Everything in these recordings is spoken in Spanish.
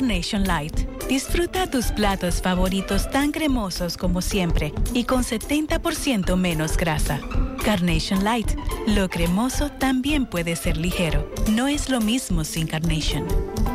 Carnation Light. Disfruta tus platos favoritos tan cremosos como siempre y con 70% menos grasa. Carnation Light. Lo cremoso también puede ser ligero. No es lo mismo sin Carnation.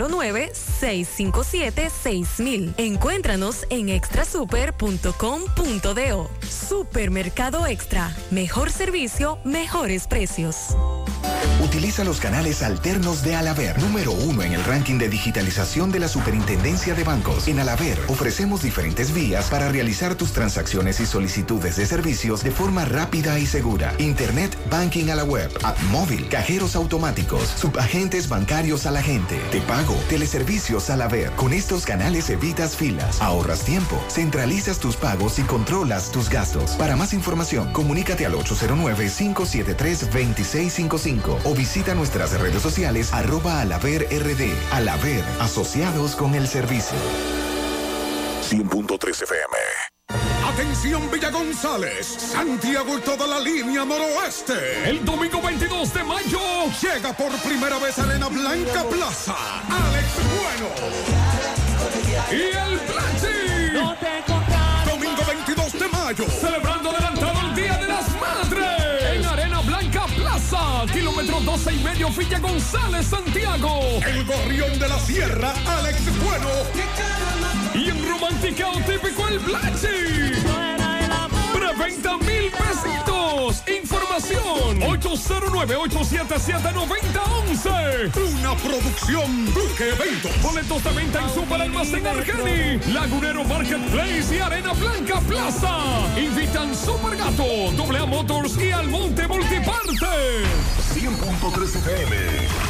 809-657-6000. Encuéntranos en extrasuper.com.do. Supermercado Extra. Mejor servicio, mejores precios. Utiliza los canales alternos de Alaber, número uno en el ranking de digitalización de la Superintendencia de Bancos. En Alaber ofrecemos diferentes vías para realizar tus transacciones y solicitudes de servicios de forma rápida y segura. Internet Banking a la web, app móvil, cajeros automáticos, subagentes bancarios a la gente, te pago, teleservicios Alaber. Con estos canales evitas filas, ahorras tiempo, centralizas tus pagos y controlas tus gastos. Para más información, comunícate al 809-573-2655 o visita nuestras redes sociales arroba alaver rd. Alaver, asociados con el servicio. 100.3 FM. Atención Villa González, Santiago y toda la línea noroeste. El domingo 22 de mayo llega por primera vez Arena Blanca Plaza. Alex Bueno. Y el Plachi. Domingo 22 de mayo, celebrando adelantado el Día de las Madres. En Arena Blanca Plaza, kilómetro 12 y medio Villa González, Santiago. El gorrión de la sierra, Alex Bueno. Y en romántica típico el Blachi. Preventa mil pesitos. Información 809-877-9011. Una producción Duque Eventos. Boletos de venta en Super Argeni, Lagunero Marketplace y Arena Blanca Plaza. Invitan Super Gato, AA Motors y Almonte Multiparte. 100.3 FM.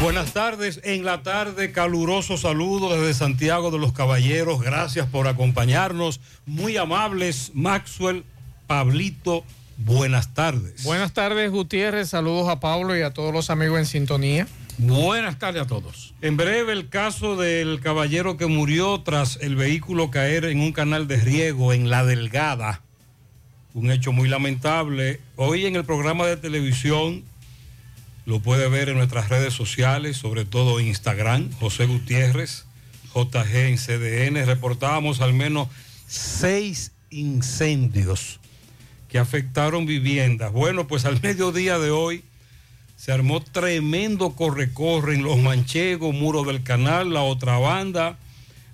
Buenas tardes, en la tarde caluroso saludo desde Santiago de los Caballeros, gracias por acompañarnos, muy amables Maxwell, Pablito, buenas tardes. Buenas tardes Gutiérrez, saludos a Pablo y a todos los amigos en sintonía. Buenas tardes a todos. En breve el caso del caballero que murió tras el vehículo caer en un canal de riego en La Delgada, un hecho muy lamentable. Hoy en el programa de televisión lo puede ver en nuestras redes sociales, sobre todo Instagram, José Gutiérrez, JG en CDN. Reportábamos al menos seis incendios que afectaron viviendas. Bueno, pues al mediodía de hoy se armó tremendo corre-corre en los manchegos, muro del canal, la otra banda,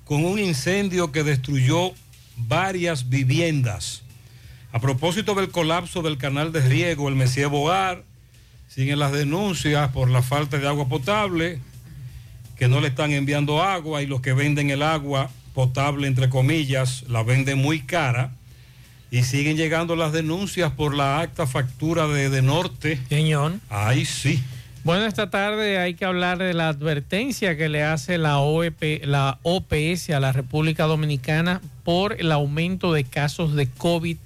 con un incendio que destruyó varias viviendas. A propósito del colapso del canal de riego, el Messier Bogar, siguen las denuncias por la falta de agua potable, que no le están enviando agua y los que venden el agua potable, entre comillas, la venden muy cara. Y siguen llegando las denuncias por la acta factura de, de Norte. Señor. Ay, sí. Bueno, esta tarde hay que hablar de la advertencia que le hace la, OEP, la OPS a la República Dominicana por el aumento de casos de COVID.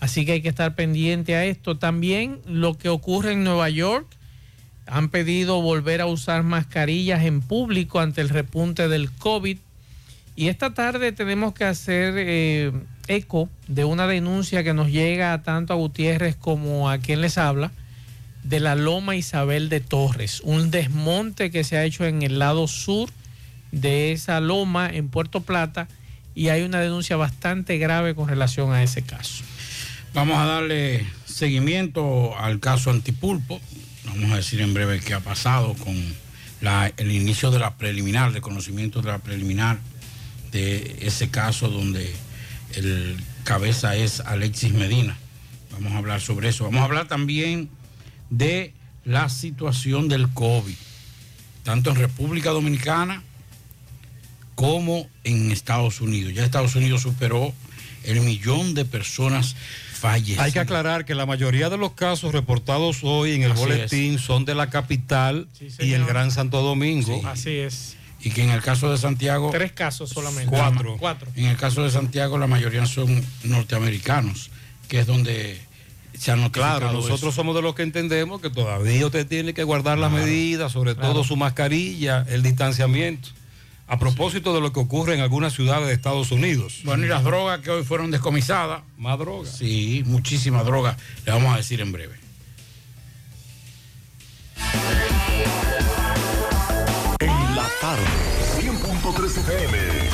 Así que hay que estar pendiente a esto. También lo que ocurre en Nueva York. Han pedido volver a usar mascarillas en público ante el repunte del COVID. Y esta tarde tenemos que hacer eh, eco de una denuncia que nos llega tanto a Gutiérrez como a quien les habla de la Loma Isabel de Torres, un desmonte que se ha hecho en el lado sur de esa loma en Puerto Plata y hay una denuncia bastante grave con relación a ese caso. Vamos a darle seguimiento al caso Antipulpo. Vamos a decir en breve qué ha pasado con el inicio de la preliminar, de conocimiento de la preliminar de ese caso donde el cabeza es Alexis Medina. Vamos a hablar sobre eso. Vamos a hablar también de la situación del COVID, tanto en República Dominicana como en Estados Unidos. Ya Estados Unidos superó el millón de personas Hay que aclarar que la mayoría de los casos reportados hoy en el boletín son de la capital y el Gran Santo Domingo. Así es. Y que en el caso de Santiago... Tres casos solamente. Cuatro. Cuatro. En el caso de Santiago la mayoría son norteamericanos, que es donde Claro, nosotros somos de los que entendemos que todavía usted tiene que guardar las medidas, sobre todo su mascarilla, el distanciamiento. A propósito de lo que ocurre en algunas ciudades de Estados Unidos. Bueno, y las drogas que hoy fueron descomisadas. Más drogas. Sí, muchísimas drogas. Le vamos a decir en breve. En la tarde, 100.3 FM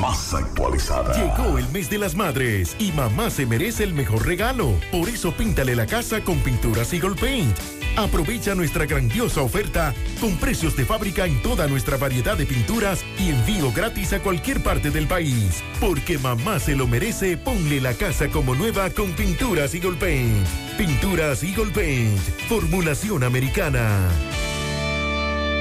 más actualizada. Llegó el mes de las madres y mamá se merece el mejor regalo. Por eso píntale la casa con pinturas Eagle Paint. Aprovecha nuestra grandiosa oferta con precios de fábrica en toda nuestra variedad de pinturas y envío gratis a cualquier parte del país. Porque mamá se lo merece, ponle la casa como nueva con pinturas Eagle Paint. Pinturas Eagle Paint, formulación americana.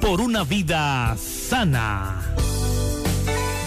por una vida sana.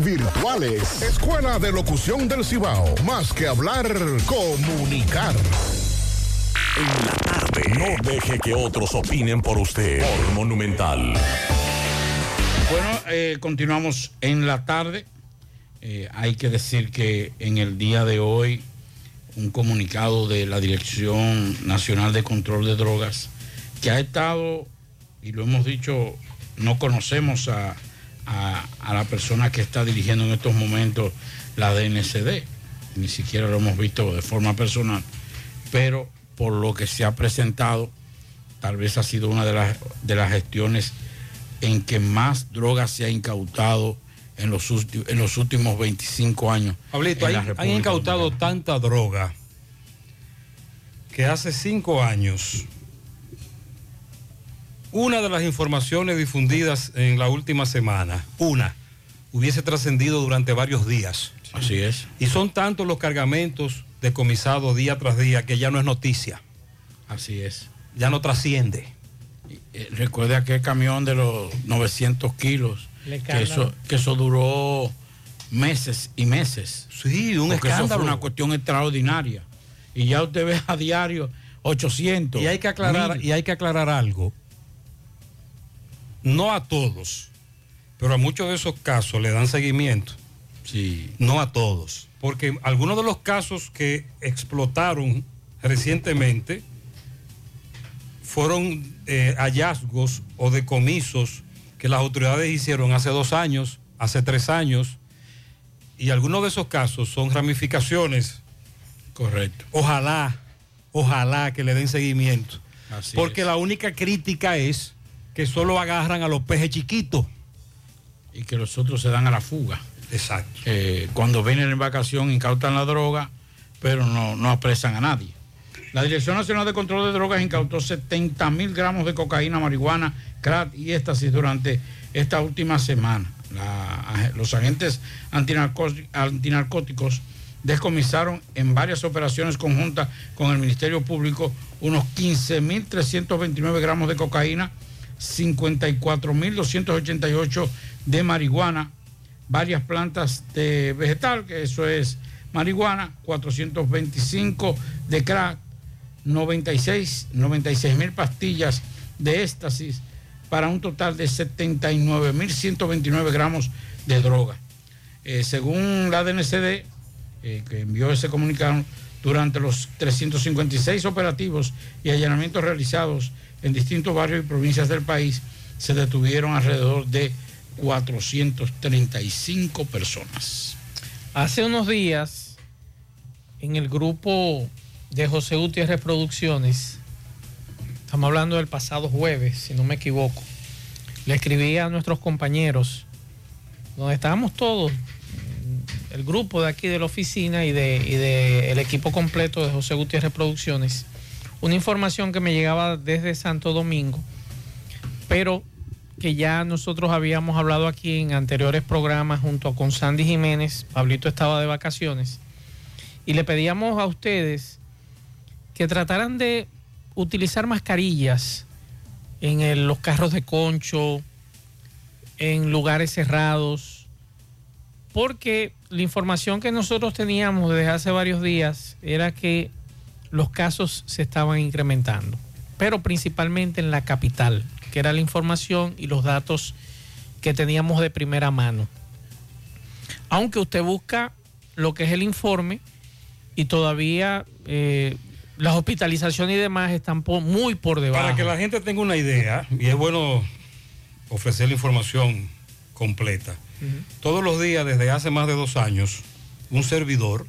virtuales. Escuela de Locución del Cibao. Más que hablar, comunicar. En la tarde. No deje que otros opinen por usted. Por Monumental. Bueno, eh, continuamos en la tarde. Eh, hay que decir que en el día de hoy un comunicado de la Dirección Nacional de Control de Drogas que ha estado, y lo hemos dicho, no conocemos a a, la persona que está dirigiendo en estos momentos la DNCD. Ni siquiera lo hemos visto de forma personal, pero por lo que se ha presentado, tal vez ha sido una de las, de las gestiones en que más drogas se ha incautado en los, en los últimos 25 años. Pablito, han incautado tanta droga que hace cinco años una de las informaciones difundidas en la última semana, una, hubiese trascendido durante varios días. Así es. Y son tantos los cargamentos decomisados día tras día que ya no es noticia. Así es. Ya no trasciende. Eh, recuerde aquel camión de los 900 kilos, que eso, que eso duró meses y meses. Sí, un escándalo. Eso fue una cuestión extraordinaria. Y ya usted ve a diario 800. Y hay que aclarar, y hay que aclarar algo no a todos, pero a muchos de esos casos le dan seguimiento. Sí. No a todos. Porque algunos de los casos que explotaron recientemente fueron eh, hallazgos o decomisos que las autoridades hicieron hace dos años, hace tres años, y algunos de esos casos son ramificaciones. Correcto. Ojalá, ojalá que le den seguimiento. porque la única crítica es que solo agarran a los peces chiquitos. Y que los otros se dan a la fuga. Exacto. Eh, cuando vienen en vacación incautan la droga, pero no, no apresan a nadie. La Dirección Nacional de Control de Drogas incautó 70 mil gramos de cocaína, marihuana, crack y éxtasis durante esta última semana. los agentes antinarcóticos descomisaron en varias operaciones conjuntas con el Ministerio Público unos 15.329 gramos de cocaína, 54.288 de marihuana, varias plantas de vegetal, que eso es marihuana, 425 de crack, 96 mil pastillas de éxtasis, para un total de 79.129 gramos de droga. Eh, según la DNCD, eh, que envió ese comunicado, durante los 356 operativos y allanamientos realizados en distintos barrios y provincias del país se detuvieron alrededor de 435 personas. Hace unos días, en el grupo de José Gutiérrez Producciones, estamos hablando del pasado jueves, si no me equivoco, le escribí a nuestros compañeros, donde estábamos todos, el grupo de aquí de la oficina y del de, el equipo completo de José Gutiérrez Producciones, una información que me llegaba desde Santo Domingo, pero que ya nosotros habíamos hablado aquí en anteriores programas junto con Sandy Jiménez, Pablito estaba de vacaciones, y le pedíamos a ustedes que trataran de utilizar mascarillas en los carros de concho, en lugares cerrados, porque la información que nosotros teníamos desde hace varios días era que los casos se estaban incrementando, pero principalmente en la capital que era la información y los datos que teníamos de primera mano. Aunque usted busca lo que es el informe y todavía eh, las hospitalizaciones y demás están muy por debajo. Para que la gente tenga una idea, y es bueno ofrecer la información completa. Todos los días, desde hace más de dos años, un servidor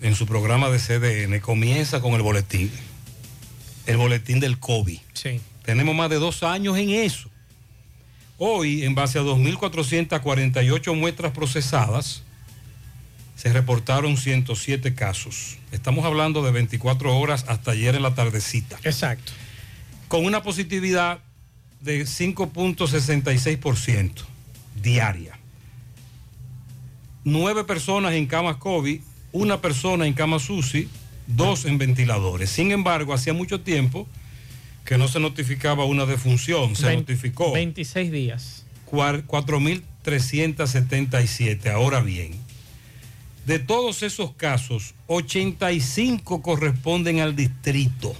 en su programa de CDN comienza con el boletín, el boletín del COVID. Sí. Tenemos más de dos años en eso. Hoy, en base a 2.448 muestras procesadas, se reportaron 107 casos. Estamos hablando de 24 horas hasta ayer en la tardecita. Exacto. Con una positividad de 5.66% diaria. Nueve personas en camas COVID, una persona en camas UCI, dos en ventiladores. Sin embargo, hacía mucho tiempo que no se notificaba una defunción, se notificó. 26 días. 4.377. Ahora bien, de todos esos casos, 85 corresponden al distrito.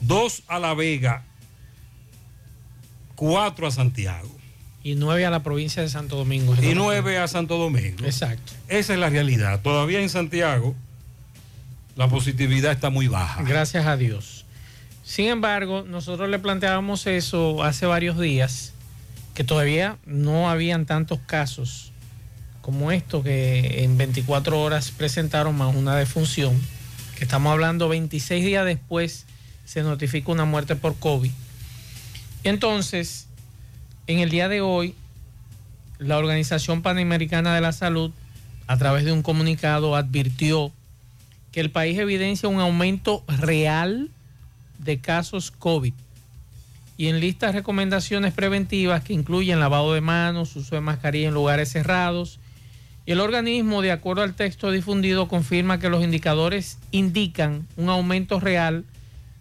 Dos a La Vega, cuatro a Santiago. Y nueve a la provincia de Santo Domingo. Y nueve a Santo Domingo. Exacto. Esa es la realidad. Todavía en Santiago la positividad está muy baja. Gracias a Dios. Sin embargo, nosotros le planteábamos eso hace varios días, que todavía no habían tantos casos como esto que en 24 horas presentaron más una defunción, que estamos hablando 26 días después se notifica una muerte por COVID. Entonces, en el día de hoy, la Organización Panamericana de la Salud, a través de un comunicado, advirtió que el país evidencia un aumento real de casos COVID y en listas recomendaciones preventivas que incluyen lavado de manos, uso de mascarilla en lugares cerrados. Y el organismo, de acuerdo al texto difundido, confirma que los indicadores indican un aumento real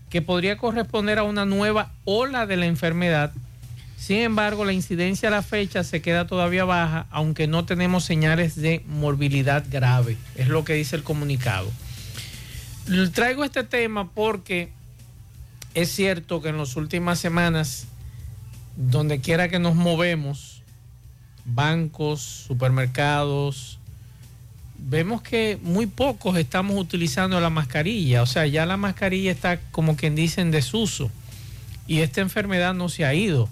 que podría corresponder a una nueva ola de la enfermedad. Sin embargo, la incidencia a la fecha se queda todavía baja, aunque no tenemos señales de morbilidad grave. Es lo que dice el comunicado. Traigo este tema porque es cierto que en las últimas semanas, donde quiera que nos movemos, bancos, supermercados, vemos que muy pocos estamos utilizando la mascarilla. O sea, ya la mascarilla está como quien dice en desuso. Y esta enfermedad no se ha ido.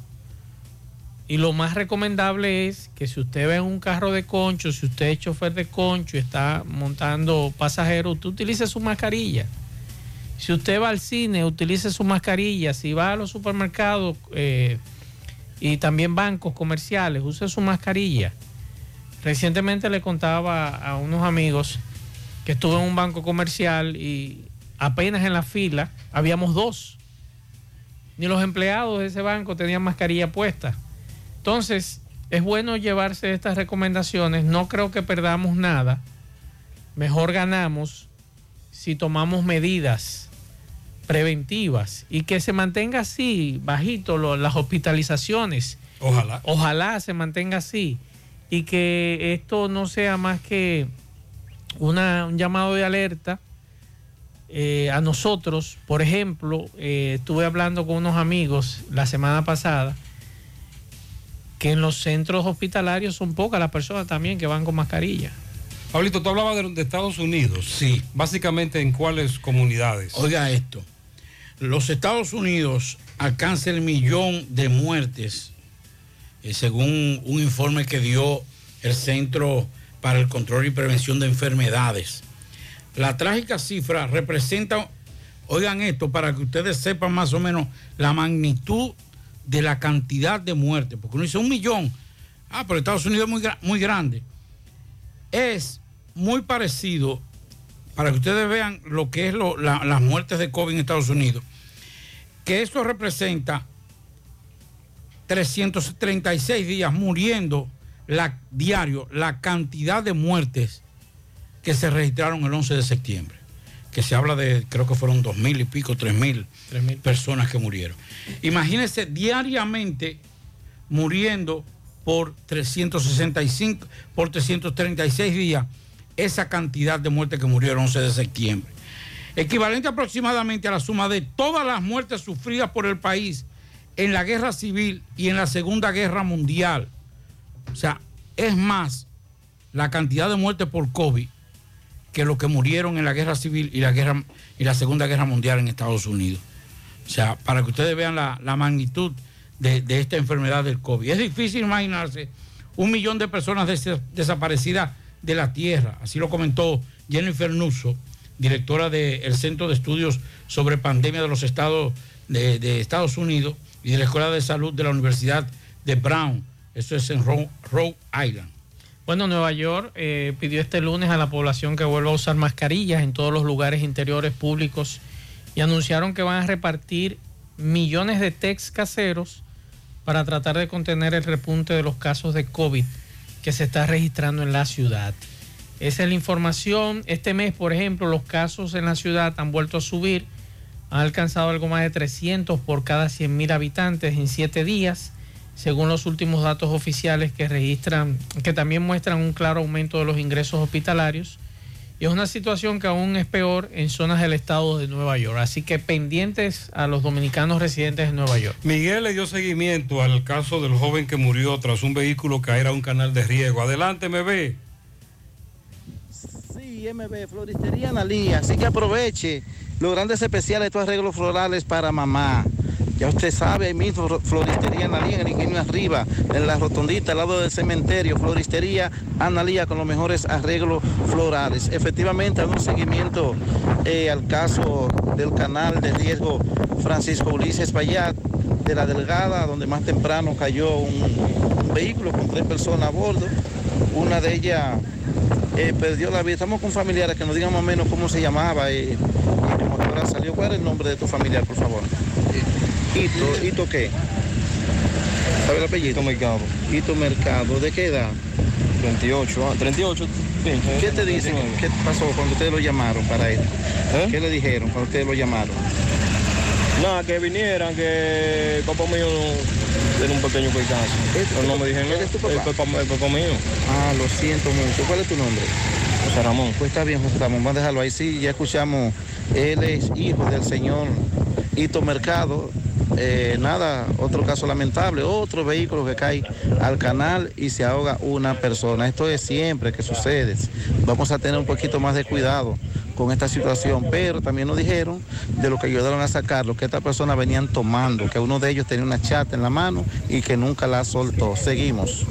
Y lo más recomendable es que si usted ve un carro de concho, si usted es chofer de concho y está montando pasajeros, usted utilice su mascarilla. Si usted va al cine, utilice su mascarilla. Si va a los supermercados eh, y también bancos comerciales, use su mascarilla. Recientemente le contaba a unos amigos que estuve en un banco comercial y apenas en la fila habíamos dos. Ni los empleados de ese banco tenían mascarilla puesta. Entonces, es bueno llevarse estas recomendaciones. No creo que perdamos nada. Mejor ganamos si tomamos medidas preventivas y que se mantenga así, bajito, las hospitalizaciones. Ojalá. Ojalá se mantenga así y que esto no sea más que una, un llamado de alerta eh, a nosotros. Por ejemplo, eh, estuve hablando con unos amigos la semana pasada que en los centros hospitalarios son pocas las personas también que van con mascarilla. Pablito, tú hablabas de, Estados Unidos. Sí. Básicamente, ¿en cuáles comunidades? Oiga esto. Los Estados Unidos alcanzan el millón de muertes, eh, según un informe que dio el Centro para el Control y Prevención de Enfermedades. La trágica cifra representa, oigan esto, para que ustedes sepan más o menos la magnitud de la cantidad de muertes, porque uno dice un millón, ah, pero Estados Unidos es muy, muy grande. Es muy parecido, para que ustedes vean lo que es las muertes de COVID en Estados Unidos, que esto representa 336 días muriendo la, diario la cantidad de muertes que se registraron el 11 de septiembre, que se habla de, creo que fueron dos mil y pico, tres mil personas que murieron. Imagínense diariamente muriendo por 365, por 336 días, esa cantidad de muertes que murieron el 11 de septiembre. Equivalente aproximadamente a la suma de todas las muertes sufridas por el país en la guerra civil y en la Segunda Guerra Mundial. O sea, es más la cantidad de muertes por COVID que los que murieron en la guerra civil y la, guerra, y la Segunda Guerra Mundial en Estados Unidos. O sea, para que ustedes vean la, magnitud de, esta enfermedad del COVID. Es difícil imaginarse un millón de personas desaparecidas de la Tierra. Así lo comentó Jennifer Nusso, directora del Centro de Estudios sobre Pandemia de los Estados de, Estados Unidos y de la Escuela de Salud de la Universidad de Brown. Eso es en Rhode Island. Bueno, Nueva York eh, pidió este lunes a la población que vuelva a usar mascarillas en todos los lugares interiores públicos y anunciaron que van a repartir millones de tests caseros para tratar de contener el repunte de los casos de COVID que se está registrando en la ciudad. Esa es la información. Este mes, por ejemplo, los casos en la ciudad han vuelto a subir. Han alcanzado algo más de 300 por cada 100.000 habitantes en 7 días según los últimos datos oficiales que registran, que también muestran un claro aumento de los ingresos hospitalarios. Y es una situación que aún es peor en zonas del estado de Nueva York. Así que pendientes a los dominicanos residentes en Nueva York. Miguel le dio seguimiento al caso del joven que murió tras un vehículo caer a un canal de riego. Adelante, MB. Sí, MB, Floristería Analía. Así que aproveche los grandes especiales, estos arreglos florales para mamá ya usted sabe, ahí mismo, floristería Analía, en el ingenio arriba, en la rotondita, al lado del cementerio, floristería Analía con los mejores arreglos florales. Efectivamente, hay un seguimiento eh, al caso del canal de riesgo Francisco Ulises Payat de la Delgada, donde más temprano cayó un, vehículo con tres personas a bordo. Una de ellas eh, perdió la vida. Estamos con familiares que nos digan más o menos cómo se llamaba y, cómo salió. ¿Cuál es el nombre de tu familiar, por favor? ¿Hito, ¿Hito qué? ¿Sabe el apellido? Hito Mercado. Hito Mercado. ¿De qué edad? 38, 38. ¿Qué te dicen? ¿Qué pasó cuando ustedes lo llamaron para ir? ¿Eh? ¿Qué le dijeron cuando ustedes lo llamaron? Nada, que vinieran, que el papá mío tiene un pequeño pedazo. Pero no me dijeron ¿Eres tu papá? El papá, el papá mío. Ah, lo siento mucho. ¿Cuál es tu nombre? José Ramón. Pues está bien, José Ramón. Vamos a dejarlo ahí. Sí, ya escuchamos. Él es hijo del señor Hito Mercado, eh, nada, otro caso lamentable, otro vehículo que cae al canal y se ahoga una persona. Esto es siempre que sucede. Vamos a tener un poquito más de cuidado con esta situación, pero también nos dijeron de lo que ayudaron a sacarlo, que estas personas venían tomando, que uno de ellos tenía una chata en la mano y que nunca la soltó. Seguimos.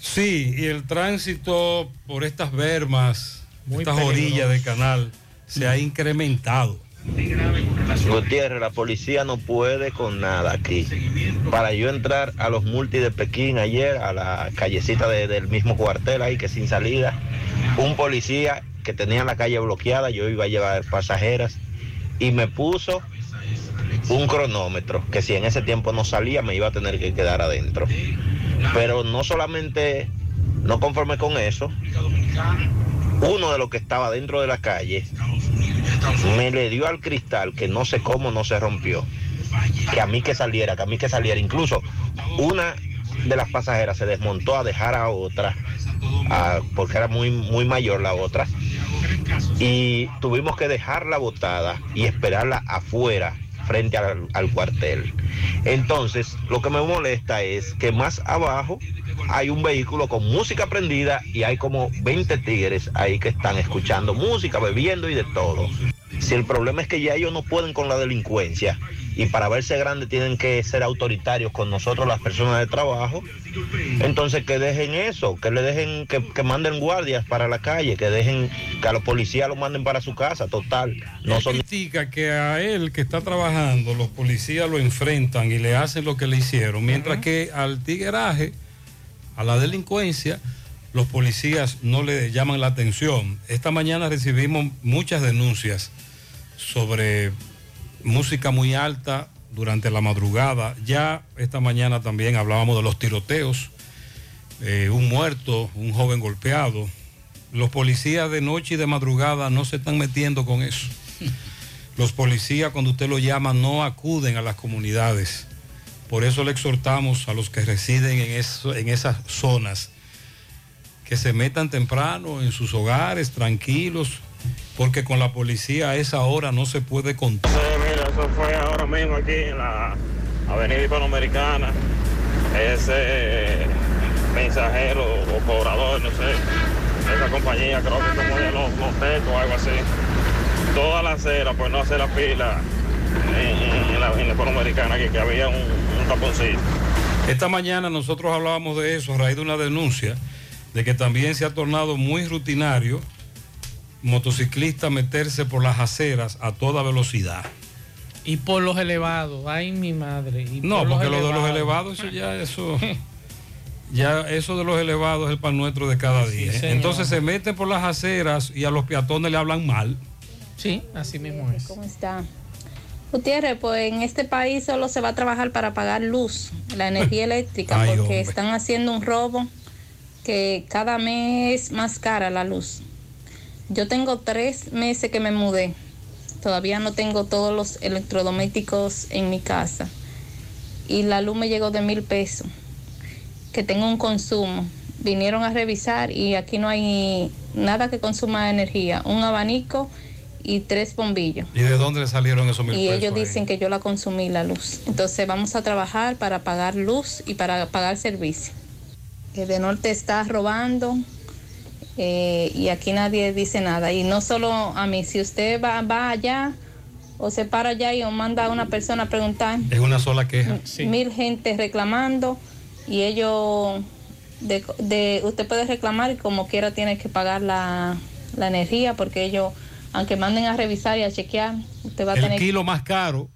Sí, y el tránsito por estas vermas, estas orillas de canal, se ha incrementado. Gutiérrez, la policía no puede con nada aquí. Para yo entrar a los multi de Pekín ayer, a la callecita del mismo cuartel ahí, que sin salida, un policía que tenía la calle bloqueada, yo iba a llevar pasajeras, y me puso un cronómetro, que si en ese tiempo no salía me iba a tener que quedar adentro. Pero no solamente, no conforme con eso, uno de los que estaba dentro de la calle me le dio al cristal que no sé cómo no se rompió. Que a mí que saliera, que a mí que saliera. Incluso una de las pasajeras se desmontó a dejar a otra, porque era muy, muy mayor la otra. Y tuvimos que dejarla botada y esperarla afuera frente al, al, cuartel. Entonces, lo que me molesta es que más abajo hay un vehículo con música prendida y hay como 20 tigres ahí que están escuchando música, bebiendo y de todo. Si el problema es que ya ellos no pueden con la delincuencia y para verse grandes tienen que ser autoritarios con nosotros las personas de trabajo, entonces que dejen eso, que le dejen, que, que manden guardias para la calle, que dejen que a los policías los manden para su casa, total. No son critica que a él que está trabajando los policías lo enfrentan y le hacen lo que le hicieron, mientras que al tigueraje, a la delincuencia, los policías no le llaman la atención. Esta mañana recibimos muchas denuncias sobre música muy alta durante la madrugada. Ya esta mañana también hablábamos de los tiroteos, eh, un muerto, un joven golpeado. Los policías de noche y de madrugada no se están metiendo con eso. Los policías cuando usted los llama no acuden a las comunidades. Por eso le exhortamos a los que residen en, eso, en esas zonas que se metan temprano en sus hogares, tranquilos, porque con la policía a esa hora no se puede contar. Mira, eso fue ahora mismo aquí en la Avenida Hispanoamericana. Ese mensajero o cobrador, no sé, esa compañía creo que como de los, tecos o algo así. Toda la acera, pues no hacer la fila en, la, en la Hispanoamericana, que, que había un, un taponcito. Esta mañana nosotros hablábamos de eso a raíz de una denuncia de que también se ha tornado muy rutinario motociclistas meterse por las aceras a toda velocidad. Y por los elevados, ay mi madre. y No, por porque lo de los elevados, eso ya, eso, ya eso de los elevados es el pan nuestro de cada día. ¿eh? Entonces se meten por las aceras y a los peatones le hablan mal. Sí, así mismo es. ¿Cómo está? Gutiérrez, pues en este país solo se va a trabajar para pagar luz, la energía eléctrica, Ay, porque hombre. están haciendo un robo que cada mes más cara la luz. Yo tengo tres meses que me mudé. Todavía no tengo todos los electrodomésticos en mi casa. Y la luz me llegó de mil pesos. Que tengo un consumo. Vinieron a revisar y aquí no hay nada que consuma energía. Un abanico y tres bombillos. ¿Y de dónde le salieron esos mil Y pesos ellos ahí? dicen que yo la consumí la luz. Entonces vamos a trabajar para pagar luz y para pagar servicio. El de norte está robando eh, y aquí nadie dice nada. Y no solo a mí, si usted va, va allá o se para allá y o manda a una persona a preguntar, Es una sola queja. mil gente reclamando y ellos, de, de- usted puede reclamar y como quiera tiene que pagar la, la energía porque ellos, aunque manden a revisar y a chequear, usted va a El tener kilo más caro,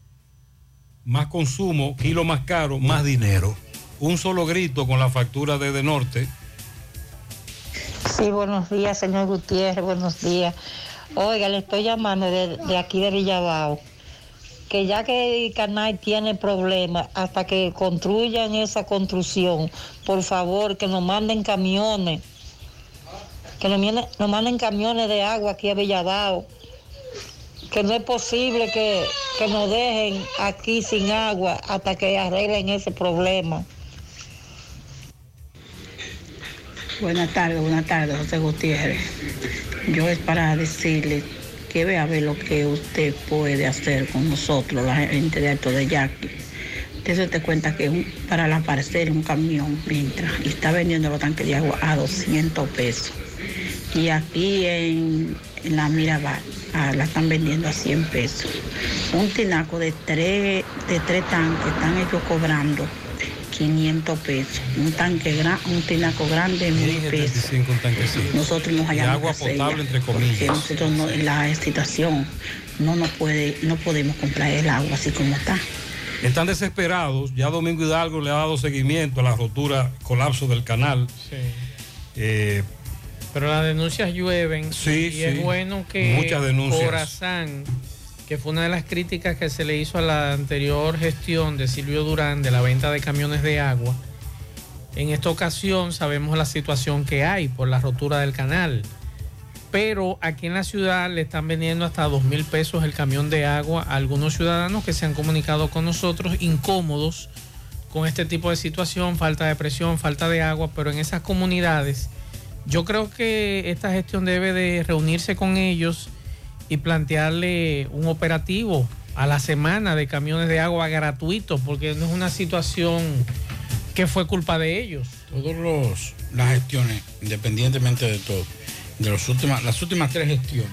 más consumo, kilo más caro, más dinero. Un solo grito con la factura de De Norte. Sí, buenos días, señor Gutiérrez, buenos días. Oiga, le estoy llamando de, de aquí de Villabao, que ya que el canal tiene problemas, hasta que construyan esa construcción, por favor, que nos manden camiones, que nos, viene- nos manden camiones de agua aquí a Villabao, que no es posible que, que nos dejen aquí sin agua hasta que arreglen ese problema. Buenas tardes, buenas tardes, José Gutiérrez. Yo es para decirle que vea a ver lo que usted puede hacer con nosotros, la gente de Alto de Yaqui. Usted se te cuenta que un- para la parcela un camión entra y está vendiendo los tanques de agua a 200 pesos. Y aquí en, en la Mirabal ah, la están vendiendo a 100 pesos. Un tinaco de tres, de tres tanques están ellos cobrando 500 pesos. Un tanque gran, un tinaco grande, mil pesos. 75 un tanquecito. Nosotros nos Y hallamos agua potable, entre comillas. porque nosotros no- la situación no nos puede, no podemos comprar el agua así como está. Están desesperados. Ya Domingo Hidalgo le ha dado seguimiento a la rotura, colapso del canal. Eh, Pero las denuncias llueven Sí, y es bueno que Muchas denuncias. Corazán, que fue una de las críticas que se le hizo a la anterior gestión de Silvio Durán de la venta de camiones de agua, en esta ocasión sabemos la situación que hay por la rotura del canal. Pero aquí en la ciudad le están vendiendo hasta dos mil pesos el camión de agua a algunos ciudadanos que se han comunicado con nosotros incómodos con este tipo de situación, falta de presión, falta de agua, pero en esas comunidades yo creo que esta gestión debe de reunirse con ellos y plantearle un operativo a la semana de camiones de agua gratuitos, porque no es una situación que fue culpa de ellos. Todos los las gestiones, independientemente de todo, de los últimas, las últimas tres gestiones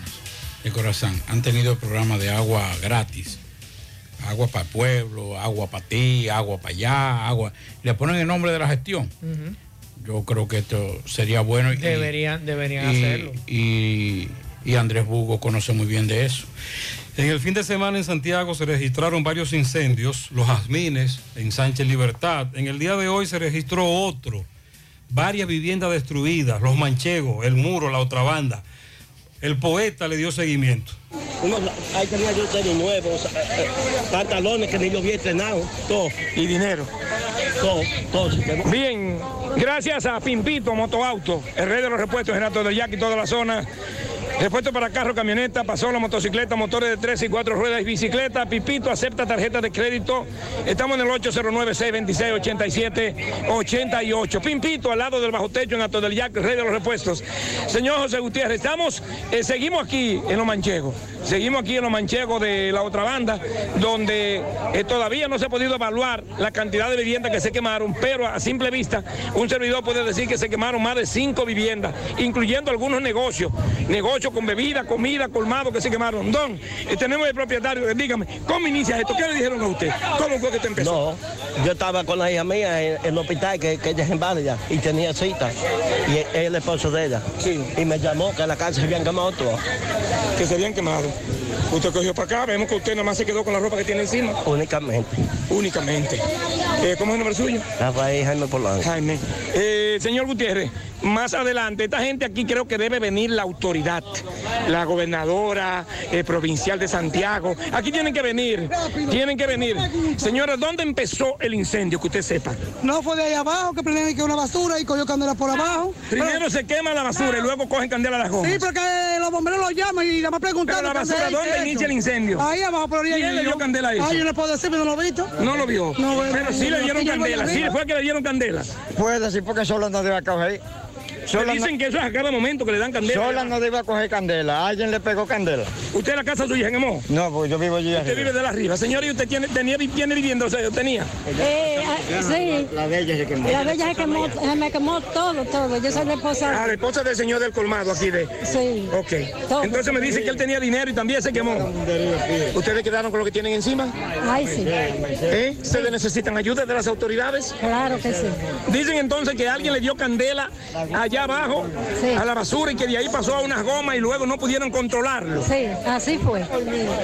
de Corazán han tenido programas de agua gratis. Agua para el pueblo, agua para ti, agua para allá, agua. Le ponen el nombre de la gestión. Yo creo que esto sería bueno. y- Deberían, deberían y- hacerlo. Y, y Andrés Bugo conoce muy bien de eso. En el fin de semana en Santiago se registraron varios incendios, los jazmines en Sánchez Libertad. En el día de hoy se registró otro, varias viviendas destruidas, los manchegos, el muro, la otra banda. El poeta le dio seguimiento. Uno, ahí tenía yo tenis nuevos, eh, eh, pantalones que ni yo había estrenado, todo. Y dinero. Todo, todo. Bien, gracias a Pimpito Motoauto, el rey de los repuestos en Alto del Yaqui, toda la zona. Repuesto para carro, camioneta, pasola, motocicleta, motores de 3 y 4 ruedas y bicicleta. Pimpito acepta tarjeta de crédito. Estamos en el 809-626-8788. Pimpito al lado del bajo techo en Alto del el rey de los repuestos. Señor José Gutiérrez, estamos, eh, seguimos aquí en Los Manchegos. Seguimos aquí en Los Manchegos de la otra banda, donde eh, todavía no se ha podido evaluar la cantidad de viviendas que se quemaron, pero a simple vista un servidor puede decir que se quemaron más de cinco viviendas, incluyendo algunos negocios, negocios con bebida, comida, colmado que se quemaron. Don, eh, tenemos el propietario, dígame, ¿cómo inicia esto? ¿Qué le dijeron a usted? ¿Cómo fue que te empezó? No, yo estaba con la hija mía en, en el hospital que, que ella es inválida y tenía cita. Y es el esposo de ella. Y me llamó que en la casa se habían quemado todo. Que se habían quemado. Usted cogió para acá, vemos que usted nada más se quedó con la ropa que tiene encima. Únicamente. Únicamente. Eh, ¿Cómo es el nombre suyo? Rafael Jaime Polanco. Jaime. Eh, señor Gutiérrez, más adelante, esta gente aquí creo que debe venir la autoridad, la gobernadora eh, provincial de Santiago. Aquí tienen que venir, tienen que venir. Señora, ¿dónde empezó el incendio? Que usted sepa. No fue de ahí abajo, que prendieron que una basura y cogió candela por abajo. Primero se quema la basura y luego cogen candela a las gomas. Sí, porque los bomberos lo llaman y nada más preguntan. La basura, ¿dónde inicia el incendio? Ahí abajo, por orilla. ¿Quién le dio candela a eso? Ay, yo no puedo decir, pero no lo he visto. No lo vio. No, pero sí le dieron candela, sí fue que le dieron candela. Puede decir porque solo no debe coger. Dicen que eso es a cada momento que le dan candela. Sola no debe coger candela. Alguien le pegó candela. ¿Usted en la casa suya en Emo? No, porque yo vivo allí Usted arriba. vive de la arriba. Señor, ¿y usted tiene, tenía, tiene vivienda? O sea, tenía. Eh, sí. La de ella se quemó. La bella se quemó, se me quemó todo, todo. Yo soy la esposa. Ah, la esposa del señor del colmado aquí de. Sí. Ok. Entonces me dice que él tenía dinero y también se quemó. ¿Ustedes quedaron con lo que tienen encima? Ay, sí. ¿Eh? ¿Ustedes necesitan ayuda de las autoridades? Claro que sí. Dicen entonces que alguien le dio candela allá abajo a la basura y que de ahí pasó a unas gomas y luego no pudieron controlarlo. Sí, así fue.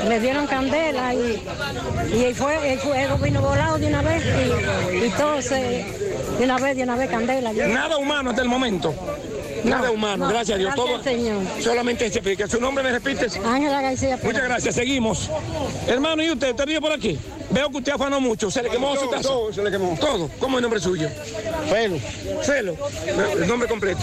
Le dieron candela y, y fue, el fuego vino volado de una vez y, y todo se, de una vez, de una vez candela. Nada humano hasta el momento. Nada No, humano, no, gracias a Dios. gracias, Todo, Señor. Solamente se explica. ¿Su nombre me repites? Ángela García. Muchas gracias, seguimos. Hermano, ¿y usted? ¿Usted vive por aquí? Veo que usted afanó mucho. ¿Se le quemó su casa? Todo, se le quemó. ¿Todo? ¿Cómo es el nombre suyo? Felo. Felo. El nombre completo.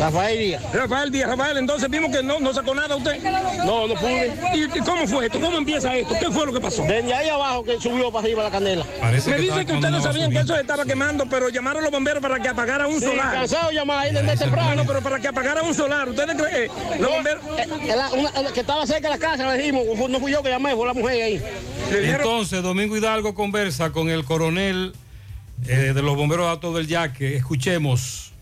Rafael Díaz. Rafael Díaz. Rafael, entonces vimos que no, no sacó nada usted. No, no pude. ¿Y y cómo fue esto? ¿Cómo empieza esto? ¿Qué fue lo que pasó? Desde ahí abajo que subió para arriba la candela. Me dice que ustedes sabían que eso se estaba quemando, pero llamaron a los bomberos para que apagara un Sí, solar. cansado de llamar ahí desde temprano. No, pero para que apagara un solar. ¿Ustedes creen? eh, los bomberos... Eh, la- una- la que estaba cerca de la casa, le dijimos, no fui yo que llamé, fue la mujer ahí. Entonces, Domingo Hidalgo conversa con el coronel eh, de los bomberos de Alto del Yaque. Escuchemos.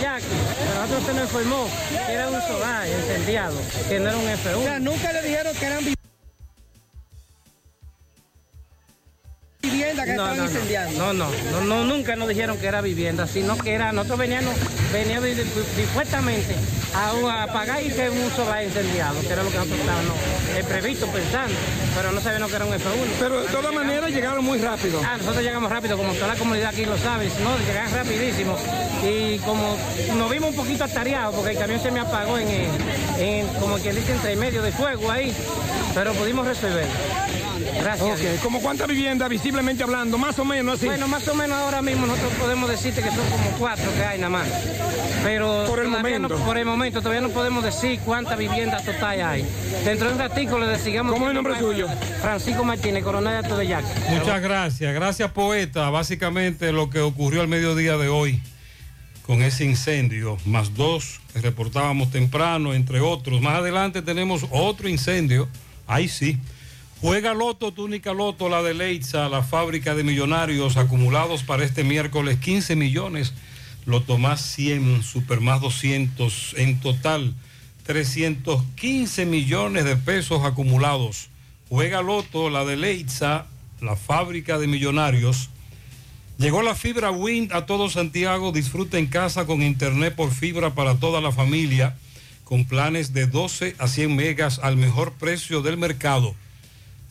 Ya, pero nosotros se nos informó que era un solar incendiado, que no era un F1. O sea, nunca le dijeron que eran vi- viviendas que no, estaban no, no, incendiando. no, no, no, no, nunca nos dijeron que era vivienda, sino que era, nosotros veníamos, veníamos di- di- dispuestamente a, a pagar y que un solar incendiado, que era lo que nosotros estábamos eh, previsto pensando, pero no sabíamos que era un F1. Pero de todas maneras llegaron muy rápido. Ah, nosotros llegamos rápido, como toda la comunidad aquí lo sabe, no, llegan rapidísimo. Y como nos vimos un poquito atareados, porque el camión se me apagó en, en como quien dice, entre medio de fuego ahí, pero pudimos resolver. Gracias. a Dios. Ok, ¿como cuántas viviendas visiblemente hablando? Más o menos así. Bueno, más o menos ahora mismo nosotros podemos decirte que son como cuatro que hay nada más. Pero Por el todavía momento. No, por el momento todavía no podemos decir cuántas viviendas totales hay. Dentro de un ratico le decimos. ¿Cómo es el nombre suyo? Francisco Martínez, coronel de Yaque. Muchas gracias. Gracias, poeta. Básicamente lo que ocurrió al mediodía de hoy con ese incendio, más dos que reportábamos temprano, entre otros. Más adelante tenemos otro incendio. Ahí sí. Juega Loto, túnica Loto, la de Leitza, la fábrica de millonarios acumulados para este miércoles 15 millones. Loto más 100, Super más 200 en total. 315 millones de pesos acumulados. Juega Loto, la de Leitza, la fábrica de millonarios. Llegó la fibra Wind a todo Santiago. Disfruta en casa con internet por fibra para toda la familia, con planes de 12 a 100 megas al mejor precio del mercado.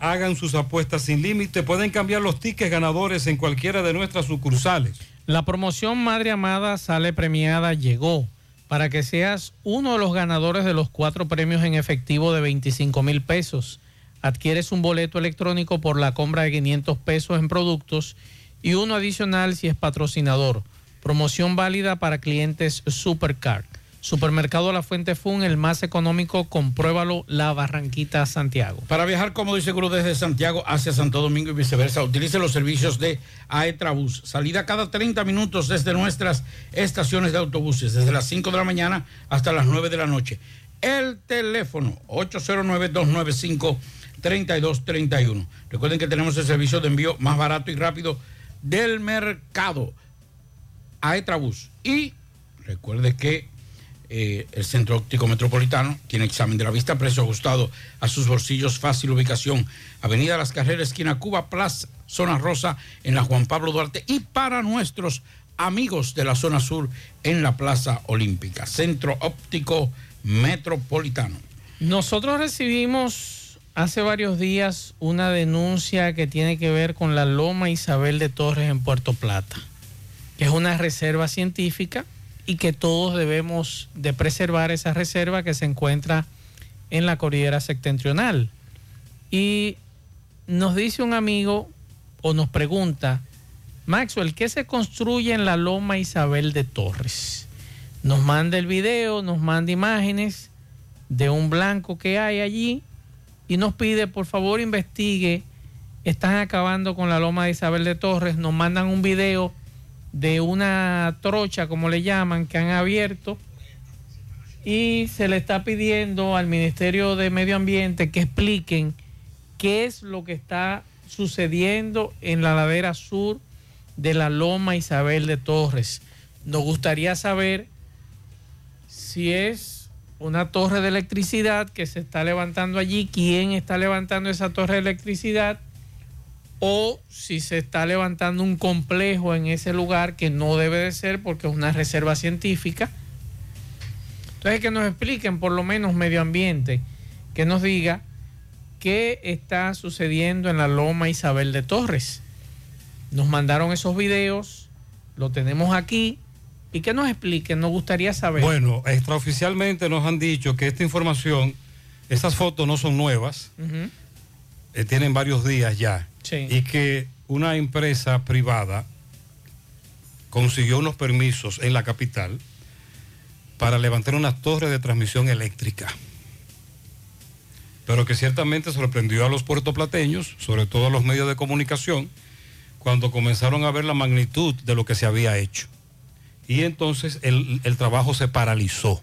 Hagan sus apuestas sin límite. Pueden cambiar los tickets ganadores en cualquiera de nuestras sucursales. La promoción Madre Amada sale premiada llegó para que seas uno de los ganadores de los cuatro premios en efectivo de 25 mil pesos. Adquieres un boleto electrónico por la compra de 500 pesos en productos y uno adicional si es patrocinador. Promoción válida para clientes Supercard. Supermercado La Fuente Fun, el más económico, compruébalo, La Barranquita, Santiago. Para viajar cómodo y seguro desde Santiago hacia Santo Domingo y viceversa, utilice los servicios de Aetrabús. Salida cada 30 minutos desde nuestras estaciones de autobuses, desde las 5 de la mañana hasta las 9 de la noche. El teléfono 809-295-3231. Recuerden que tenemos el servicio de envío más barato y rápido del mercado. Aetrabús. Y recuerde que eh, el Centro Óptico Metropolitano tiene examen de la vista, precio ajustado a sus bolsillos, fácil ubicación. Avenida Las Carreras, esquina Cuba, Plaza, zona rosa, en la Juan Pablo Duarte. Y para nuestros amigos de la zona sur, en la Plaza Olímpica. Centro Óptico Metropolitano. Nosotros recibimos hace varios días una denuncia que tiene que ver con la Loma Isabel de Torres en Puerto Plata, que es una reserva científica y que todos debemos de preservar esa reserva que se encuentra en la cordillera septentrional. Y nos dice un amigo o nos pregunta, Maxwell, ¿qué se construye en la Loma Isabel de Torres? Nos manda el video, nos manda imágenes de un blanco que hay allí y nos pide, por favor, investigue. Están acabando con la Loma de Isabel de Torres. Nos mandan un video de una trocha, como le llaman, que han abierto y se le está pidiendo al Ministerio de Medio Ambiente que expliquen qué es lo que está sucediendo en la ladera sur de la Loma Isabel de Torres. Nos gustaría saber si es una torre de electricidad que se está levantando allí, quién está levantando esa torre de electricidad o si se está levantando un complejo en ese lugar que no debe de ser porque es una reserva científica. Entonces que nos expliquen por lo menos medio ambiente, que nos diga qué está sucediendo en la Loma Isabel de Torres. Nos mandaron esos videos, lo tenemos aquí y que nos expliquen, nos gustaría saber. Bueno, extraoficialmente nos han dicho que esta información, estas fotos no son nuevas, eh, tienen varios días ya. Sí. Y que una empresa privada consiguió unos permisos en la capital para levantar una torre de transmisión eléctrica. Pero que ciertamente sorprendió a los puertoplateños, sobre todo a los medios de comunicación, cuando comenzaron a ver la magnitud de lo que se había hecho. Y entonces el, el trabajo se paralizó.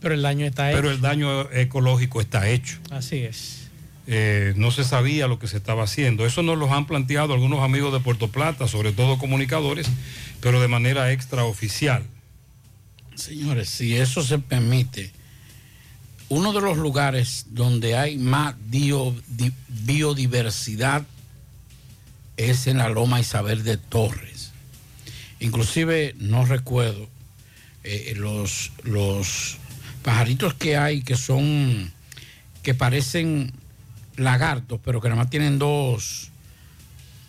Pero el daño está hecho. Pero el daño ecológico está hecho. Así es. Eh, no se sabía lo que se estaba haciendo. Eso nos lo han planteado algunos amigos de Puerto Plata, sobre todo comunicadores, pero de manera extraoficial. Señores, si eso se permite, uno de los lugares donde hay más biodiversidad es en la Loma Isabel de Torres. Inclusive, no recuerdo, eh, los, los pajaritos que hay que son, que parecen lagartos, pero que nada más tienen dos,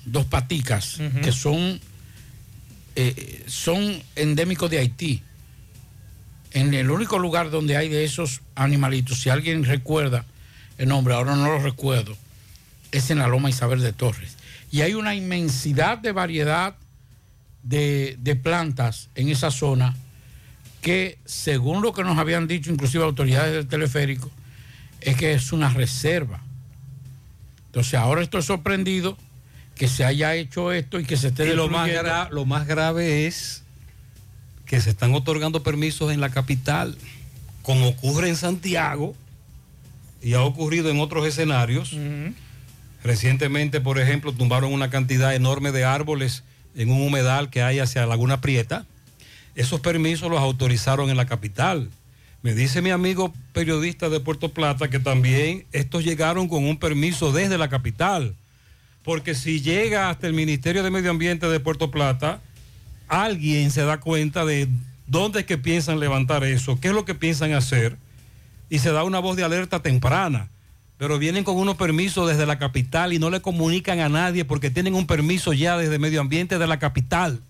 dos paticas, que son, eh, son endémicos de Haití. En el único lugar donde hay de esos animalitos, si alguien recuerda el nombre, ahora no lo recuerdo, es en la Loma Isabel de Torres. Y hay una inmensidad de variedad de, de plantas en esa zona que, según lo que nos habían dicho inclusive autoridades del teleférico, es que es una reserva. Entonces ahora estoy sorprendido que se haya hecho esto y que se esté Y lo más, lo más grave es que se están otorgando permisos en la capital, como ocurre en Santiago y ha ocurrido en otros escenarios. Recientemente, por ejemplo, tumbaron una cantidad enorme de árboles en un humedal que hay hacia Laguna Prieta. Esos permisos los autorizaron en la capital. Me dice mi amigo periodista de Puerto Plata que también estos llegaron con un permiso desde la capital. Porque si llega hasta el Ministerio de Medio Ambiente de Puerto Plata, alguien se da cuenta de dónde es que piensan levantar eso, qué es lo que piensan hacer, y se da una voz de alerta temprana. Pero vienen con unos permisos desde la capital y no le comunican a nadie porque tienen un permiso ya desde Medio Ambiente de la capital.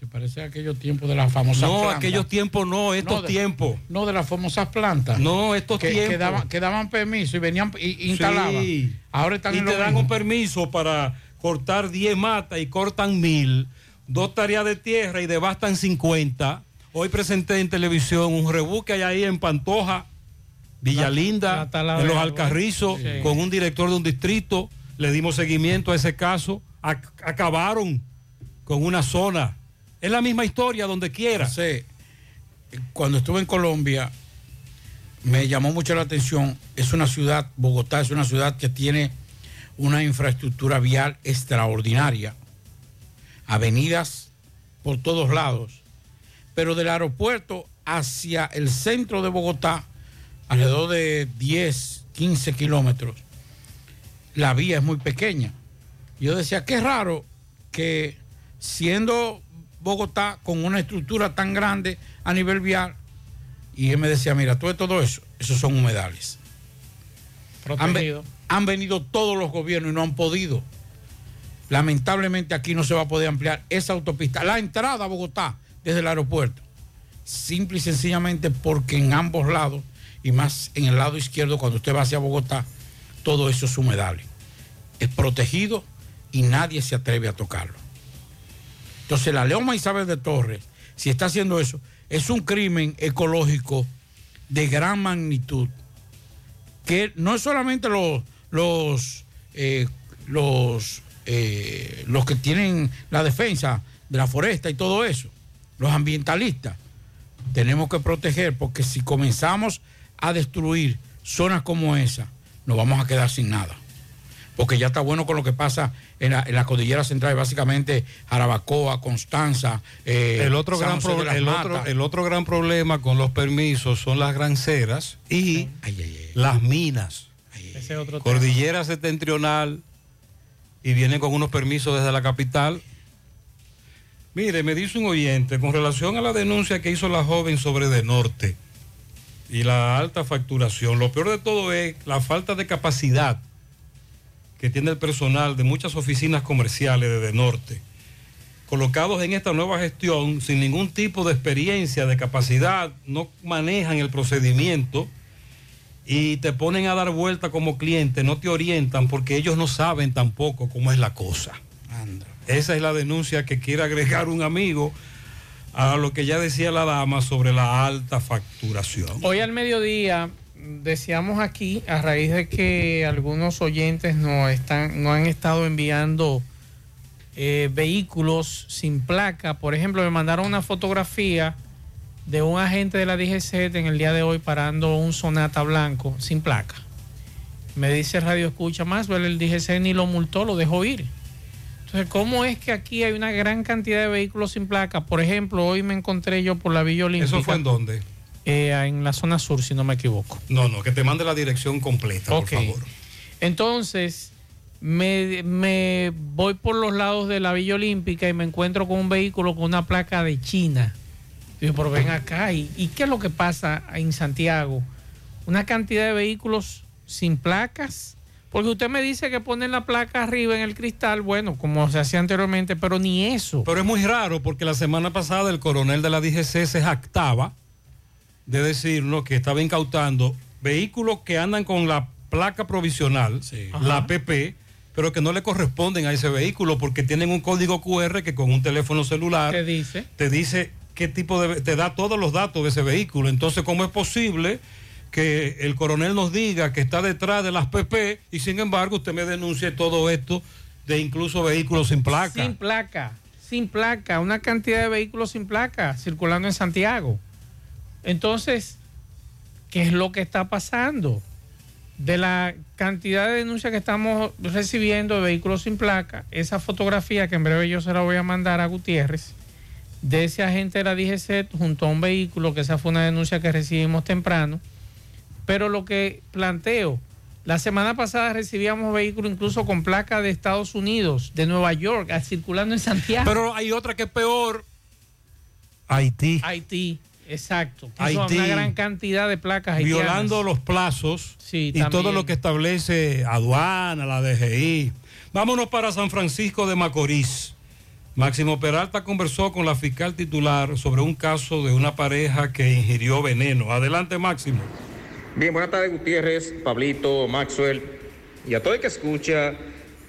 Se parece a aquellos tiempos de las famosas No, plantas. aquellos tiempos no, estos No, de- tiempos. No, de las famosas plantas. No, estos que, tiempos. Que daban, que daban permiso y venían y, y instalaban. Sí. Ahora están y en te dan un permiso para cortar 10 matas y cortan mil, dos tareas de tierra y devastan 50. Hoy presenté en televisión un rebú que hay ahí en Pantoja, Villalinda, la tala en los Alcarrizos, Sí. con un director de un distrito. Le dimos seguimiento a ese caso. Ac- acabaron con una zona. Es la misma historia donde quiera. Sí. Cuando estuve en Colombia, me llamó mucho la atención. Es una ciudad, Bogotá es una ciudad que tiene una infraestructura vial extraordinaria. Avenidas por todos lados. Pero del aeropuerto hacia el centro de Bogotá, alrededor de 10, 15 kilómetros, la vía es muy pequeña. Yo decía, qué raro que siendo Bogotá con una estructura tan grande a nivel vial, y él me decía, mira, todo, todo eso, esos son humedales. Han, han venido todos los gobiernos y no han podido. Lamentablemente aquí no se va a poder ampliar esa autopista, la entrada a Bogotá desde el aeropuerto. Simple y sencillamente porque en ambos lados, y más en el lado izquierdo cuando usted va hacia Bogotá, todo eso es humedales. Es protegido y nadie se atreve a tocarlo. Entonces la Leoma Isabel de Torres, si está haciendo eso, es un crimen ecológico de gran magnitud que no es solamente los los eh, los eh, los que tienen la defensa de la foresta y todo eso, los ambientalistas, tenemos que proteger porque si comenzamos a destruir zonas como esa, nos vamos a quedar sin nada. Porque ya está bueno con lo que pasa en la, en la cordillera central, básicamente Jarabacoa, Constanza, eh, el, otro gran el, otro, el otro gran problema con los permisos son las granceras y las minas. Ese es otro tema. Cordillera septentrional y vienen con unos permisos desde la capital. Mire, me dice un oyente, con relación a la denuncia que hizo la joven sobre De Norte y la alta facturación, lo peor de todo es la falta de capacidad que tiene el personal de muchas oficinas comerciales de De Norte, colocados en esta nueva gestión sin ningún tipo de experiencia, de capacidad, no manejan el procedimiento y te ponen a dar vuelta como cliente, no te orientan porque ellos no saben tampoco cómo es la cosa. Esa es la denuncia que quiere agregar un amigo a lo que ya decía la dama sobre la alta facturación. Hoy al mediodía decíamos aquí, a raíz de que algunos oyentes no, están, no han estado enviando eh, vehículos sin placa. Por ejemplo, me mandaron una fotografía de un agente de la DGC en el día de hoy parando un Sonata blanco sin placa. Me dice Radio Escucha más, el DGC ni lo multó, lo dejó ir. Entonces, ¿cómo es que aquí hay una gran cantidad de vehículos sin placa? Por ejemplo, hoy me encontré yo por la Villa Olímpica. ¿Eso fue en dónde? Eh, en la zona sur, si no me equivoco. No, no, que te mande la dirección completa, por favor. Entonces, me, me voy por los lados de la Villa Olímpica y me encuentro con un vehículo con una placa de China. Digo, pero ven acá, ¿y, y qué es lo que pasa en Santiago? Una cantidad de vehículos sin placas. Porque usted me dice que ponen la placa arriba en el cristal, bueno, como se hacía anteriormente, pero ni eso. Pero es muy raro porque la semana pasada el coronel de la DGC se jactaba de decirnos que estaba incautando vehículos que andan con la placa provisional, la. PP, pero que no le corresponden a ese vehículo porque tienen un código QR que con un teléfono celular ¿Qué dice? te dice qué tipo de te da todos los datos de ese vehículo. Entonces, ¿cómo es posible que el coronel nos diga que está detrás de las PP y sin embargo usted me denuncie todo esto de incluso vehículos sin placa. Sin placa, sin placa, una cantidad de vehículos sin placa circulando en Santiago. Entonces, ¿qué es lo que está pasando? De la cantidad de denuncias que estamos recibiendo de vehículos sin placa, esa fotografía que en breve yo se la voy a mandar a Gutiérrez, de ese agente de la DGC junto a un vehículo, que esa fue una denuncia que recibimos temprano. Pero lo que planteo, la semana pasada recibíamos vehículos incluso con placa de Estados Unidos, de Nueva York, circulando en Santiago. Pero hay otra que es peor. Haití. Haití, exacto. Haití. Una gran cantidad de placas haitianas. violando los plazos Sí, y todo lo que establece aduana, la DGI. Vámonos para San Francisco de Macorís. Máximo Peralta conversó con la fiscal titular sobre un caso de una pareja que ingirió veneno. Adelante, Máximo. Bien, buenas tardes Gutiérrez, Pablito, Maxwell y a todo el que escucha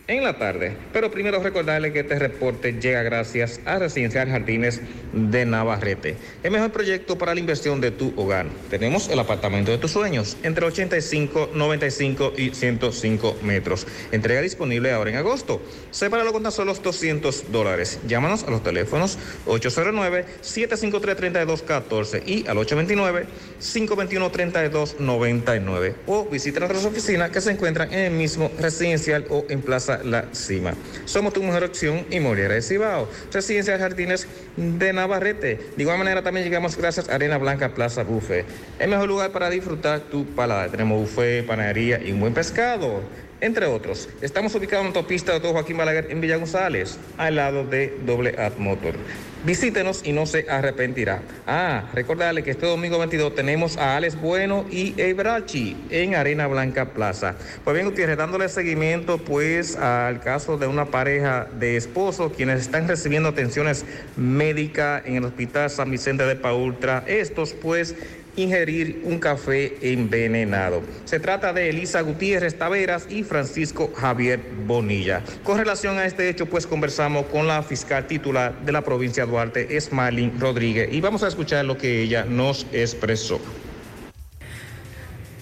en la tarde. Pero primero recordarle que este reporte llega gracias a Residencial Jardines de Navarrete, el mejor proyecto para la inversión de tu hogar. Tenemos el apartamento de tus sueños entre 85, 95 y 105 metros. Entrega disponible ahora en agosto. Sepáralo con tan solo 200 dólares. Llámanos a los teléfonos 809-753-3214 y al 829-521-3299 o visita nuestras oficinas que se encuentran en el mismo residencial o en Plaza La Cima. Somos tu mejor opción inmobiliaria de Cibao, Residencial Jardines de Navarrete. De igual manera también llegamos gracias a Arena Blanca Plaza Buffet, el mejor lugar para disfrutar tu palada. Tenemos buffet, panadería y un buen pescado entre otros. Estamos ubicados en la autopista de Joaquín Balaguer en Villa González, al lado de Doble Ad Motor. Visítenos y no se arrepentirá. Ah, recordarle que este domingo 22 tenemos a Alex Bueno y Ebrachi en Arena Blanca Plaza. Pues bien, Gutiérrez, dándole seguimiento pues al caso de una pareja de esposos quienes están recibiendo atenciones médicas en el Hospital San Vicente de Paultra. Estos pues ingerir un café envenenado. Se trata de Elisa Gutiérrez Taveras y Francisco Javier Bonilla. Con relación a este hecho, pues conversamos con la fiscal titular de la provincia de Duarte, Esmalin Rodríguez, y vamos a escuchar lo que ella nos expresó.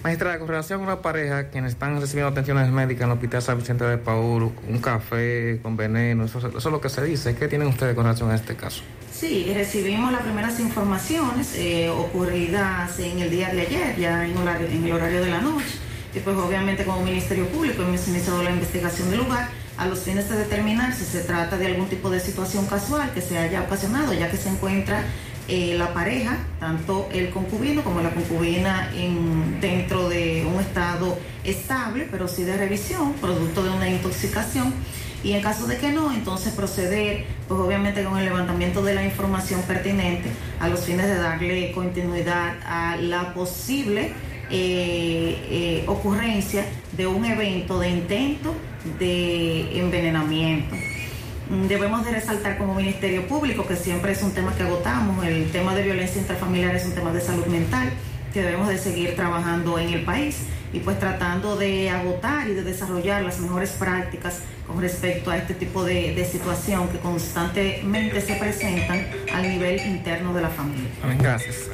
Magistrada, con relación a una pareja quienes están recibiendo atenciones médicas en el Hospital San Vicente de Paul, un café con veneno, eso es lo que se dice. ¿Qué tienen ustedes con relación a este caso? Sí, recibimos las primeras informaciones eh, ocurridas en el día de ayer, ya en, el horario de la noche. Y pues obviamente como Ministerio Público hemos iniciado la investigación del lugar a los fines de determinar si se trata de algún tipo de situación casual que se haya ocasionado, ya que se encuentra eh, la pareja, tanto el concubino como la concubina en- dentro de un estado estable, pero sí de revisión, producto de una intoxicación. Y en caso de que no, entonces proceder, pues obviamente con el levantamiento de la información pertinente a los fines de darle continuidad a la posible eh, eh, ocurrencia de un evento de intento de envenenamiento. Mm, Debemos de resaltar como Ministerio Público, que siempre es un tema que agotamos, el tema de violencia intrafamiliar es un tema de salud mental, que debemos de seguir trabajando en el país y pues tratando de agotar y de desarrollar las mejores prácticas con respecto a este tipo de, de situación que constantemente se presentan al nivel interno de la familia. Gracias.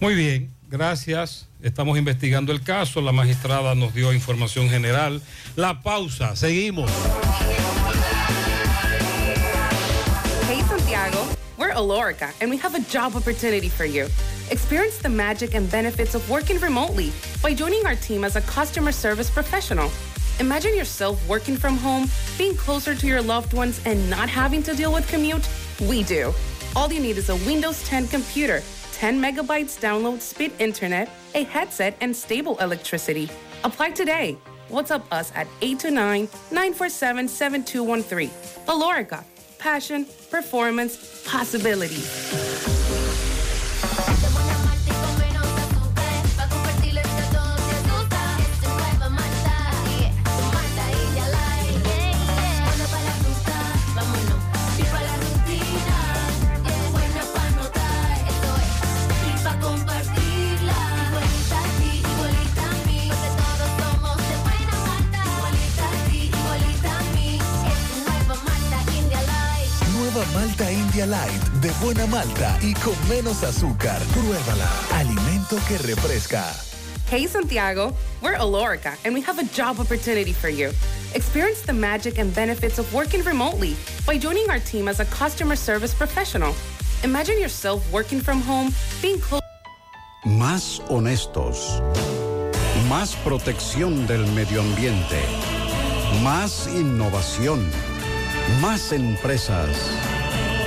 Muy bien, gracias. Estamos investigando el caso. La magistrada nos dio información general. La pausa. Seguimos. Hey Santiago, we're Alorica and we have a job opportunity for you. Experience the magic and benefits of working remotely by joining our team as a customer service professional. Imagine yourself working from home, being closer to your loved ones, and not having to deal with commute. We do. All you need is a Windows 10 computer, 10 megabytes download speed internet, a headset, and stable electricity. Apply today. WhatsApp us at 829 947 7213. Alorica. Passion, performance, possibilities. Malta India Light de buena malta y con menos azúcar. Pruébala. Alimento que refresca. Hey Santiago, we're Alorica and we have a job opportunity for you. Experience the magic and benefits of working remotely by joining our team as a customer service professional. Imagine yourself working from home, being close. Más honestos. Más protección del medio ambiente. Más innovación. Más empresas.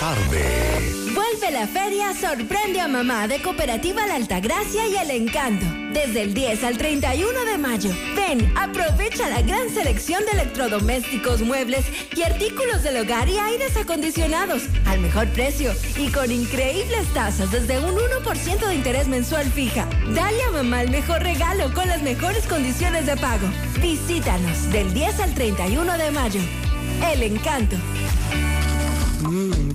Tarde. Vuelve la feria Sorprende a Mamá de Cooperativa La Altagracia y El Encanto. Desde el 10 al 31 de mayo. Ven, aprovecha la gran selección de electrodomésticos, muebles y artículos del hogar y aires acondicionados al mejor precio y con increíbles tasas desde un 1% de interés mensual fija. Dale a mamá el mejor regalo con las mejores condiciones de pago. Visítanos del 10 al 31 de mayo. El Encanto. Mmm,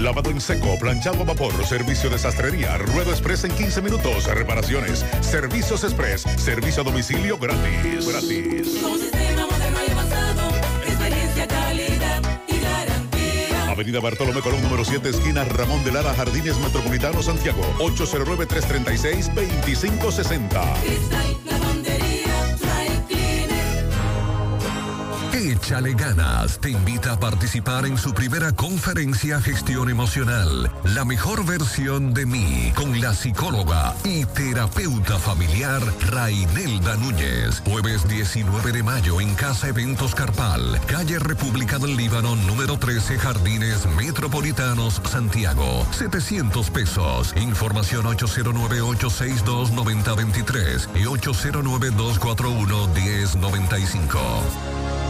Lavado en seco, planchado a vapor, servicio de sastrería, ruedo express en 15 minutos, reparaciones, servicios express, servicio a domicilio gratis. Gratis. Con sistema moderno y avanzado, experiencia, calidad y garantía. Avenida Bartolomé Colón, número 7, esquina Ramón de Lara, Jardines Metropolitano, Santiago. 809-336-2560. Échale ganas. Te invita a participar en su primera conferencia Gestión Emocional. La mejor versión de mí con la psicóloga y terapeuta familiar Rainelda Núñez. Jueves 19 de mayo en Casa Eventos Carpal, calle República del Líbano, número 13, Jardines Metropolitanos, Santiago. 700 pesos. Información 809-862-9023 y 809-241-1095.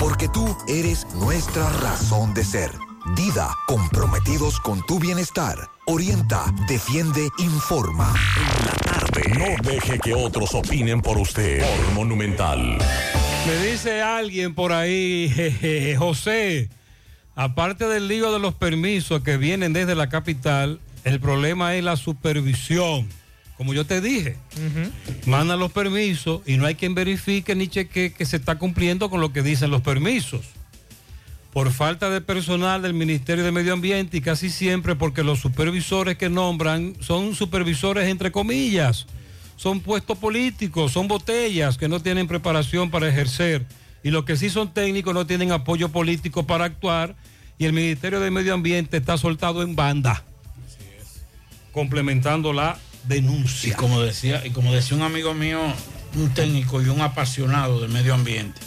porque tú eres nuestra razón de ser. Dida, comprometidos con tu bienestar. Orienta, defiende, informa. No deje que otros opinen por usted. Por Monumental. Me dice alguien por ahí, jeje, José, aparte del lío de los permisos que vienen desde la capital, el problema es la supervisión. Como yo te dije, mandan los permisos y no hay quien verifique ni cheque que se está cumpliendo con lo que dicen los permisos. Por falta de personal del Ministerio de Medio Ambiente y casi siempre porque los supervisores que nombran son supervisores entre comillas, son puestos políticos, son botellas que no tienen preparación para ejercer. Y los que sí son técnicos no tienen apoyo político para actuar y el Ministerio de Medio Ambiente está soltado en banda, complementando la denuncia. Y como decía, y como decía un amigo mío, un técnico y un apasionado del medio ambiente,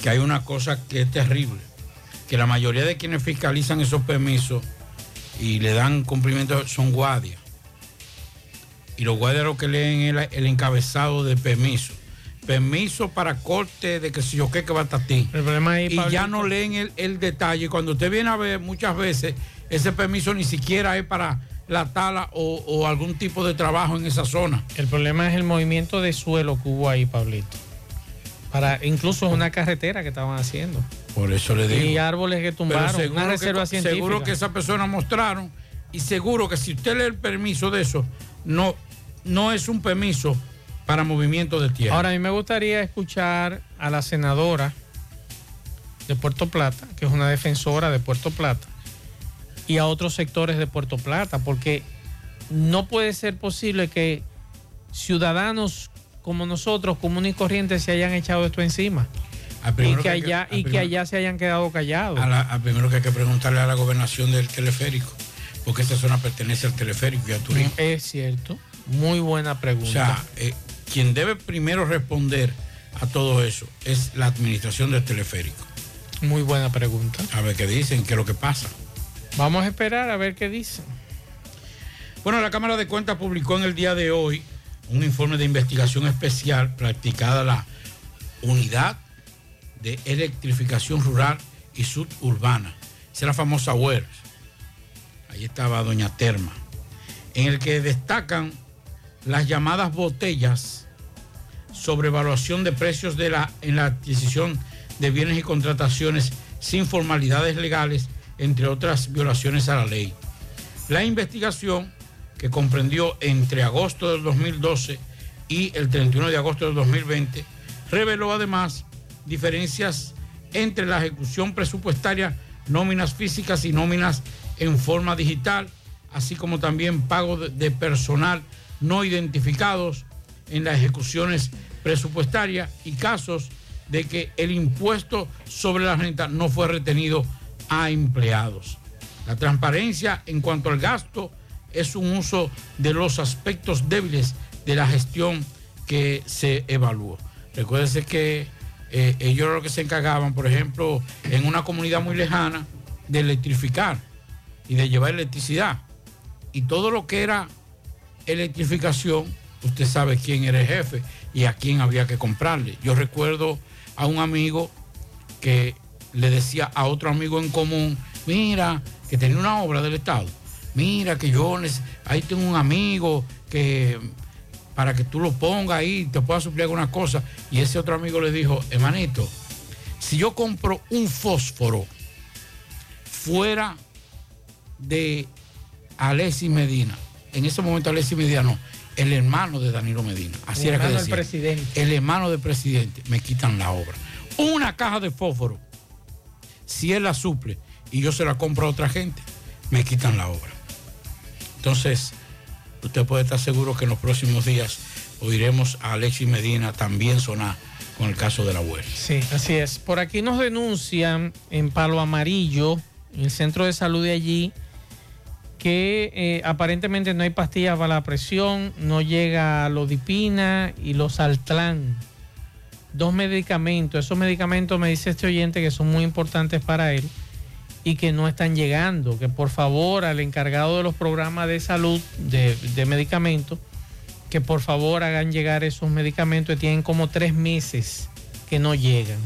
que hay una cosa que es terrible, que la mayoría de quienes fiscalizan esos permisos y le dan cumplimiento son guardias. y los guardias lo que leen el, el encabezado de permiso. Permiso para corte de que si yo qué que va a ti. El problema ahí, y ya no leen el, el detalle. Cuando usted viene a ver muchas veces, ese permiso ni siquiera es para la tala o, o algún tipo de trabajo en esa zona. El problema es el movimiento de suelo que hubo ahí, Pablito. Para, incluso una carretera que estaban haciendo. Por eso le digo. Y árboles que Pero tumbaron, seguro una reserva que, científica. Seguro que esas personas mostraron y seguro que si usted lee el permiso de eso, no, no es un permiso para movimiento de tierra. Ahora, a mí me gustaría escuchar a la senadora de Puerto Plata, que es una defensora de Puerto Plata, y a otros sectores de Puerto Plata, porque no puede ser posible que ciudadanos como nosotros, comunes y corrientes, se hayan echado esto encima. Y que, que hay que- allá, al y que allá se hayan quedado callados. A la- a primero que hay que preguntarle a la gobernación del teleférico, porque esa zona pertenece al teleférico y al turismo. Es cierto. Muy buena pregunta. O sea, eh, quien debe primero responder a todo eso es la administración del teleférico. Muy buena pregunta. A ver qué dicen, qué es lo que pasa. Vamos a esperar a ver qué dicen. Bueno, la Cámara de Cuentas publicó en el día de hoy un informe de investigación especial practicada la Unidad de Electrificación Rural y Suburbana. Esa es la famosa UERS. Ahí estaba Doña Terma. En el que destacan las llamadas botellas sobre evaluación de precios de la, en la adquisición de bienes y contrataciones sin formalidades legales, entre otras violaciones a la ley. La investigación, que comprendió entre agosto del 2012 y el 31 de agosto del 2020, reveló además diferencias entre la ejecución presupuestaria, nóminas físicas y nóminas en forma digital, así como también pago de, personal no identificados en las ejecuciones presupuestarias y casos de que el impuesto sobre la renta no fue retenido a empleados. La transparencia en cuanto al gasto es un uso de los aspectos débiles de la gestión que se evaluó. Recuérdense que eh, ellos lo que se encargaban, por ejemplo, en una comunidad muy lejana, de electrificar y de llevar electricidad. Y todo lo que era electrificación, usted sabe quién era el jefe y a quién había que comprarle. Yo recuerdo a un amigo que le decía a otro amigo en común, mira, que tenía una obra del Estado, mira que yo, ahí tengo un amigo que para que tú lo pongas ahí, te pueda suplir alguna cosa. Y ese otro amigo le dijo, hermanito, si yo compro un fósforo fuera de Alessi Medina, en ese momento Alessi Medina no, el hermano de Danilo Medina, así El era que decía. presidente. El hermano del presidente, me quitan la obra. Una caja de fósforo, si él la suple y yo se la compro a otra gente, me quitan la obra. Entonces, usted puede estar seguro que en los próximos días oiremos a Alexis Medina también sonar con el caso de la web. Sí, así es. Por aquí nos denuncian en Palo Amarillo, en el centro de salud de allí, que eh, aparentemente no hay pastillas para la presión, no llega Lodipina y los Altlán. Dos medicamentos. Esos medicamentos me dice este oyente que son muy importantes para él y que no están llegando. Que por favor al encargado de los programas de salud de, de medicamentos, que por favor hagan llegar esos medicamentos que tienen como tres meses que no llegan.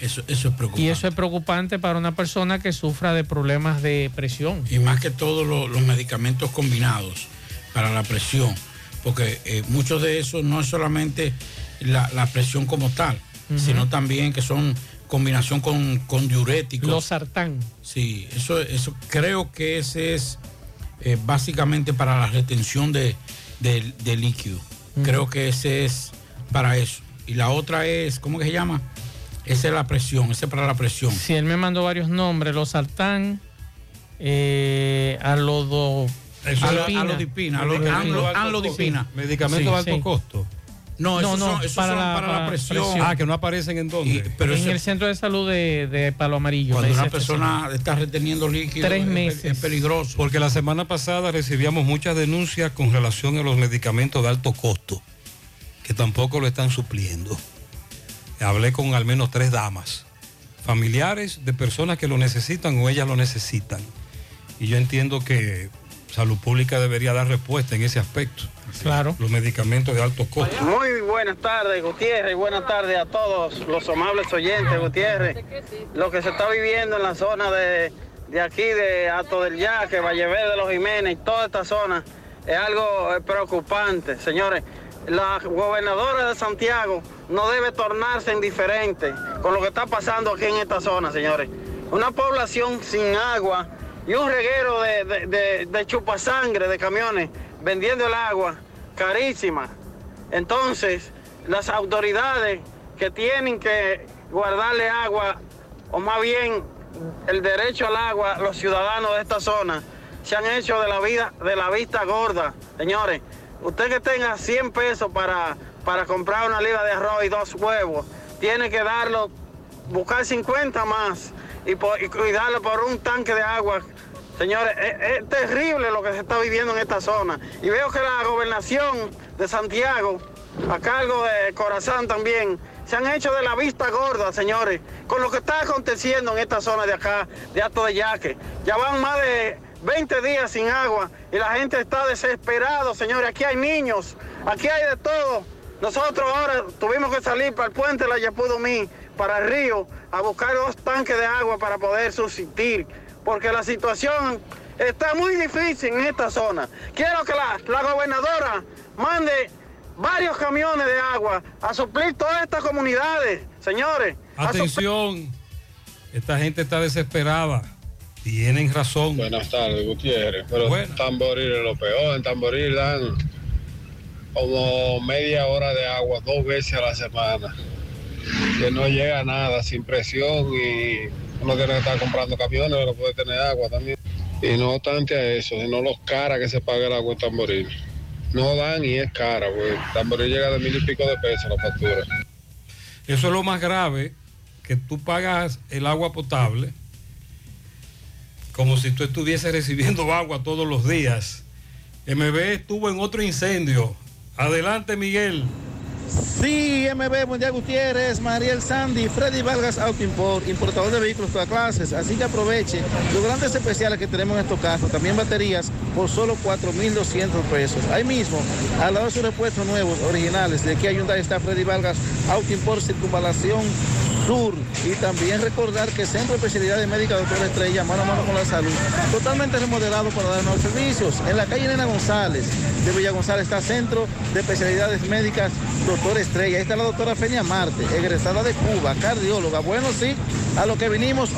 Eso, eso es preocupante. Y eso es preocupante para una persona que sufra de problemas de presión. Y más que todos lo- los medicamentos combinados para la presión, porque eh, muchos de esos no es solamente la, la presión como tal, sino también que son combinación con, con diuréticos. Los sartán. Sí, eso, eso creo que ese es eh, básicamente para la retención de, de- de líquido. Creo que ese es para eso. Y la otra es, ¿cómo que se llama? Esa es la presión, ese es para la presión. Si él me mandó varios nombres, los sartán, eh, alodo, Eso, alodipina, alo- anlo- anlodipina. Medicamentos de alto Sí. costo. No, esos son, esos para son la- para la para presión. presión. Ah, que no aparecen en dónde. pero en ese- el centro de salud de, de Palo Amarillo. Cuando una este persona está reteniendo líquido, Tres es- meses. es peligroso. Porque la semana pasada recibíamos muchas denuncias con relación a los medicamentos de alto costo, que tampoco lo están supliendo. Hablé con al menos tres damas, familiares de personas que lo necesitan o ellas lo necesitan. Y yo entiendo que Salud Pública debería dar respuesta en ese aspecto. Claro. Los medicamentos de alto costo. Muy buenas tardes, Gutiérrez, y buenas tardes a todos los amables oyentes, Gutiérrez. Lo que se está viviendo en la zona de, de aquí, de Alto del Yaque, Valle Verde, Los Jiménez, y toda esta zona, es algo eh, preocupante. Señores, la gobernadora de Santiago no debe tornarse indiferente con lo que está pasando aquí en esta zona, señores. Una población sin agua y un reguero de, de, de- chupasangre de camiones vendiendo el agua carísima. Entonces, las autoridades que tienen que guardarle agua, o más bien el derecho al agua, los ciudadanos de esta zona, se han hecho de la vida, de la vista gorda. Señores, usted que tenga 100 pesos para, para comprar una libra de arroz y dos huevos, tiene que darlo, buscar 50 más y, por- cuidarlo por un tanque de agua. Señores, es, terrible lo que se está viviendo en esta zona. Y veo que la gobernación de Santiago, a cargo de Corazán también, se han hecho de la vista gorda, señores, con lo que está aconteciendo en esta zona de acá, de Alto de Yaque. Ya van más de 20 días sin agua y la gente está desesperado, señores. Aquí hay niños, aquí hay de todo. Nosotros ahora tuvimos que salir para el puente de la Yapudumí, para el río, a buscar dos tanques de agua para poder subsistir, porque la situación está muy difícil en esta zona. Quiero que la, la gobernadora mande varios camiones de agua a suplir todas estas comunidades, señores. Atención, esta gente está desesperada. Tienen razón. Buenas tardes, Gutiérrez. Pero Tamboril es lo peor. En Tamboril dan como media hora de agua dos veces a la semana. Que no llega nada, sin presión y uno tiene que estar comprando camiones para poder tener agua también. Y no obstante a eso, sino los caras que se paga el agua en Tamboril. No dan y es cara, pues. Tamboril llega de mil y pico de pesos la factura. Eso es lo más grave, que tú pagas el agua potable como si tú estuvieses recibiendo agua todos los días. MB estuvo en otro incendio. Adelante, Miguel. Sí, MB Mundial Gutiérrez, Mariel Sandy, Freddy Vargas Auto Import, importador de vehículos todas clases. Así que aproveche los grandes especiales que tenemos en estos casos. También baterías por solo 4.200 pesos. Ahí mismo, al lado de sus repuestos nuevos, originales, de aquí a Hyundai está Freddy Vargas Auto Import, Circunvalación Sur. Y también recordar que Centro de Especialidades Médicas Doctor Estrella, mano a mano con la salud, totalmente remodelado para dar nuevos servicios. En la calle Nena González de Villa González está Centro de Especialidades Médicas Doctor Estrella. Ahí está la doctora Fenia Marte, egresada de Cuba, cardióloga. Bueno, sí, a lo que vinimos.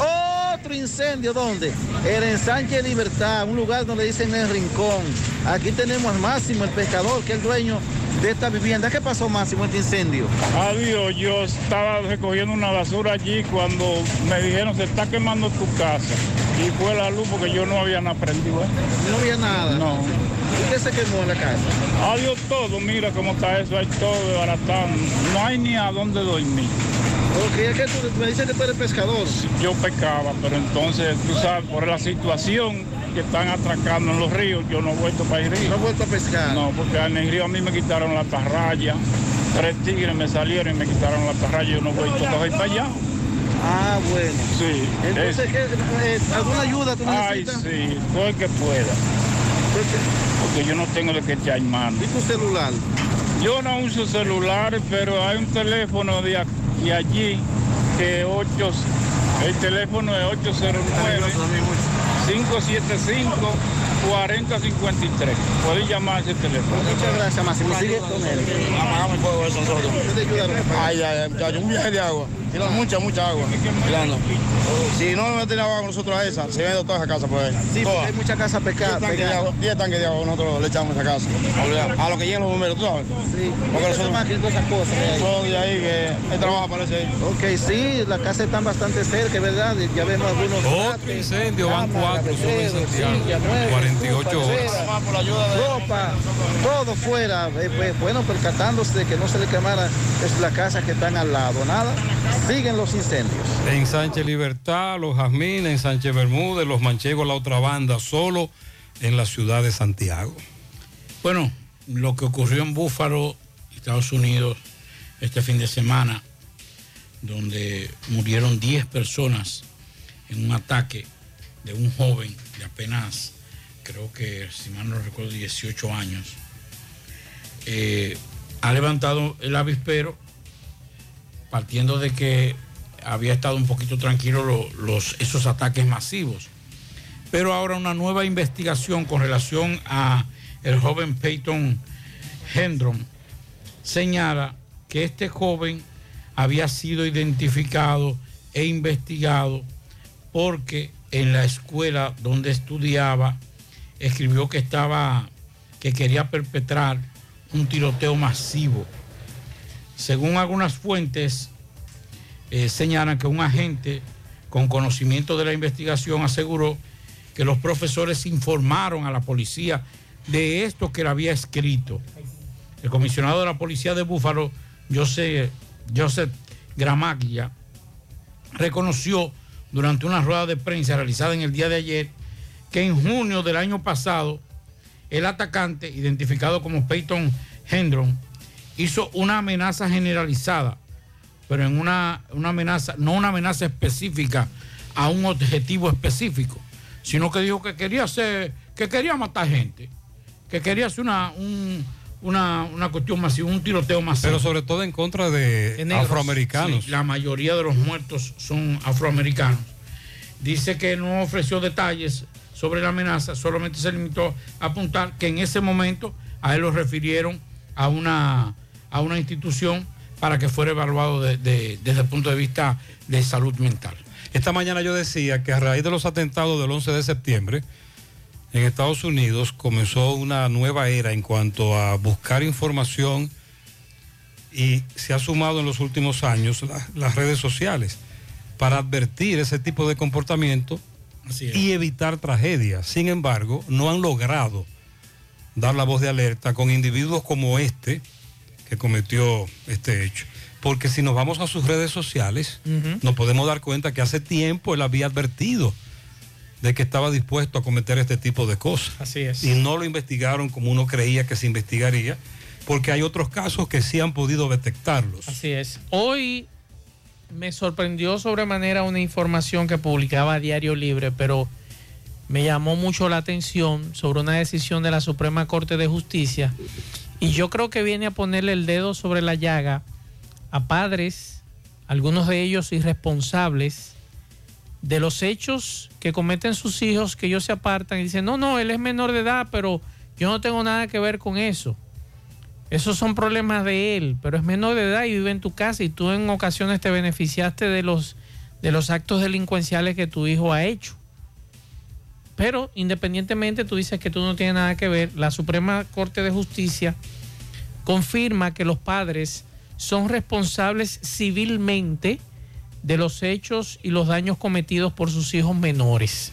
Otro incendio, ¿dónde? El ensanche Libertad, un lugar donde dicen el rincón. Aquí tenemos a Máximo, el pescador, que es el dueño de esta vivienda. ¿Qué pasó, Máximo, este incendio? Adiós, yo estaba recogiendo una basura allí cuando me dijeron se está quemando tu casa. Y fue la luz porque yo no había nada prendido. No había nada. No. ¿Y qué se quemó en la casa? Adiós todo, mira cómo está eso, hay todo desbaratado. No hay ni a dónde dormir. Es que tú me dices que tú eres pescador. Yo pescaba, pero entonces, tú sabes, por la situación que están atracando en los ríos, yo no he vuelto para el río. ¿No has vuelto a pescar? No, porque en el río a mí me quitaron la tarraya. Tres tigres me salieron y me quitaron la tarraya, yo no he vuelto a coger para allá. Ah, bueno. Sí. Entonces, es- ¿qué, eh, ¿alguna ayuda tú Ay, necesitas? sí, todo el que pueda. Porque yo no tengo de que echar mano. ¿Y tu celular? Yo no uso celular, pero hay un teléfono de aquí allí que 8, el teléfono es 809 575 4053. Puedes llamar a ese teléfono. Muchas gracias, Máximo. Sigue con él. Apagamos el fuego eso nosotros. Ay, ay, ay, un viaje de agua. Mucha, mucha agua. Tirando. Si no me tenía agua con nosotros a esa, se vende toda esa casa por ahí. Sí, Toda. hay mucha casa pescada. 10 tanques de agua, 10 tanques de agua nosotros le echamos a esa casa. A lo que llegan los bomberos, tú sabes. Sí. Porque nosotros- máquinas y todas esas cosas. que. Todo de ahí que el trabajo aparece ahí. Ok, sí, las casas están bastante cerca, es ¿verdad? Ya vemos algunos. Otro incendio, van cuatro solo en letreros, Santiago. sillas, muebles, 48 horas. Ropa, todo fuera. Eh, pues, bueno, percatándose de que no se le quemara es las casas que están al lado. Nada, siguen los incendios. En Sánchez Libertad, los Jazmines, en Sánchez Bermúdez, los Manchegos, la otra banda, solo en la ciudad de Santiago. Bueno, lo que ocurrió en Búfalo, Estados Unidos, este fin de semana, donde murieron 10 personas en un ataque de un joven de apenas creo que, si mal no recuerdo, 18 años, eh, ha levantado el avispero partiendo de que había estado un poquito tranquilo lo- los, esos ataques masivos. Pero ahora una nueva investigación con relación a el joven Peyton Hendron señala que este joven había sido identificado e investigado porque en la escuela donde estudiaba escribió que estaba que quería perpetrar un tiroteo masivo. Según algunas fuentes eh, señalan que un agente con conocimiento de la investigación aseguró que los profesores informaron a la policía de esto que le había escrito. El comisionado de la policía de Búfalo, Joseph, Joseph Gramaglia, reconoció durante una rueda de prensa realizada en el día de ayer que en junio del año pasado el atacante, identificado como Peyton Hendron, hizo una amenaza generalizada, pero en una, una amenaza, no una amenaza específica a un objetivo específico, sino que dijo que quería hacer, que quería matar gente, que quería hacer una, un- una, una cuestión masiva, un tiroteo masivo. Pero sobre todo en contra de negros. afroamericanos. Sí, la mayoría de los muertos son afroamericanos. Dice que no ofreció detalles sobre la amenaza, solamente se limitó a apuntar que en ese momento a él lo refirieron a una, a una institución para que fuera evaluado de- de- desde el punto de vista de salud mental. Esta mañana yo decía que a raíz de los atentados del 11 de septiembre, en Estados Unidos comenzó una nueva era en cuanto a buscar información y se ha sumado en los últimos años la- las redes sociales para advertir ese tipo de comportamiento y evitar tragedias. Sin embargo, no han logrado dar la voz de alerta con individuos como este que cometió este hecho. Porque si nos vamos a sus redes sociales, nos podemos dar cuenta que hace tiempo él había advertido de que estaba dispuesto a cometer este tipo de cosas. Así es. Y no lo investigaron como uno creía que se investigaría, porque hay otros casos que sí han podido detectarlos. Así es. Hoy me sorprendió sobremanera una información que publicaba Diario Libre, pero me llamó mucho la atención sobre una decisión de la Suprema Corte de Justicia y yo creo que viene a ponerle el dedo sobre la llaga a padres, algunos de ellos irresponsables, de los hechos que cometen sus hijos, que ellos se apartan y dicen, no, no, él es menor de edad, pero yo no tengo nada que ver con eso. Esos son problemas de él, pero es menor de edad y vive en tu casa y tú en ocasiones te beneficiaste de los, de los actos delincuenciales que tu hijo ha hecho. Pero independientemente tú dices que tú no tienes nada que ver, la Suprema Corte de Justicia confirma que los padres son responsables civilmente de los hechos y los daños cometidos por sus hijos menores.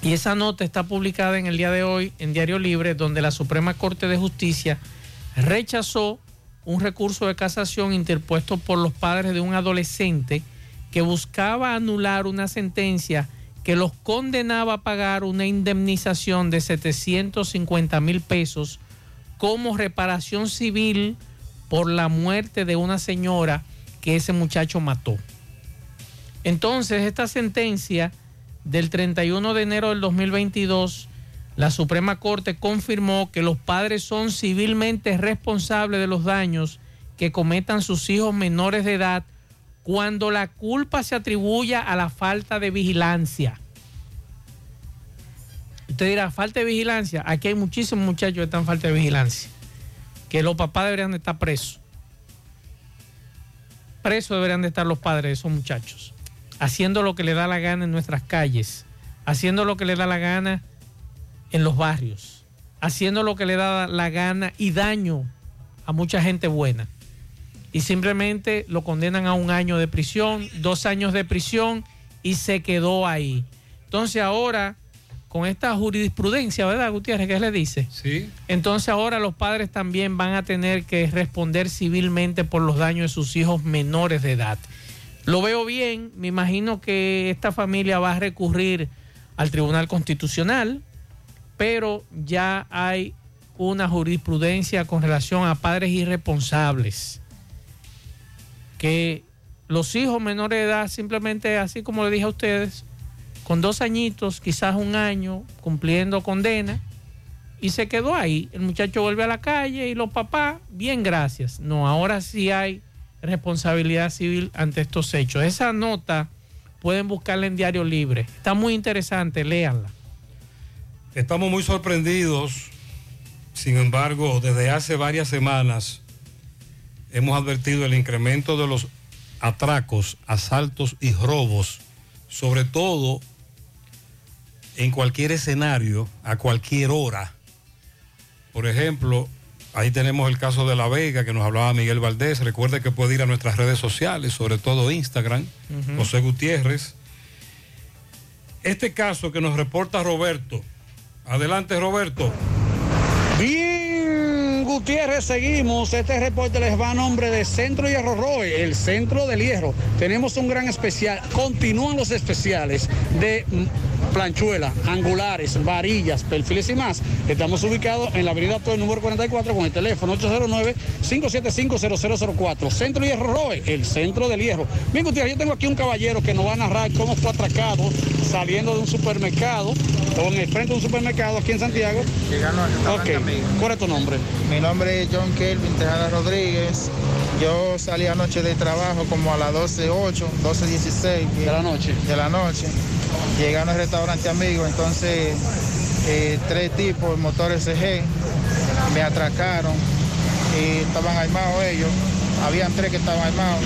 Y esa nota está publicada en el día de hoy en Diario Libre, donde la Suprema Corte de Justicia rechazó un recurso de casación interpuesto por los padres de un adolescente que buscaba anular una sentencia que los condenaba a pagar una indemnización de 750 mil pesos como reparación civil por la muerte de una señora que ese muchacho mató. Entonces, esta sentencia del 31 de enero del 2022, la Suprema Corte confirmó que los padres son civilmente responsables de los daños que cometan sus hijos menores de edad cuando la culpa se atribuya a la falta de vigilancia. Usted dirá, falta de vigilancia. Aquí hay muchísimos muchachos que están en falta de vigilancia. Que los papás deberían de estar presos. Presos deberían de estar los padres de esos muchachos. Haciendo lo que le da la gana en nuestras calles. Haciendo lo que le da la gana en los barrios. Haciendo lo que le da la gana y daño a mucha gente buena. Y simplemente lo condenan a un año de prisión, dos años de prisión y se quedó ahí. Entonces ahora, con esta jurisprudencia, ¿verdad, Gutiérrez? ¿Qué le dice? Sí. Entonces ahora los padres también van a tener que responder civilmente por los daños de sus hijos menores de edad. Lo veo bien, me imagino que esta familia va a recurrir al Tribunal Constitucional, pero ya hay una jurisprudencia con relación a padres irresponsables. Que los hijos menores de edad, simplemente así como le dije a ustedes, con dos añitos, quizás un año, cumpliendo condena, y se quedó ahí. El muchacho vuelve a la calle y los papás, bien, gracias. No, ahora sí hay responsabilidad civil ante estos hechos. Esa nota pueden buscarla en Diario Libre. Está muy interesante, léanla. Estamos muy sorprendidos, sin embargo, desde hace varias semanas hemos advertido el incremento de los atracos, asaltos y robos, sobre todo en cualquier escenario, a cualquier hora. Por ejemplo, ahí tenemos el caso de La Vega que nos hablaba Miguel Valdés. Recuerde que puede ir a nuestras redes sociales, sobre todo Instagram. José Gutiérrez. Este caso que nos reporta Roberto. Adelante, Roberto. Gutiérrez, seguimos. Este reporte les va a nombre de Centro Hierro Roy, el centro del hierro. Tenemos un gran especial. Continúan los especiales de mm, planchuela, angulares, varillas, perfiles y más. Estamos ubicados en la avenida Todo número 44 con el teléfono 809-575-0004. Centro Hierro Roy, el centro del hierro. Bien, Gutiérrez, yo tengo aquí un caballero que nos va a narrar cómo fue atracado saliendo de un supermercado o en el frente de un supermercado aquí en Santiago. Llegando al restaurante Ok, Amigo. ¿cuál es tu nombre? Mi nombre es John Kelvin Tejada Rodríguez. Yo salí anoche de trabajo como a las 12.08, 12.16. ¿De la noche? De la noche. Llegando al restaurante Amigo, entonces eh, tres tipos, motores CG, me atracaron y estaban armados ellos. Habían tres que estaban armados,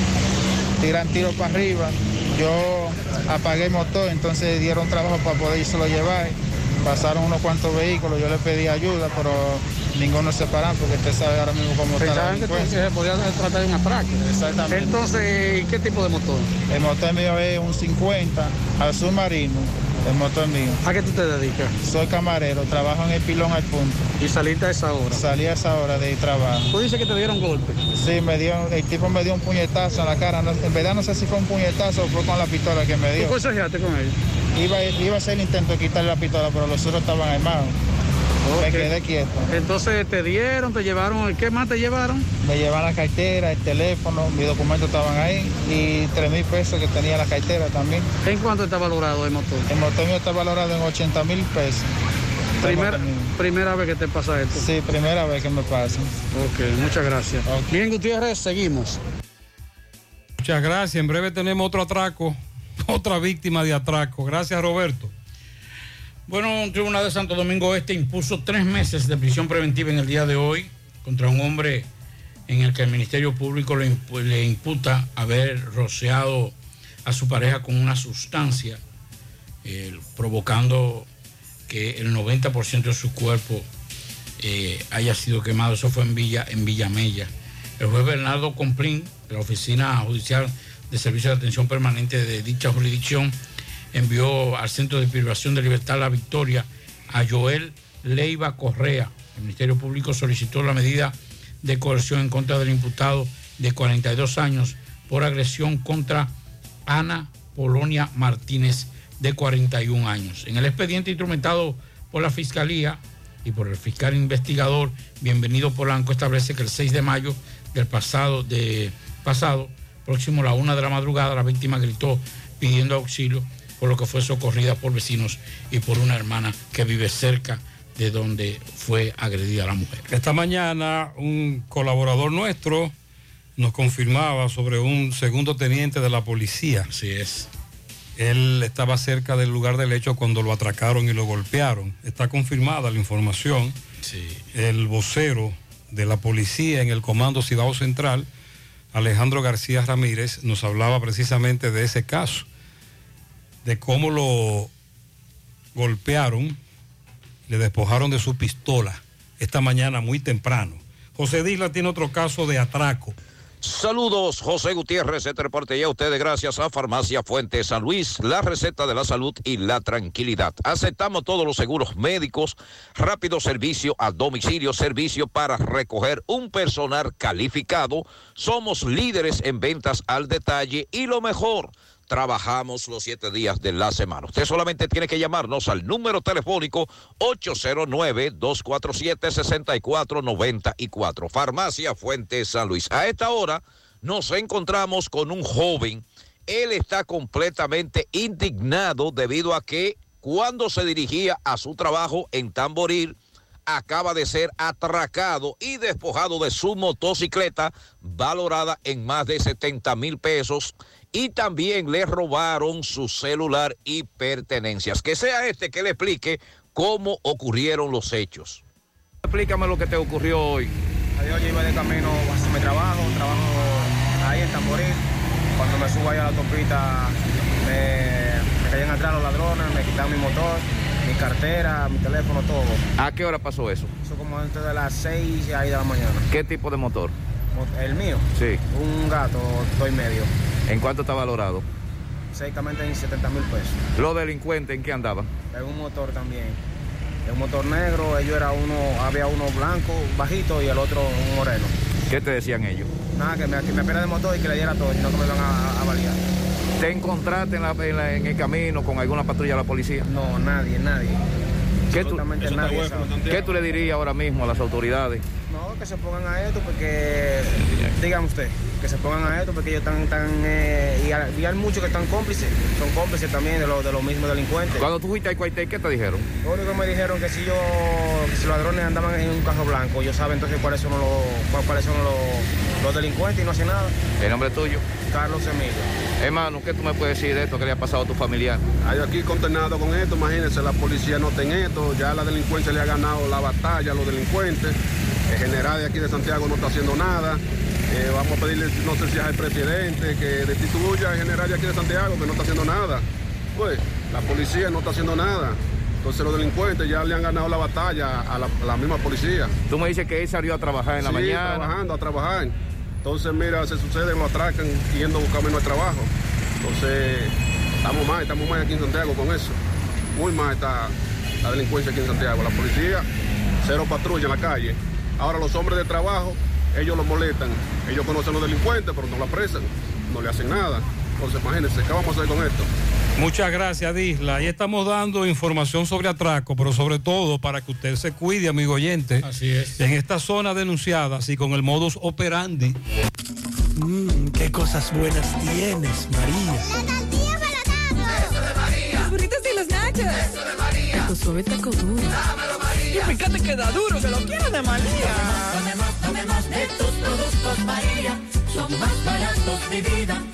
tiran tiros para arriba. Yo apagué el motor, entonces dieron trabajo para poder lo llevar. Pasaron unos cuantos vehículos, yo les pedí ayuda, pero ninguno se pararon porque usted sabe ahora mismo cómo está Pensaban que se podía tratar de un atraco. Exactamente. Entonces, ¿qué tipo de motor? El motor mío es un 50 azul marino, el motor mío. ¿A qué tú te dedicas? Soy camarero, trabajo en el pilón al punto. ¿Y saliste a esa hora? Salí a esa hora de trabajo. ¿Tú dices que te dieron golpe? Sí, me dio, el tipo me dio un puñetazo en la cara. No- en verdad no sé si fue un puñetazo o fue con la pistola que me ¿Tú dio. forcejeaste con él? Iba, iba a hacer el intento de quitarle la pistola, pero los otros estaban armados. Me Ok. quedé quieto. Entonces, ¿te dieron, te llevaron? ¿Qué más te llevaron? Me llevaban la cartera, el teléfono, mis documentos estaban ahí y tres mil pesos que tenía la cartera también. ¿En cuánto está valorado el motor? El motor mío está valorado en 80 mil pesos. Primera, primera vez que te pasa esto. Sí, primera vez que me pasa. Ok, muchas gracias. Bien, Gutiérrez, seguimos. Muchas gracias. En breve tenemos otro atraco, otra víctima de atraco. Gracias, Roberto. Bueno, un tribunal de Santo Domingo Este impuso tres meses de prisión preventiva en el día de hoy contra un hombre en el que el Ministerio Público le, impu- le imputa haber rociado a su pareja con una sustancia, provocando que el 90% de su cuerpo eh, haya sido quemado. Eso fue en Villa, en Villamella. El juez Bernardo Complín, de la Oficina Judicial de Servicio de Atención Permanente de dicha jurisdicción, envió al Centro de Privación de Libertad La Victoria a Joel Leiva Correa. El Ministerio Público solicitó la medida de coerción en contra del imputado de 42 años por agresión contra Ana Polonia Martínez, de 41 años. En el expediente instrumentado por la Fiscalía y por el fiscal investigador, bienvenido Polanco, establece que el 6 de mayo del pasado, de, pasado próximo a la una de la madrugada, la víctima gritó pidiendo auxilio, por lo que fue socorrida por vecinos y por una hermana que vive cerca de donde fue agredida la mujer. Esta mañana un colaborador nuestro nos confirmaba sobre un segundo teniente de la policía. Así es. Él estaba cerca del lugar del hecho cuando lo atracaron y lo golpearon. Está confirmada la información. El vocero de la policía en el Comando Cibao Central, Alejandro García Ramírez, nos hablaba precisamente de ese caso, de cómo lo golpearon, le despojaron de su pistola esta mañana muy temprano. José Disla tiene otro caso de atraco. Saludos, José Gutiérrez, este reporte ya a ustedes gracias a Farmacia Fuente San Luis, la receta de la salud y la tranquilidad. Aceptamos todos los seguros médicos, rápido servicio a domicilio, servicio para recoger un personal calificado. Somos líderes en ventas al detalle y lo mejor. Trabajamos los siete días de la semana. Usted solamente tiene que llamarnos al número telefónico 809-247-6494. Farmacia Fuente San Luis. A esta hora nos encontramos con un joven él está completamente indignado debido a que cuando se dirigía a su trabajo en Tamboril, acaba de ser atracado y despojado de su motocicleta valorada en más de 70 mil pesos y también le robaron su celular y pertenencias. Que sea este que le explique cómo ocurrieron los hechos. Explícame lo que te ocurrió hoy. Yo iba de camino hacia mi trabajo, trabajo ahí en Tamboril. Cuando me subo ahí a la autopista, me, me caían atrás los ladrones, me quitaron mi motor, mi cartera, mi teléfono, todo. ¿A qué hora pasó eso? Eso como antes de las 6 ahí de la mañana. ¿Qué tipo de motor? El mío, Sí. un gato, dos y medio. ¿En cuánto está valorado? Exactamente en 70 mil pesos. Los delincuentes, ¿en qué andaban? En un motor también. En un motor negro, ellos era uno, había uno blanco, bajito, y el otro un moreno. ¿Qué te decían ellos? Nada, que me, que me de motor y que le diera todo, sino que me iban a, a balear. ¿Te encontraste en, la- en la- en el camino con alguna patrulla de la policía? No, nadie, nadie. ¿Qué tú, nadie. ¿Qué tú le dirías ahora mismo a las autoridades? No, que se pongan a esto porque, dígame usted, que se pongan a esto porque ellos están, están eh, y, hay, y hay muchos que están cómplices, son cómplices también de, los de los mismos delincuentes. Cuando tú fuiste al cuartel, ¿qué te dijeron? Lo único que me dijeron que si yo, que si los ladrones andaban en un carro blanco, yo saben entonces cuáles son los, cuál- cuáles son los, los delincuentes y no hacen nada. ¿El nombre tuyo? Carlos Semillo. Hermano, ¿qué tú me puedes decir de esto que le ha pasado a tu familiar? Hay aquí condenado con esto, imagínense, la policía no está en esto, ya la delincuencia le ha ganado la batalla a los delincuentes, el general de aquí de Santiago no está haciendo nada, Eh, vamos a pedirle, no sé si es al presidente, que destituya al general de aquí de Santiago, que no está haciendo nada. Pues, la policía no está haciendo nada. Entonces los delincuentes ya le han ganado la batalla a la, a la misma policía. Tú me dices que él salió a trabajar en la Sí, mañana. trabajando, a trabajar. Entonces, mira, se suceden, lo atracan yendo a buscar menos trabajo. Entonces, estamos mal, estamos mal aquí en Santiago con eso. Muy mal está la delincuencia aquí en Santiago. La policía, cero patrulla en la calle. Ahora los hombres de trabajo, ellos los molestan. Ellos conocen a los delincuentes, pero no la apresan, no le hacen nada. Entonces, imagínense, ¿qué vamos a hacer con esto? Muchas gracias, Disla. Y estamos dando información sobre atraco, pero sobre todo para que usted se cuide, amigo oyente. Así es. En esta zona denunciada, así con el modus operandi. Mmm, qué cosas buenas tienes, María. Eso de María. Los burritos y los nachos. Eso de María. Taco suave, taco duro. Dámelo, María. Y fíjate que da duro, que lo quiero de María. Tomemos, tomemos de tus productos, María. Son más baratos de vida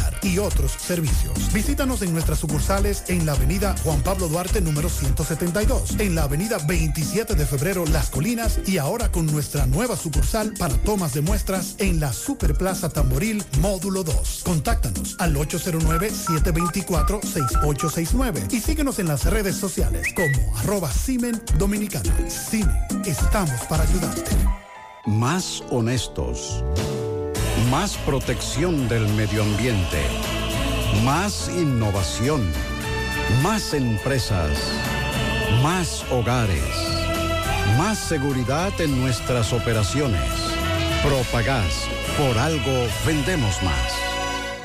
y otros servicios. Visítanos en nuestras sucursales en la avenida Juan Pablo Duarte número 172, en la avenida 27 de febrero Las Colinas y ahora con nuestra nueva sucursal para tomas de muestras en la Superplaza Tamboril Módulo 2. Contáctanos al 809-724-6869 y síguenos en las redes sociales como arroba Simen Dominicana. Cine, estamos para ayudarte. Más honestos. Más protección del medio ambiente. Más innovación. Más empresas. Más hogares. Más seguridad en nuestras operaciones. Propagás. Por algo vendemos más.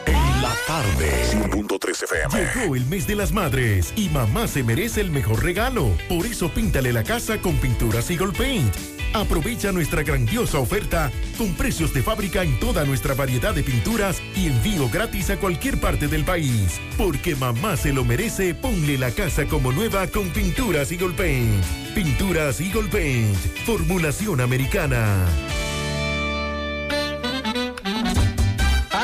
En la tarde. 100.3 FM. Llegó el mes de las madres y mamá se merece el mejor regalo. Por eso píntale la casa con pinturas Eagle Paint. Aprovecha nuestra grandiosa oferta con precios de fábrica en toda nuestra variedad de pinturas y envío gratis a cualquier parte del país. Porque mamá se lo merece, ponle la casa como nueva con pinturas Eagle Paint. Pinturas Eagle Paint. Formulación americana.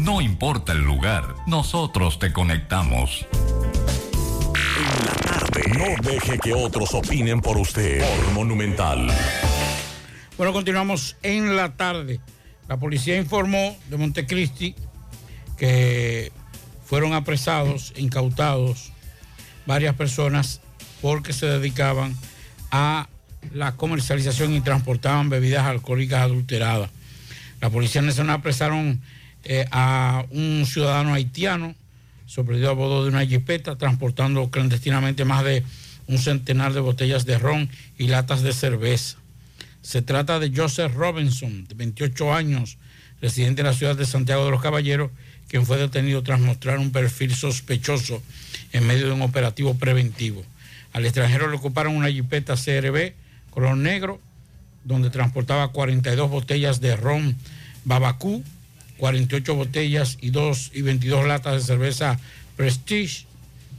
No importa el lugar, nosotros te conectamos. En la tarde. No deje que otros opinen por usted. Por Monumental. Bueno, continuamos en la tarde. La policía informó de Montecristi que fueron apresados, incautados varias personas porque se dedicaban a la comercialización y transportaban bebidas alcohólicas adulteradas. La Policía Nacional apresaron eh, a un ciudadano haitiano, sorprendido a bordo de una jipeta, transportando clandestinamente más de un centenar de botellas de ron y latas de cerveza. Se trata de Joseph Robinson, de 28 años, residente de la ciudad de Santiago de los Caballeros, quien fue detenido tras mostrar un perfil sospechoso en medio de un operativo preventivo. Al extranjero le ocuparon una jipeta CRB color negro, donde transportaba 42 botellas de ron Babacú, 48 botellas y, dos, y 22 latas de cerveza Prestige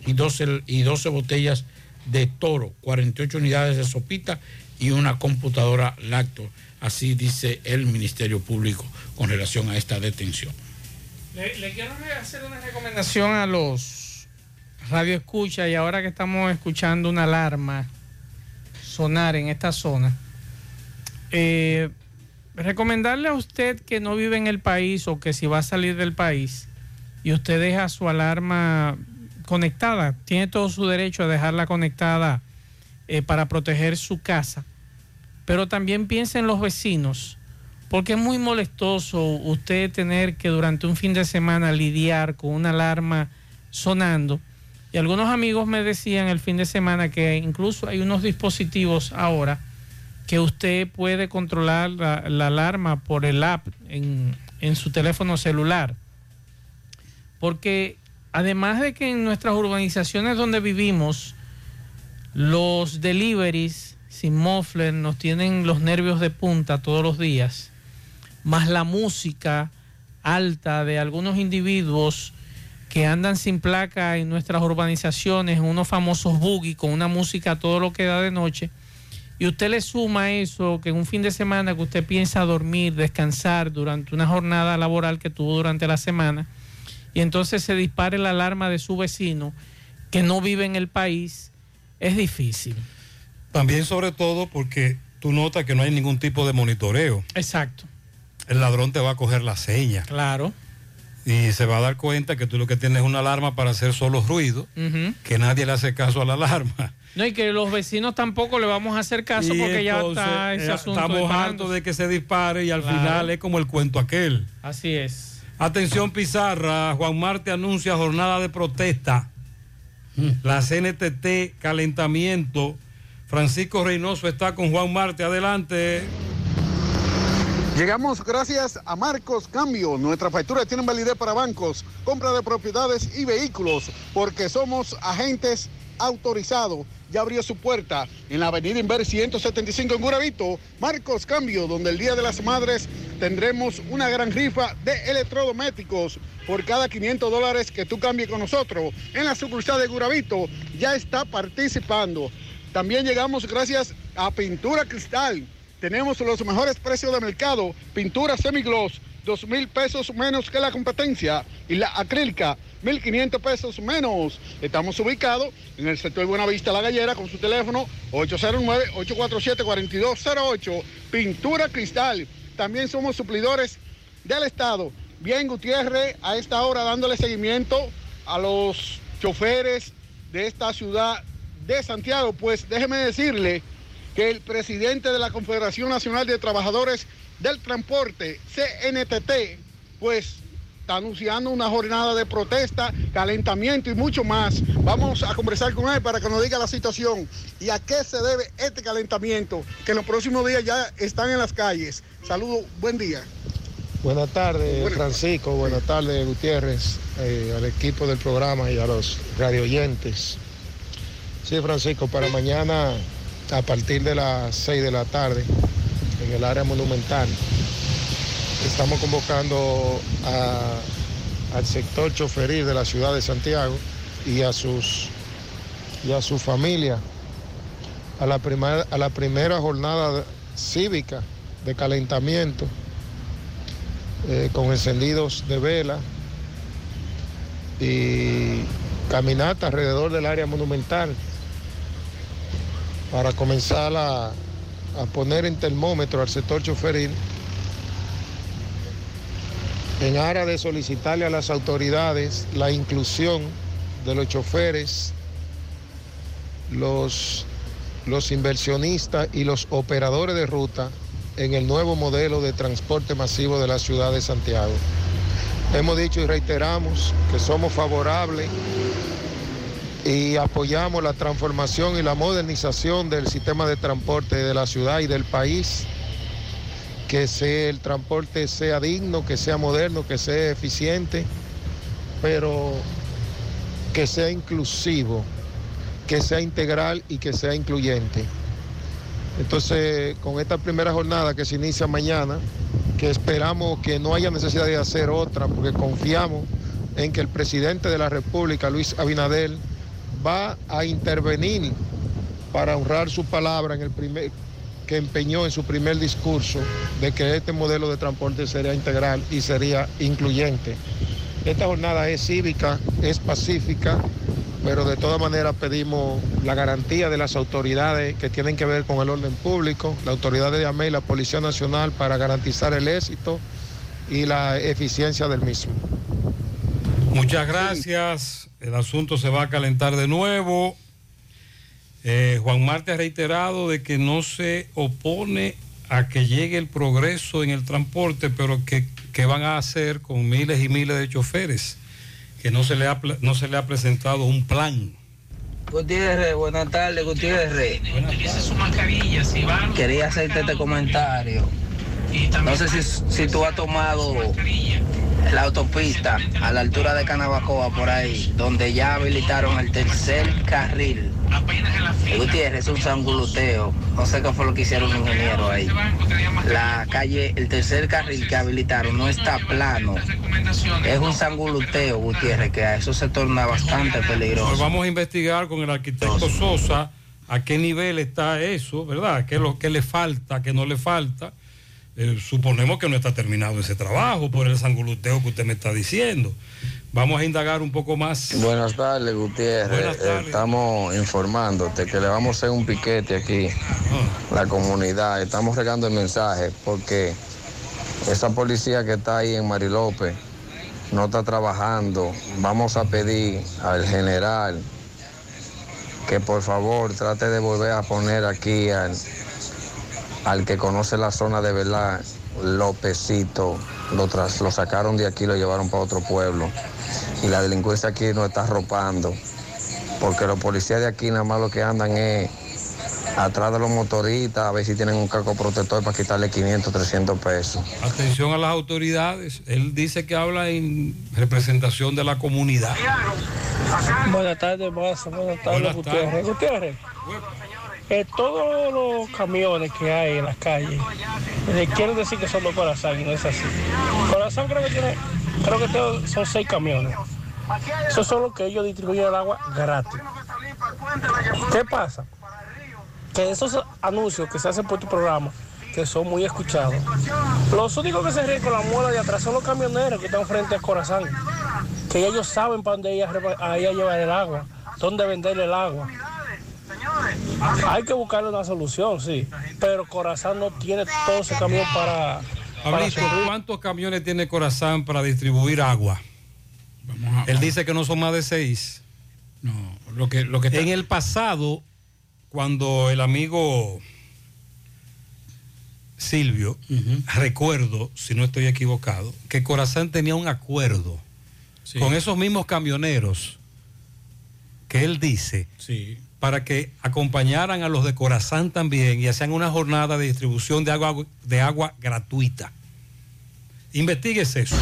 y 12, y 12 botellas de toro, 48 unidades de sopita y una computadora lacto. Así dice el Ministerio Público con relación a esta detención. Le, le quiero hacer una recomendación a los radioescuchas y ahora que estamos escuchando una alarma sonar en esta zona. Eh, recomendarle a usted que no vive en el país o que si va a salir del país y usted deja su alarma conectada, tiene todo su derecho a dejarla conectada eh, para proteger su casa. Pero también piense en los vecinos, porque es muy molestoso usted tener que durante un fin de semana lidiar con una alarma sonando. Y algunos amigos me decían el fin de semana que incluso hay unos dispositivos ahora que usted puede controlar la, la alarma por el app en, en su teléfono celular. Porque además de que en nuestras urbanizaciones donde vivimos, los deliveries sin muffler nos tienen los nervios de punta todos los días, más la música alta de algunos individuos que andan sin placa en nuestras urbanizaciones, unos famosos buggy con una música todo lo que da de noche, y usted le suma eso, que en un fin de semana que usted piensa dormir, descansar durante una jornada laboral que tuvo durante la semana, y entonces se dispare la alarma de su vecino que no vive en el país, es difícil. También sobre todo porque tú notas que no hay ningún tipo de monitoreo. Exacto. El ladrón te va a coger la seña. Claro. Y se va a dar cuenta que tú lo que tienes es una alarma para hacer solo ruido, que nadie le hace caso a la alarma. No, y que los vecinos tampoco le vamos a hacer caso Y porque ya está ese eh, asunto. Estamos hartos de que se dispare y al Claro. final es como el cuento aquel. Así es. Atención Pizarra, Juan Marte anuncia jornada de protesta. La CNTT, calentamiento. Francisco Reynoso está con Juan Marte, adelante. Llegamos gracias a Marcos Cambio. Nuestra factura tiene validez para bancos, compra de propiedades y vehículos, porque somos agentes autorizados. Ya abrió su puerta en la avenida Inver 175 en Guravito. Marcos Cambio, donde el Día de las Madres tendremos una gran rifa de electrodomésticos por cada 500 dólares que tú cambies con nosotros. En la sucursal de Guravito ya está participando. También llegamos gracias a Pintura Cristal. Tenemos los mejores precios de mercado. Pintura semigloss, dos mil pesos menos que la competencia. Y la acrílica, 1.500 pesos menos. Estamos ubicados en el sector Buenavista La Gallera con su teléfono 809-847-4208. Pintura Cristal. También somos suplidores del Estado. Bien, Gutiérrez, a esta hora dándole seguimiento a los choferes de esta ciudad de Santiago. Pues déjeme decirle que el presidente de la Confederación Nacional de Trabajadores del Transporte, CNTT, pues está anunciando una jornada de protesta, calentamiento y mucho más. Vamos a conversar con él para que nos diga la situación y a qué se debe este calentamiento, que en los próximos días ya están en las calles. Saludos, buen día. Buenas tardes, Francisco. Buenas tardes, Gutiérrez, eh, al equipo del programa y a los radioyentes. Sí, Francisco, para mañana a partir de las 6 de la tarde en el área monumental. Estamos convocando al sector choferil de la ciudad de Santiago y a sus y a su familia a la primera a la primera jornada cívica de calentamiento eh, con encendidos de vela y caminata alrededor del área monumental para comenzar a, a poner en termómetro al sector choferil en aras de solicitarle a las autoridades la inclusión de los choferes, los, los inversionistas y los operadores de ruta en el nuevo modelo de transporte masivo de la ciudad de Santiago. Hemos dicho y reiteramos que somos favorables y apoyamos la transformación y la modernización del sistema de transporte de la ciudad y del país, que sea, el transporte sea digno, que sea moderno, que sea eficiente, pero que sea inclusivo, que sea integral y que sea incluyente. Entonces, con esta primera jornada que se inicia mañana, que esperamos que no haya necesidad de hacer otra, porque confiamos en que el presidente de la República, Luis Abinader, va a intervenir para honrar su palabra en el primer que empeñó en su primer discurso de que este modelo de transporte sería integral y sería incluyente. Esta jornada es cívica, es pacífica, pero de todas maneras pedimos la garantía de las autoridades que tienen que ver con el orden público, la autoridad de AME y la Policía Nacional para garantizar el éxito y la eficiencia del mismo. Muchas gracias. El asunto se va a calentar de nuevo. Eh, Juan Marte ha reiterado de que no se opone a que llegue el progreso en el transporte, pero que, que van a hacer con miles y miles de choferes, que no se le ha, pla- no se le ha presentado un plan. Gutiérrez, buenas tardes, Gutiérrez. Quería hacerte este comentario. No sé si, si tú has tomado la autopista a la altura de Canabacoa, por ahí, donde ya habilitaron el tercer carril. Gutiérrez es un sanguloteo. No sé qué fue lo que hicieron los ingenieros ahí. La calle, el tercer carril que habilitaron no está plano. Es un sanguloteo, Gutiérrez, que a eso se torna bastante peligroso. Pues vamos a investigar con el arquitecto Sosa a qué nivel está eso, ¿verdad? ¿Qué es lo que le falta, qué no le falta? Eh, suponemos que no está terminado ese trabajo por el sanguluteo que usted me está diciendo. Vamos a indagar un poco más. Buenas tardes, Gutiérrez. Buenas tardes. Estamos informándote que le vamos a hacer un piquete aquí, Ah. la comunidad. Estamos regando el mensaje porque esa policía que está ahí en Marilope no está trabajando. Vamos a pedir al general que por favor trate de volver a poner aquí al, al que conoce la zona de verdad, Lópezito. Lo, tras, lo sacaron de aquí, lo llevaron para otro pueblo. Y la delincuencia aquí nos está arropando. Porque los policías de aquí nada más lo que andan es atrás de los motoristas, a ver si tienen un casco protector para quitarle 500, 300 pesos. Atención a las autoridades. Él dice que habla en representación de la comunidad. Buenas tardes, Maza. Buenas tardes, Buenas Gutiérrez. tardes. Gutiérrez, eh, todos los camiones que hay en las calles, le quieren decir que son de Corazán y no es así. Corazán creo que tiene, creo que son seis camiones. Esos son los que ellos distribuyen el agua gratis. ¿Qué pasa? Que esos anuncios que se hacen por tu programa, que son muy escuchados, los únicos que se ríen con la muela de atrás son los camioneros que están frente a Corazán, que ellos saben para dónde ir a, a llevar el agua, dónde venderle el agua. Hay que buscarle una solución, sí, pero Corazán no tiene todo ese camión para... Pablito. ¿cuántos camiones tiene Corazán para distribuir agua? Él dice que no son más de seis. No, Lo que, lo que está- En el pasado, cuando el amigo Silvio, recuerdo, si no estoy equivocado, que Corazán tenía un acuerdo Sí. con esos mismos camioneros que él dice Sí. Para que acompañaran a los de Corazán también y hacían una jornada de distribución de agua, de agua gratuita. Investíguese eso.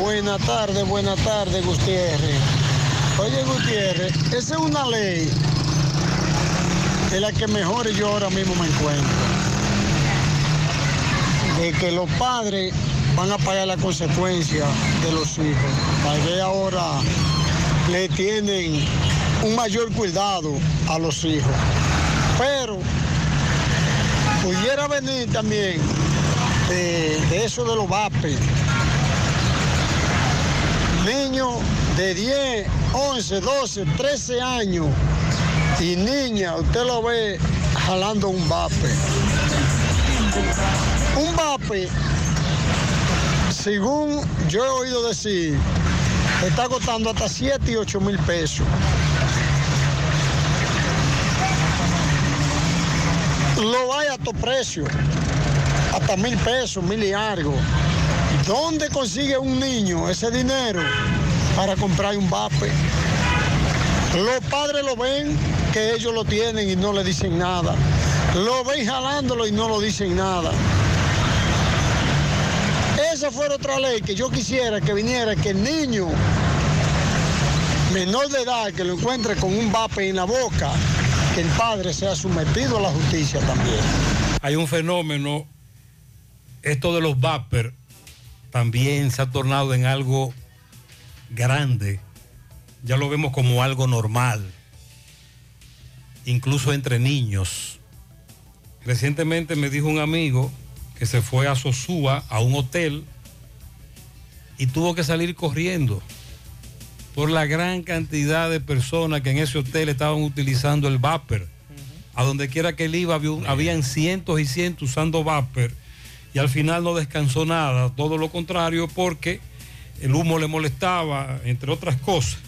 Buenas tardes, buenas tardes, Gutiérrez. Oye, Gutiérrez, esa es una ley de la que mejor yo ahora mismo me encuentro. De que los padres van a pagar la consecuencia de los hijos. Tal vez ahora le tienen un mayor cuidado a los hijos. Pero pudiera venir también de, de eso de los VAPE. Niños de 10, 11, 12, 13 años y niña, usted lo ve jalando un vape. Un vape, según yo he oído decir, está costando hasta 7 y 8 mil pesos. Lo hay a todo precio, hasta mil pesos, mil y algo. ¿Dónde consigue un niño ese dinero para comprar un vape? Los padres lo ven que ellos lo tienen y no le dicen nada. Lo ven jalándolo y no lo dicen nada. Esa fuera otra ley que yo quisiera que viniera, que el niño menor de edad que lo encuentre con un vape en la boca, que el padre sea sometido a la justicia también. Hay un fenómeno, esto de los vapor también se ha tornado en algo grande. Ya lo vemos como algo normal, incluso entre niños. Recientemente me dijo un amigo que se fue a Sosúa, a un hotel, y tuvo que salir corriendo por la gran cantidad de personas que en ese hotel estaban utilizando el vapor. A donde quiera que él iba, había habían cientos y cientos usando vapor y al final no descansó nada, todo lo contrario, porque el humo le molestaba, entre otras cosas.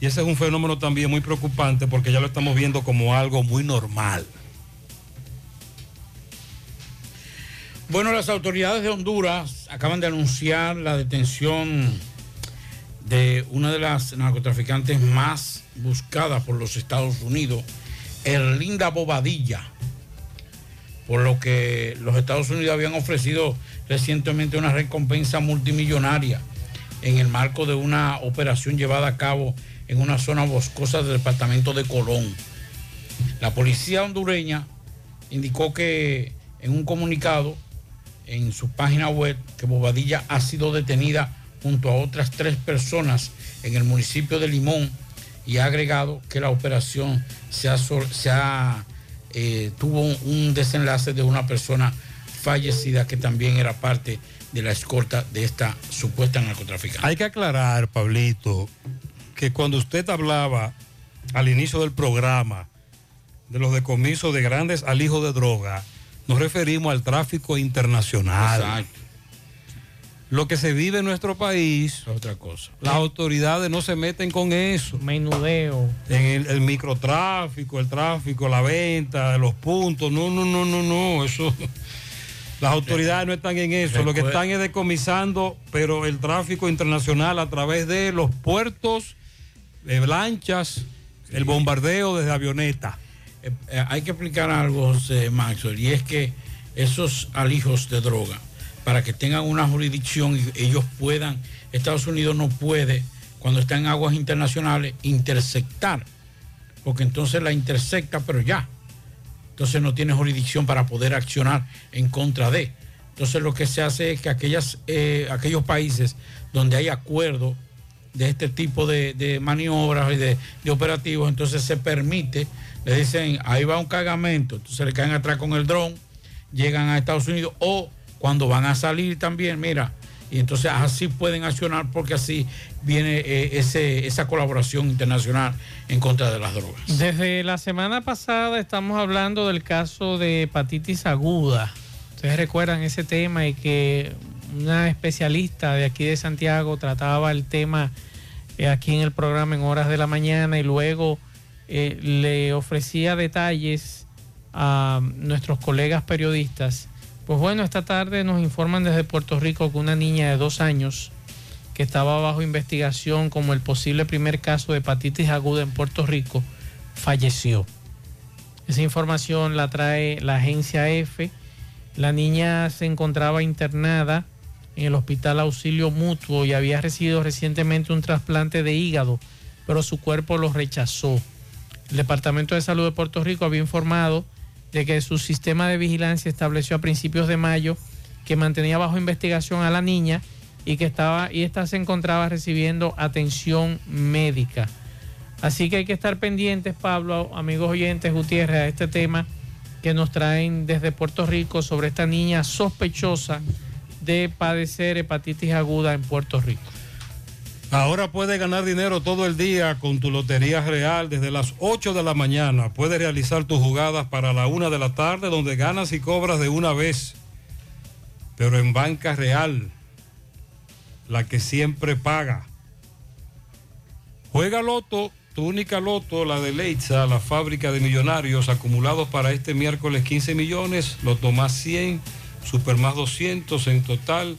Y ese es un fenómeno también muy preocupante porque ya lo estamos viendo como algo muy normal. Bueno, las autoridades de Honduras acaban de anunciar la detención de una de las narcotraficantes más buscadas por los Estados Unidos, Erlinda Bobadilla, por lo que los Estados Unidos habían ofrecido recientemente una recompensa multimillonaria en el marco de una operación llevada a cabo en una zona boscosa del departamento de Colón. La policía hondureña indicó que en un comunicado en su página web que Bobadilla ha sido detenida junto a otras tres personas en el municipio de Limón y ha agregado que la operación se ha, sol- se ha, eh, tuvo un, un desenlace de una persona fallecida que también era parte de la escolta de esta supuesta narcotraficante. Hay que aclarar, Pablito, que cuando usted hablaba al inicio del programa de los decomisos de grandes alijos de droga, nos referimos al tráfico internacional. Exacto. Lo que se vive en nuestro país, otra cosa. Las autoridades no se meten con eso. Menudeo. En el, el microtráfico, el tráfico, la venta, los puntos. No, no, no, no, no. Eso. Las autoridades no están en eso. Lo que están es decomisando, pero el tráfico internacional a través de los puertos, de lanchas, el bombardeo desde avioneta. Eh, eh, hay que explicar algo, José Maxwell, y es que esos alijos de droga, para que tengan una jurisdicción y ellos puedan, Estados Unidos no puede, cuando está en aguas internacionales, interceptar, porque entonces la intercepta, pero ya. Entonces no tiene jurisdicción para poder accionar en contra de. Entonces lo que se hace es que aquellas, eh, aquellos países donde hay acuerdo de este tipo de, de maniobras y de, de operativos, entonces se permite, le dicen, ahí va un cargamento, entonces le caen atrás con el dron, llegan a Estados Unidos o cuando van a salir también, mira, y entonces así pueden accionar porque así viene eh, ese, esa colaboración internacional en contra de las drogas. Desde la semana pasada estamos hablando del caso de hepatitis aguda. Ustedes recuerdan ese tema y que una especialista de aquí de Santiago trataba el tema eh, aquí en el programa en horas de la mañana y luego eh, le ofrecía detalles a nuestros colegas periodistas. Pues bueno, esta tarde nos informan desde Puerto Rico que una niña de dos años que estaba bajo investigación como el posible primer caso de hepatitis aguda en Puerto Rico falleció. Esa información la trae la agencia F. La niña se encontraba internada en el Hospital Auxilio Mutuo y había recibido recientemente un trasplante de hígado, pero su cuerpo lo rechazó. El Departamento de Salud de Puerto Rico había informado de que su sistema de vigilancia estableció a principios de mayo que mantenía bajo investigación a la niña y que estaba y esta se encontraba recibiendo atención médica. Así que hay que estar pendientes, Pablo, amigos oyentes, Gutiérrez, a este tema que nos traen desde Puerto Rico sobre esta niña sospechosa de padecer hepatitis aguda en Puerto Rico. Ahora puedes ganar dinero todo el día con tu Lotería Real desde las 8 de la mañana. Puedes realizar tus jugadas para la 1 de la tarde donde ganas y cobras de una vez. Pero en Banca Real, la que siempre paga. Juega Loto, tu única Loto, la de Leitza, la fábrica de millonarios acumulados para este miércoles 15 millones, Loto más 100, Super más 200 en total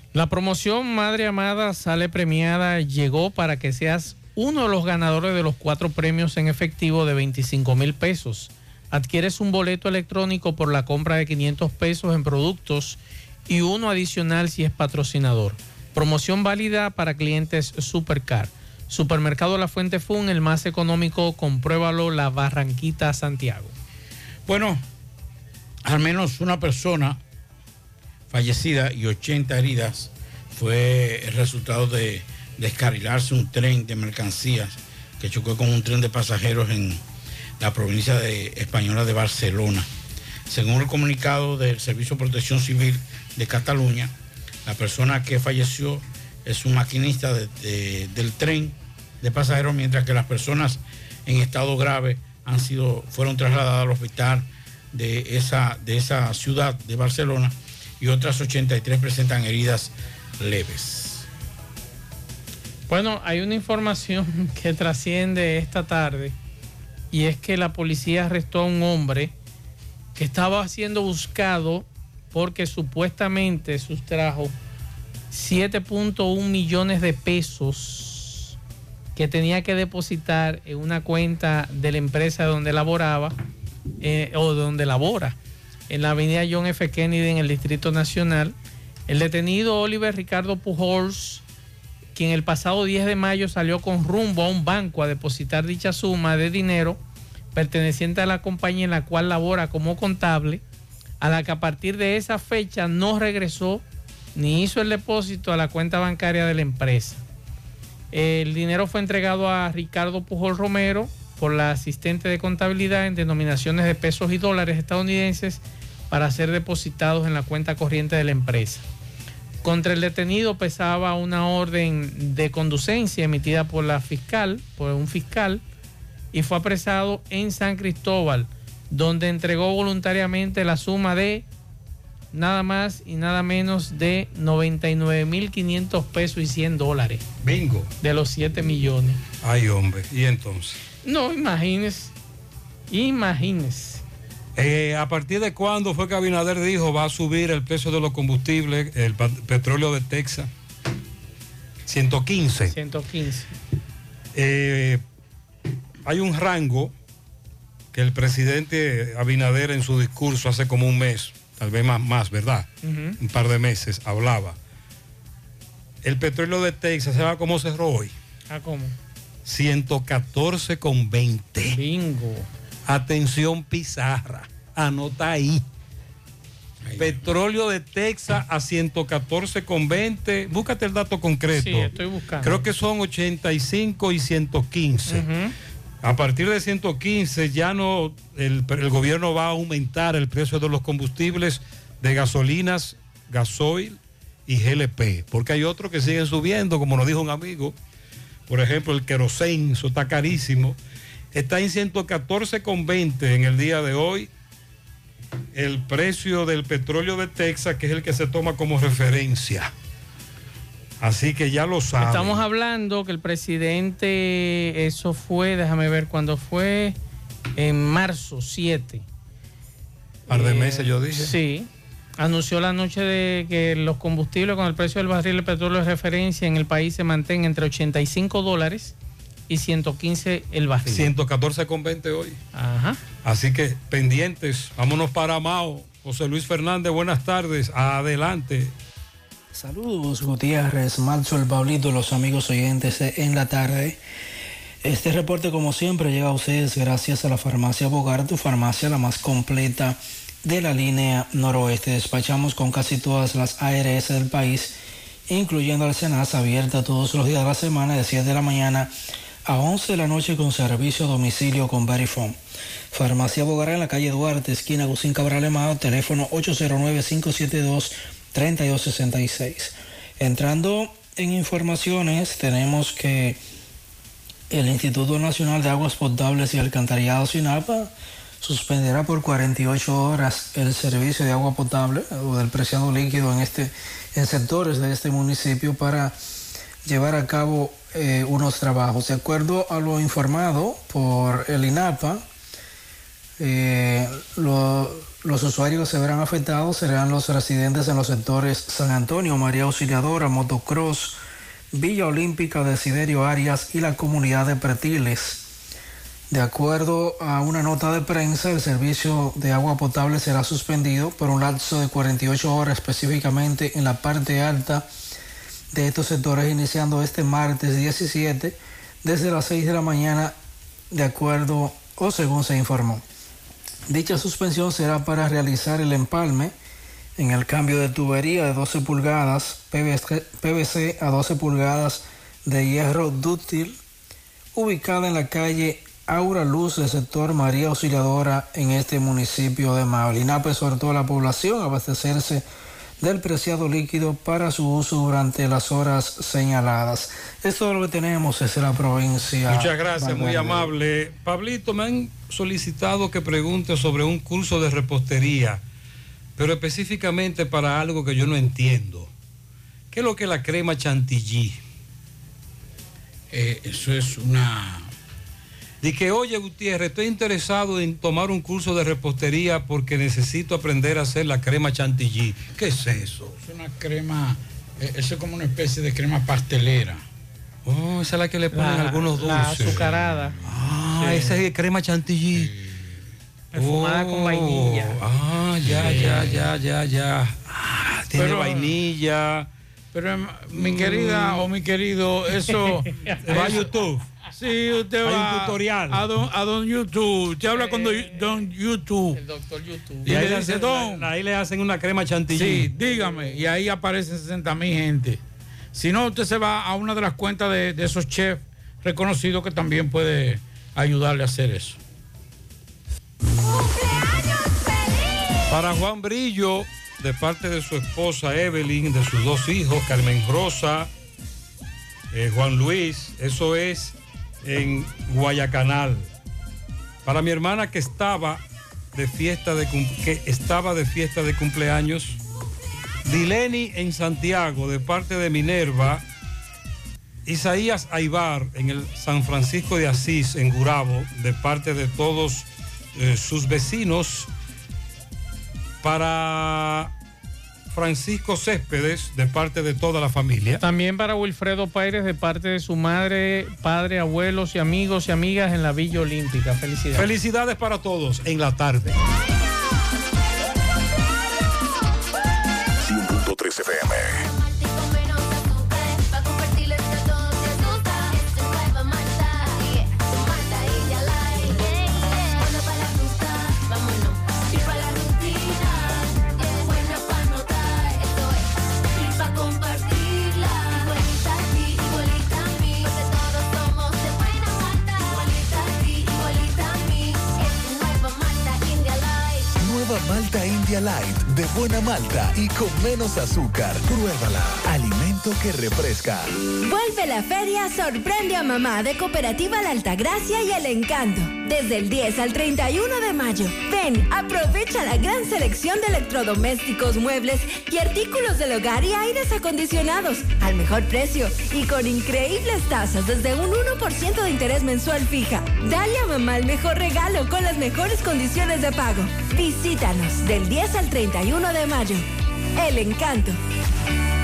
La promoción Madre Amada sale premiada llegó para que seas uno de los ganadores de los cuatro premios en efectivo de 25 mil pesos. Adquieres un boleto electrónico por la compra de 500 pesos en productos y uno adicional si es patrocinador. Promoción válida para clientes Supercar. Supermercado La Fuente Fun, el más económico, compruébalo, La Barranquita, Santiago. Bueno, al menos una persona fallecida y 80 heridas fue el resultado de descarrilarse un tren de mercancías que chocó con un tren de pasajeros en la provincia de española de Barcelona. Según el comunicado del Servicio de Protección Civil de Cataluña, la persona que falleció es un maquinista de- de- del tren de pasajeros, mientras que las personas en estado grave han sido, fueron trasladadas al hospital de esa, de esa ciudad de Barcelona y otras 83 presentan heridas leves. Bueno, hay una información que trasciende esta tarde y es que la policía arrestó a un hombre que estaba siendo buscado porque supuestamente sustrajo 7.1 millones de pesos que tenía que depositar en una cuenta de la empresa donde laboraba eh, o donde labora en la avenida John F. Kennedy en el Distrito Nacional. El detenido Oliver Ricardo Pujols quien el pasado 10 de mayo salió con rumbo a un banco a depositar dicha suma de dinero perteneciente a la compañía en la cual labora como contable, a la que a partir de esa fecha no regresó ni hizo el depósito a la cuenta bancaria de la empresa. El dinero fue entregado a Ricardo Pujol Romero por la asistente de contabilidad en denominaciones de pesos y dólares estadounidenses para ser depositados en la cuenta corriente de la empresa. Contra el detenido pesaba una orden de conducencia emitida por la fiscal, por un fiscal, y fue apresado en San Cristóbal, donde entregó voluntariamente la suma de nada más y nada menos de 99.500 pesos y 100 dólares. Bingo. De los 7 millones. Ay, hombre. ¿Y entonces? No, imagínese. Imagínese. Eh, ¿A partir de cuándo fue que Abinader dijo va a subir el precio de los combustibles, el petróleo de Texas? 115. 115. Eh, hay un rango que el presidente Abinader en su discurso hace como un mes, tal vez más, más ¿verdad? Un par de meses hablaba. El petróleo de Texas, ¿sabe cómo cerró hoy? ¿Ah, cómo? 114,20. Bingo. Atención Pizarra, anota ahí. Petróleo de Texas a 114,20. Búscate el dato concreto. Sí, estoy buscando. Creo que son 85 y 115. Ujú. A partir de 115 ya no, el, el gobierno va a aumentar el precio de los combustibles de gasolinas, gasoil y GLP, porque hay otros que siguen subiendo, como nos dijo un amigo. Por ejemplo, el kerosene, eso está carísimo. Está en 114,20 en el día de hoy el precio del petróleo de Texas, que es el que se toma como referencia. Así que ya lo saben. Estamos hablando que el presidente, eso fue, déjame ver cuándo fue, en marzo 7. par de meses yo dije. Sí. Anunció la noche de que los combustibles con el precio del barril de petróleo de referencia en el país se mantenga entre 85 dólares y 115 el barril. 114,20 hoy. Ajá. Así que pendientes, vámonos para Mao. José Luis Fernández, buenas tardes. Adelante. Saludos Gutiérrez, Marzo, el Pablito, los amigos oyentes en la tarde. Este reporte como siempre llega a ustedes gracias a la farmacia Bogar, tu farmacia la más completa de la línea noroeste. Despachamos con casi todas las ARS del país, incluyendo al Senas, abierta todos los días de la semana de 7 de la mañana a 11 de la noche con servicio domicilio con Verifone. Farmacia Bogar en la calle Duarte, esquina Gusín Cabral Emao, teléfono 809-572-3266. Entrando en informaciones, tenemos que el Instituto Nacional de Aguas Potables y Alcantarillados INAPA suspenderá por 48 horas el servicio de agua potable o del preciado líquido en, este, en sectores de este municipio para llevar a cabo eh, unos trabajos. De acuerdo a lo informado por el INAPA, eh, lo- los usuarios que se verán afectados serán los residentes en los sectores San Antonio, María Auxiliadora, Motocross, Villa Olímpica, Desiderio Arias y la comunidad de Pretiles. De acuerdo a una nota de prensa, el servicio de agua potable será suspendido por un lapso de 48 horas específicamente en la parte alta de estos sectores iniciando este martes 17 desde las 6 de la mañana de acuerdo o según se informó. Dicha suspensión será para realizar el empalme en el cambio de tubería de 12 pulgadas PVC, a 12 pulgadas de hierro dúctil ubicada en la calle Aura Luz del sector María Auxiliadora en este municipio de Maulinape exhortó a la población a abastecerse del preciado líquido para su uso durante las horas señaladas. Esto es lo que tenemos desde la provincia. Muchas gracias, muy amable. Pablito, me han solicitado que pregunte sobre un curso de repostería, pero específicamente para algo que yo no entiendo. ¿Qué es lo que es la crema chantilly? Eh, eso es una... Di que, oye Gutiérrez, estoy interesado en tomar un curso de repostería porque necesito aprender a hacer la crema chantilly. ¿Qué es eso? Es una crema, eh, eso es como una especie de crema pastelera. Oh, esa es la que le ponen La- algunos dulces. La azucarada. Ah, Sí. esa es crema chantilly. Perfumada con Oh, vainilla. Ah, ya, Sí. ya, ya, ya, ya. Ah, tiene Pero- vainilla. Pero em, mi querida o mi querido, eso... Va a YouTube. Sí, usted Hay un va tutorial. A don, a don YouTube. Usted habla con don, YouTube. El doctor YouTube. Y ahí, le dice, hacen, don. ahí le hacen una crema chantilly. Sí, dígame. Y ahí aparecen 60 mil gente. Si no, usted se va a una de las cuentas de, de esos chefs reconocidos que también puede ayudarle a hacer eso. Para Juan Brillo, de parte de su esposa Evelyn, de sus dos hijos, Carmen Rosa, eh, Juan Luis, eso es en Guayacanal. Para mi hermana que estaba de fiesta de que estaba de fiesta de cumpleaños, Dileni en Santiago, de parte de Minerva, Isaías Aibar en el San Francisco de Asís, en Gurabo, de parte de todos eh, sus vecinos para Francisco Céspedes, de parte de toda la familia. También para Wilfredo Pérez, de parte de su madre, padre, abuelos y amigos y amigas en la Villa Olímpica. Felicidades. Felicidades para todos en la tarde. 100.3 FM. 30 light, de buena malta y con menos azúcar. Pruébala. Alimento que refresca. Vuelve la feria Sorprende a Mamá de Cooperativa La Altagracia y El Encanto. Desde el 10 al 31 de mayo. Ven, aprovecha la gran selección de electrodomésticos, muebles y artículos del hogar y aires acondicionados al mejor precio y con increíbles tasas desde un 1% de interés mensual fija. Dale a mamá el mejor regalo con las mejores condiciones de pago. Visítanos del 10 al 31 de mayo. El Encanto.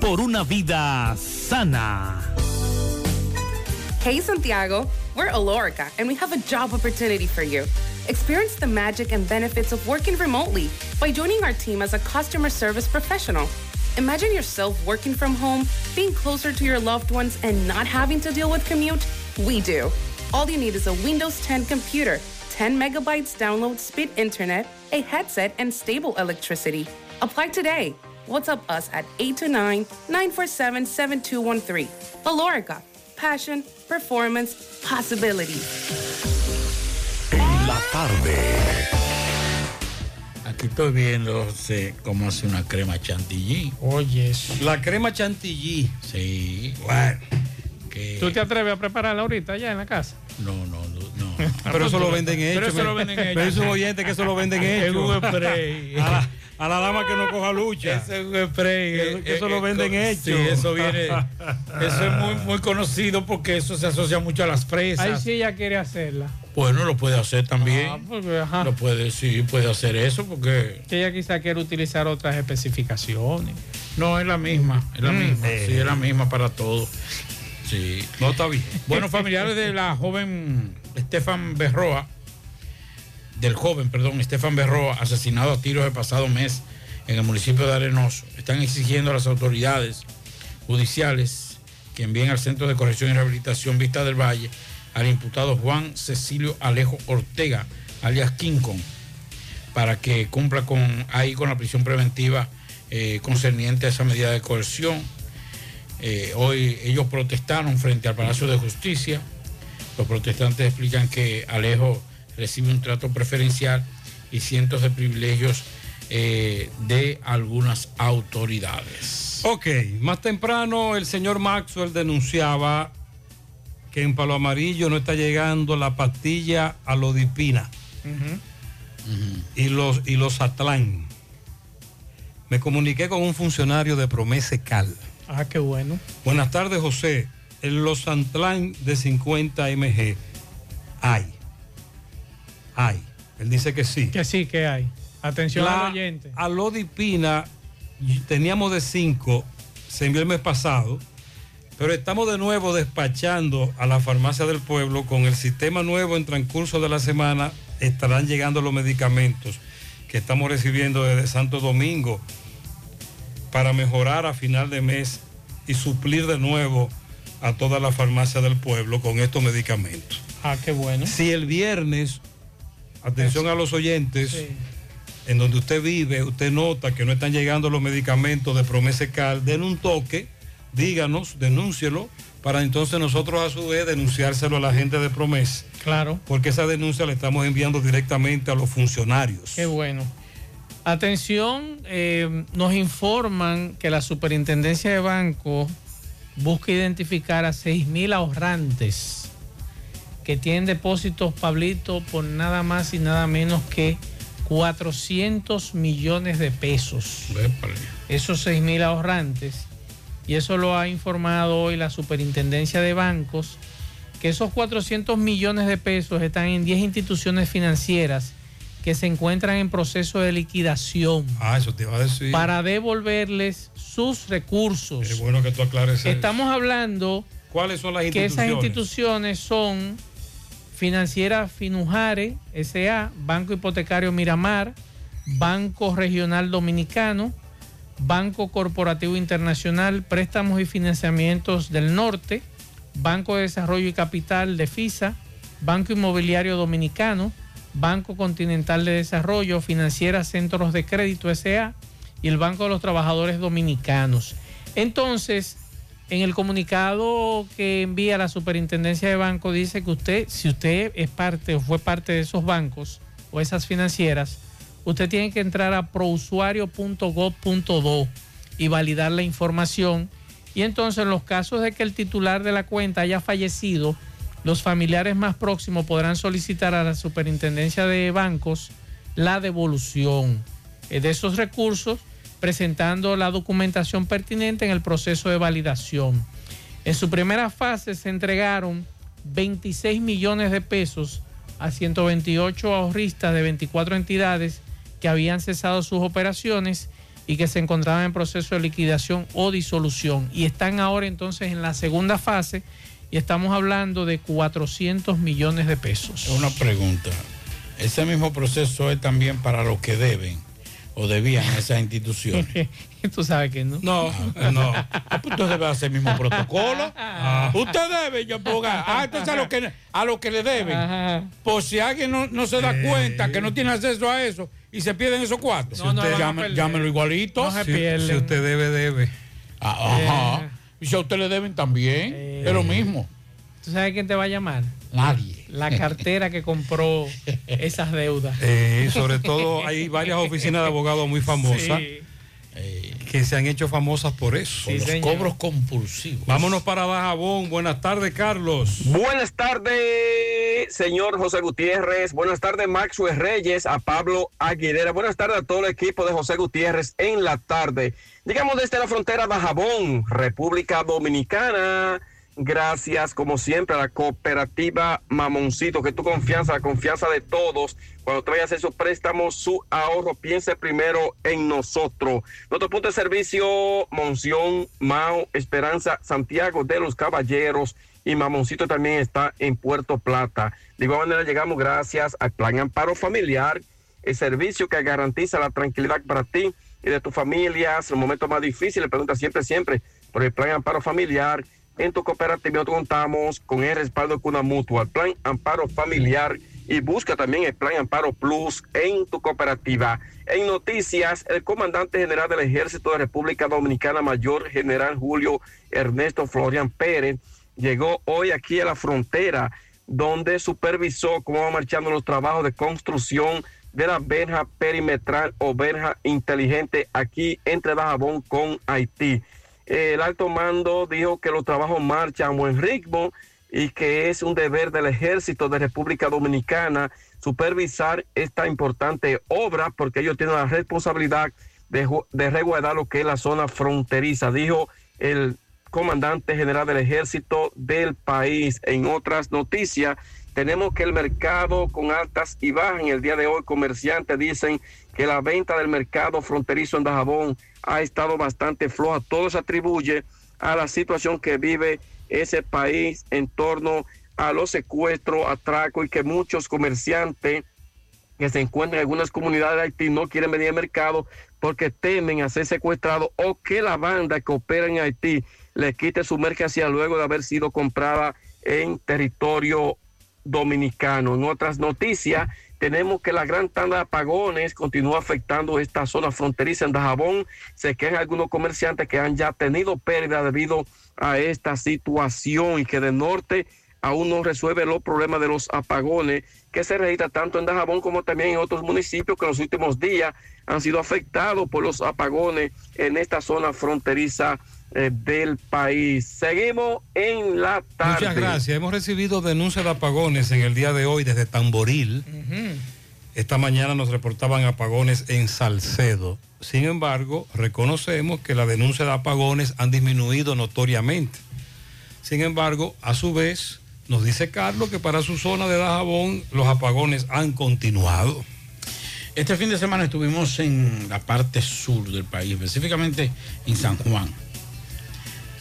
por una vida sana. Hey Santiago, we're Alorica and we have a job opportunity for you. Experience the magic and benefits of working remotely by joining our team as a customer service professional. Imagine yourself working from home, being closer to your loved ones, and not having to deal with commute? We do. All you need is a Windows 10 computer, 10 megabytes download speed internet, a headset, and stable electricity. Apply today. WhatsApp us at 829 947 7213. Alorica. Passion, performance, possibilities. La tarde. Aquí estoy viendo sé, cómo hace una crema chantilly. Oye, La crema chantilly. Sí. Bueno. Que- ¿Tú te atreves a prepararla ahorita allá en la casa? No, no, no. Pero eso lo venden hecho. Pero eso lo venden hecho. Me dice un oyente que eso lo venden Es hecho. un spray. Ah, A la, dama que no coja lucha. Ese es un spray. Que- que eso lo venden con- hecho. Sí, eso viene. Eso es muy, muy conocido porque eso se asocia mucho a las fresas. Ahí sí ella quiere hacerla. Bueno, lo puede hacer también. Ah, porque, ajá. Lo puede, sí, puede hacer eso porque. Que ella quizá quiere utilizar otras especificaciones. No, es la misma. Es la Mm. misma. Eh. Sí, es la misma para todo. Sí. No está bien. Bueno, familiares de la joven Estefan Berroa, del joven, perdón, Estefan Berroa, asesinado a tiros el pasado mes en el municipio de Arenoso, están exigiendo a las autoridades judiciales que envíen al Centro de Corrección y Rehabilitación Vista del Valle al imputado Juan Cecilio Alejo Ortega, alias King Kong, para que cumpla con ahí con la prisión preventiva eh, concerniente a esa medida de coerción. Eh, hoy ellos protestaron frente al Palacio de Justicia. Los protestantes explican que Alejo recibe un trato preferencial y cientos de privilegios eh, de algunas autoridades. Ok, más temprano el señor Maxwell denunciaba que en Palo Amarillo no está llegando la pastilla alodipina y los, y los Atlán. Me comuniqué con un funcionario de Promese Cal. Ah, qué bueno. Buenas tardes, José. En los Atlán de 50 mg hay. Hay. Él dice que sí. Que sí, que hay. Atención La al oyente. alodipina y- teníamos de 5, se envió el mes pasado, pero estamos de nuevo despachando a la farmacia del pueblo con el sistema nuevo en transcurso de la semana. Estarán llegando los medicamentos que estamos recibiendo desde Santo Domingo para mejorar a final de mes y suplir de nuevo a toda la farmacia del pueblo con estos medicamentos. Ah, qué bueno. Si el viernes, atención a los oyentes, en donde usted vive, usted nota que no están llegando los medicamentos de Promese Cal, den un toque, díganos, denúncielo, para entonces nosotros a su vez denunciárselo a la gente de Promesa. Claro. Porque esa denuncia la estamos enviando directamente a los funcionarios. Qué bueno. Atención, eh, nos informan que la superintendencia de banco busca identificar a 6 mil ahorrantes que tienen depósitos, Pablito, por nada más y nada menos que 400 millones de pesos. Esos 6 mil ahorrantes. Y eso lo ha informado hoy la Superintendencia de Bancos, que esos 400 millones de pesos están en 10 instituciones financieras que se encuentran en proceso de liquidación Ah, eso te iba a decir. para devolverles sus recursos. Es bueno que tú aclares eso. Estamos hablando ¿Cuáles son las que esas instituciones? instituciones son Financiera Finujare, SA, Banco Hipotecario Miramar, Banco Regional Dominicano, Banco Corporativo Internacional, Préstamos y Financiamientos del Norte, Banco de Desarrollo y Capital de FISA, Banco Inmobiliario Dominicano, Banco Continental de Desarrollo, Financiera Centros de Crédito SA y el Banco de los Trabajadores Dominicanos. Entonces, en el comunicado que envía la Superintendencia de Banco dice que usted, si usted es parte o fue parte de esos bancos o esas financieras, usted tiene que entrar a prousuario.gov.do y validar la información. Y entonces en los casos de que el titular de la cuenta haya fallecido, los familiares más próximos podrán solicitar a la Superintendencia de Bancos la devolución eh, de esos recursos presentando la documentación pertinente en el proceso de validación. En su primera fase se entregaron 26 millones de pesos a 128 ahorristas de 24 entidades que habían cesado sus operaciones y que se encontraban en proceso de liquidación o disolución. Y están ahora entonces en la segunda fase y estamos hablando de 400 millones de pesos. Una pregunta. ¿Ese mismo proceso es también para los que deben o debían esas instituciones? Tú sabes que no. No, no. Ah, pues Usted debe hacer el mismo protocolo. Usted debe, yo ponga. Ah, entonces a lo que, a lo que le deben. Por si alguien no, no se da cuenta que no tiene acceso a eso y se pierden esos cuatro. No, no, van a llame- llámelo igualito. No se Si- pierden. si usted debe, debe. Ah, Ajá. Y si a usted le deben también, es lo mismo. ¿Tú sabes quién te va a llamar? Nadie. La cartera que compró esas deudas. Eh, sobre todo hay varias oficinas de abogados muy famosas Sí. que se han hecho famosas por eso. Por los cobros compulsivos. Vámonos para Bajabón. Buenas tardes, Carlos. Buenas tardes, señor José Gutiérrez. Buenas tardes, Maxwell Reyes, a Pablo Aguilera. Buenas tardes a todo el equipo de José Gutiérrez en la tarde. Llegamos desde la frontera de Jabón, República Dominicana. Gracias, como siempre, a la cooperativa Mamoncito, que tu confianza, la confianza de todos. Cuando te vayas a su préstamo, su ahorro, piense primero en nosotros. Nuestro punto de servicio, Monción, Mao, Esperanza, Santiago de los Caballeros y Mamoncito también está en Puerto Plata. De igual manera, llegamos gracias al Plan Amparo Familiar, el servicio que garantiza la tranquilidad para ti y de tu familia. En los momentos más difíciles, pregunta siempre, siempre por el Plan Amparo Familiar. En tu cooperativa contamos con el respaldo de Cuna Mutua, Plan Amparo Familiar y busca también el Plan Amparo Plus en tu cooperativa. En noticias, el comandante general del Ejército de República Dominicana, Mayor General Julio Ernesto Florian Pérez, llegó hoy aquí a la frontera, donde supervisó cómo van marchando los trabajos de construcción de la verja perimetral o verja inteligente aquí entre Dajabón con Haití. El alto mando dijo que los trabajos marchan a buen ritmo y que es un deber del ejército de República Dominicana supervisar esta importante obra porque ellos tienen la responsabilidad de, de resguardar lo que es la zona fronteriza, dijo el comandante general del ejército del país. En otras noticias, tenemos que el mercado con altas y bajas en el día de hoy, comerciantes dicen que la venta del mercado fronterizo en Dajabón ha estado bastante floja. Todo se atribuye a la situación que vive ese país en torno a los secuestros, atracos y que muchos comerciantes que se encuentran en algunas comunidades de Haití no quieren venir al mercado porque temen a ser secuestrados o que la banda que opera en Haití le quite su mercancía luego de haber sido comprada en territorio dominicano. En otras noticias, tenemos que la gran tanda de apagones continúa afectando esta zona fronteriza en Dajabón. Se quejan algunos comerciantes que han ya tenido pérdida debido a esta situación y que de norte aún no resuelve los problemas de los apagones que se registran tanto en Dajabón como también en otros municipios que en los últimos días han sido afectados por los apagones en esta zona fronteriza del país. Seguimos en la tarde. Muchas gracias. Hemos recibido denuncias de apagones en el día de hoy desde Tamboril. Esta mañana nos reportaban apagones en Salcedo. Sin embargo, reconocemos que la denuncia de apagones han disminuido notoriamente. Sin embargo, a su vez, nos dice Carlos que para su zona de Dajabón los apagones han continuado. Este fin de semana estuvimos en la parte sur del país, específicamente en San Juan.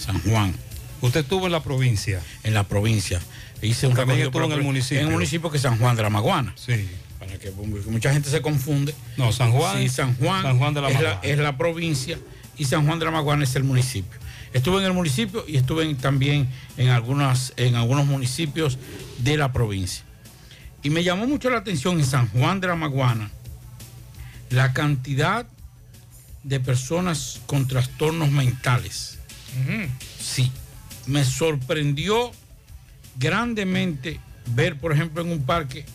San Juan. ¿Usted estuvo en la provincia? En la provincia. Hice un También estuvo en la el municipio. En el municipio que es San Juan de la Maguana. Sí. Para que mucha gente se confunde. No, San Juan. Sí, San Juan, San Juan de la es, Maguana. es la provincia y San Juan de la Maguana es el municipio. Estuve en el municipio y estuve en- también en, algunas, en algunos municipios de la provincia. Y me llamó mucho la atención en San Juan de la Maguana la cantidad de personas con trastornos mentales. Sí, me sorprendió grandemente ver, por ejemplo, en un parque,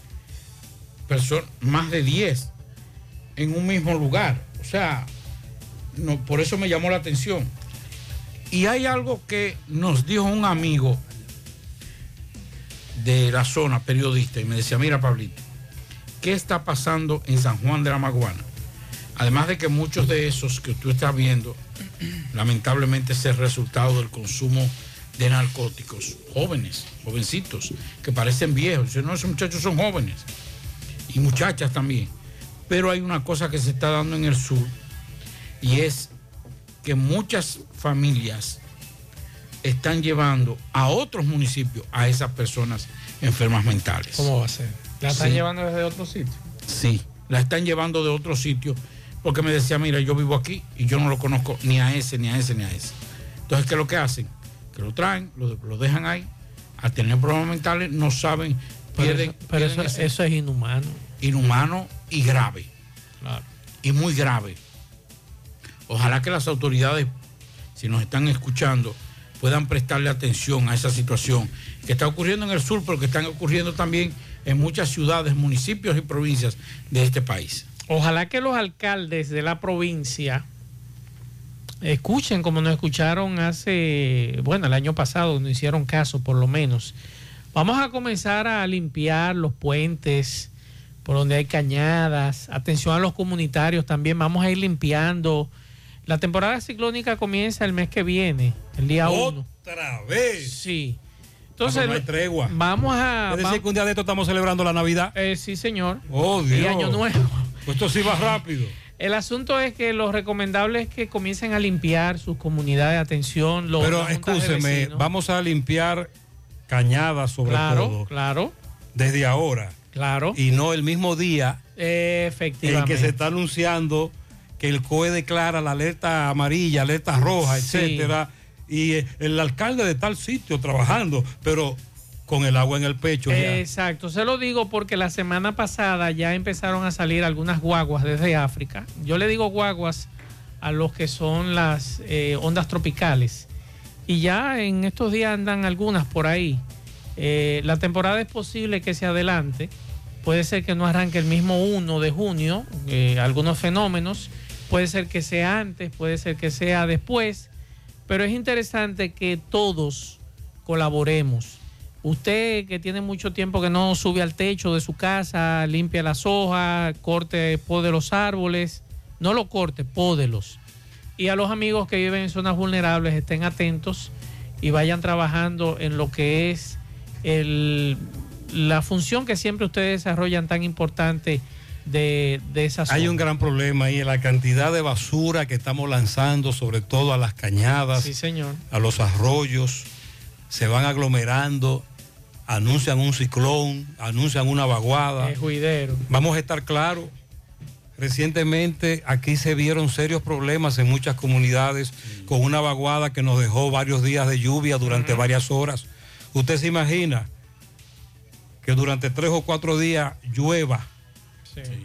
perso- más de 10 en un mismo lugar. O sea, por eso me llamó la atención. Y hay algo que nos dijo un amigo de la zona, periodista, y me decía, mira Pablito, ¿qué está pasando en San Juan de la Maguana? Además de que muchos de esos que tú estás viendo, lamentablemente es el resultado del consumo de narcóticos, jóvenes, jovencitos, que parecen viejos. No, esos muchachos son jóvenes. Y muchachas también. Pero hay una cosa que se está dando en el sur y es que muchas familias están llevando a otros municipios a esas personas enfermas mentales. ¿Cómo va a ser? ¿La están Sí. llevando desde otro sitio? Sí, la están llevando de otro sitio porque me decía, mira, yo vivo aquí y yo no lo conozco ni a ese, ni a ese, ni a ese. Entonces, ¿qué es lo que hacen? Que lo traen, lo, lo dejan ahí, al tener problemas mentales, no saben, Pero pierden. eso- pero pierden eso- ese- eso es inhumano. Inhumano y grave. Claro. Y muy grave. Ojalá que las autoridades, si nos están escuchando, puedan prestarle atención a esa situación que está ocurriendo en el sur, pero que están ocurriendo también en muchas ciudades, municipios y provincias de este país. Ojalá que los alcaldes de la provincia escuchen como nos escucharon hace, bueno, el año pasado, nos hicieron caso por lo menos. Vamos a comenzar a limpiar los puentes por donde hay cañadas. Atención a los comunitarios también. Vamos a ir limpiando. La temporada ciclónica comienza el mes que viene, el día 1. Otra vez. Sí. Entonces, Ah, no hay tregua. vamos a... Es decir, que un día de esto estamos celebrando la Navidad. Eh, sí, señor. Oh, Y Dios. Año Nuevo. Pues esto sí va rápido. El asunto es que lo recomendable es que comiencen a limpiar sus comunidades de atención. Los, Pero escúcheme, vamos a limpiar cañadas sobre Claro, todo. claro. Desde ahora. Claro. Y no el mismo día en Efectivamente. que se está anunciando que el COE declara la alerta amarilla, alerta roja, Sí. etcétera. Y el alcalde de tal sitio trabajando, pero con el agua en el pecho. Exacto, se lo digo porque la semana pasada ya empezaron a salir algunas guaguas desde África. Yo le digo guaguas a los que son las eh, ondas tropicales. Y ya en estos días andan algunas por ahí. Eh, la temporada es posible que se adelante. Puede ser que no arranque el mismo 1 de junio, eh, algunos fenómenos. Puede ser que sea antes, puede ser que sea después. Pero es interesante que todos colaboremos. Usted que tiene mucho tiempo que no sube al techo de su casa, limpia las hojas, corte, pode los árboles, no lo corte, pódelos. Y a los amigos que viven en zonas vulnerables estén atentos y vayan trabajando en lo que es el, la función que siempre ustedes desarrollan tan importante de, de esa zona. Hay un gran problema ahí en la cantidad de basura que estamos lanzando, sobre todo a las cañadas, Sí, señor. a los arroyos, se van aglomerando, anuncian un ciclón, anuncian una vaguada. Es juidero. Vamos a estar claros. Recientemente aquí se vieron serios problemas en muchas comunidades con una vaguada que nos dejó varios días de lluvia durante varias horas. Usted se imagina que durante tres o cuatro días llueva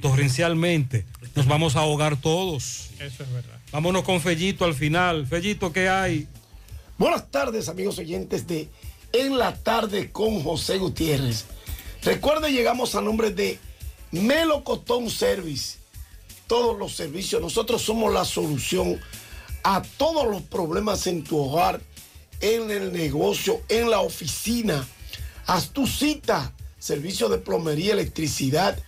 torrencialmente. Nos vamos a ahogar todos. Eso es verdad. Vámonos con Fellito al final. Fellito, ¿qué hay? Buenas tardes, amigos oyentes de En la tarde con José Gutiérrez. Recuerde, llegamos a nombre de Melocotón Service. Todos los servicios, nosotros somos la solución a todos los problemas en tu hogar, en el negocio, en la oficina. Haz tu cita, servicio de plomería, electricidad,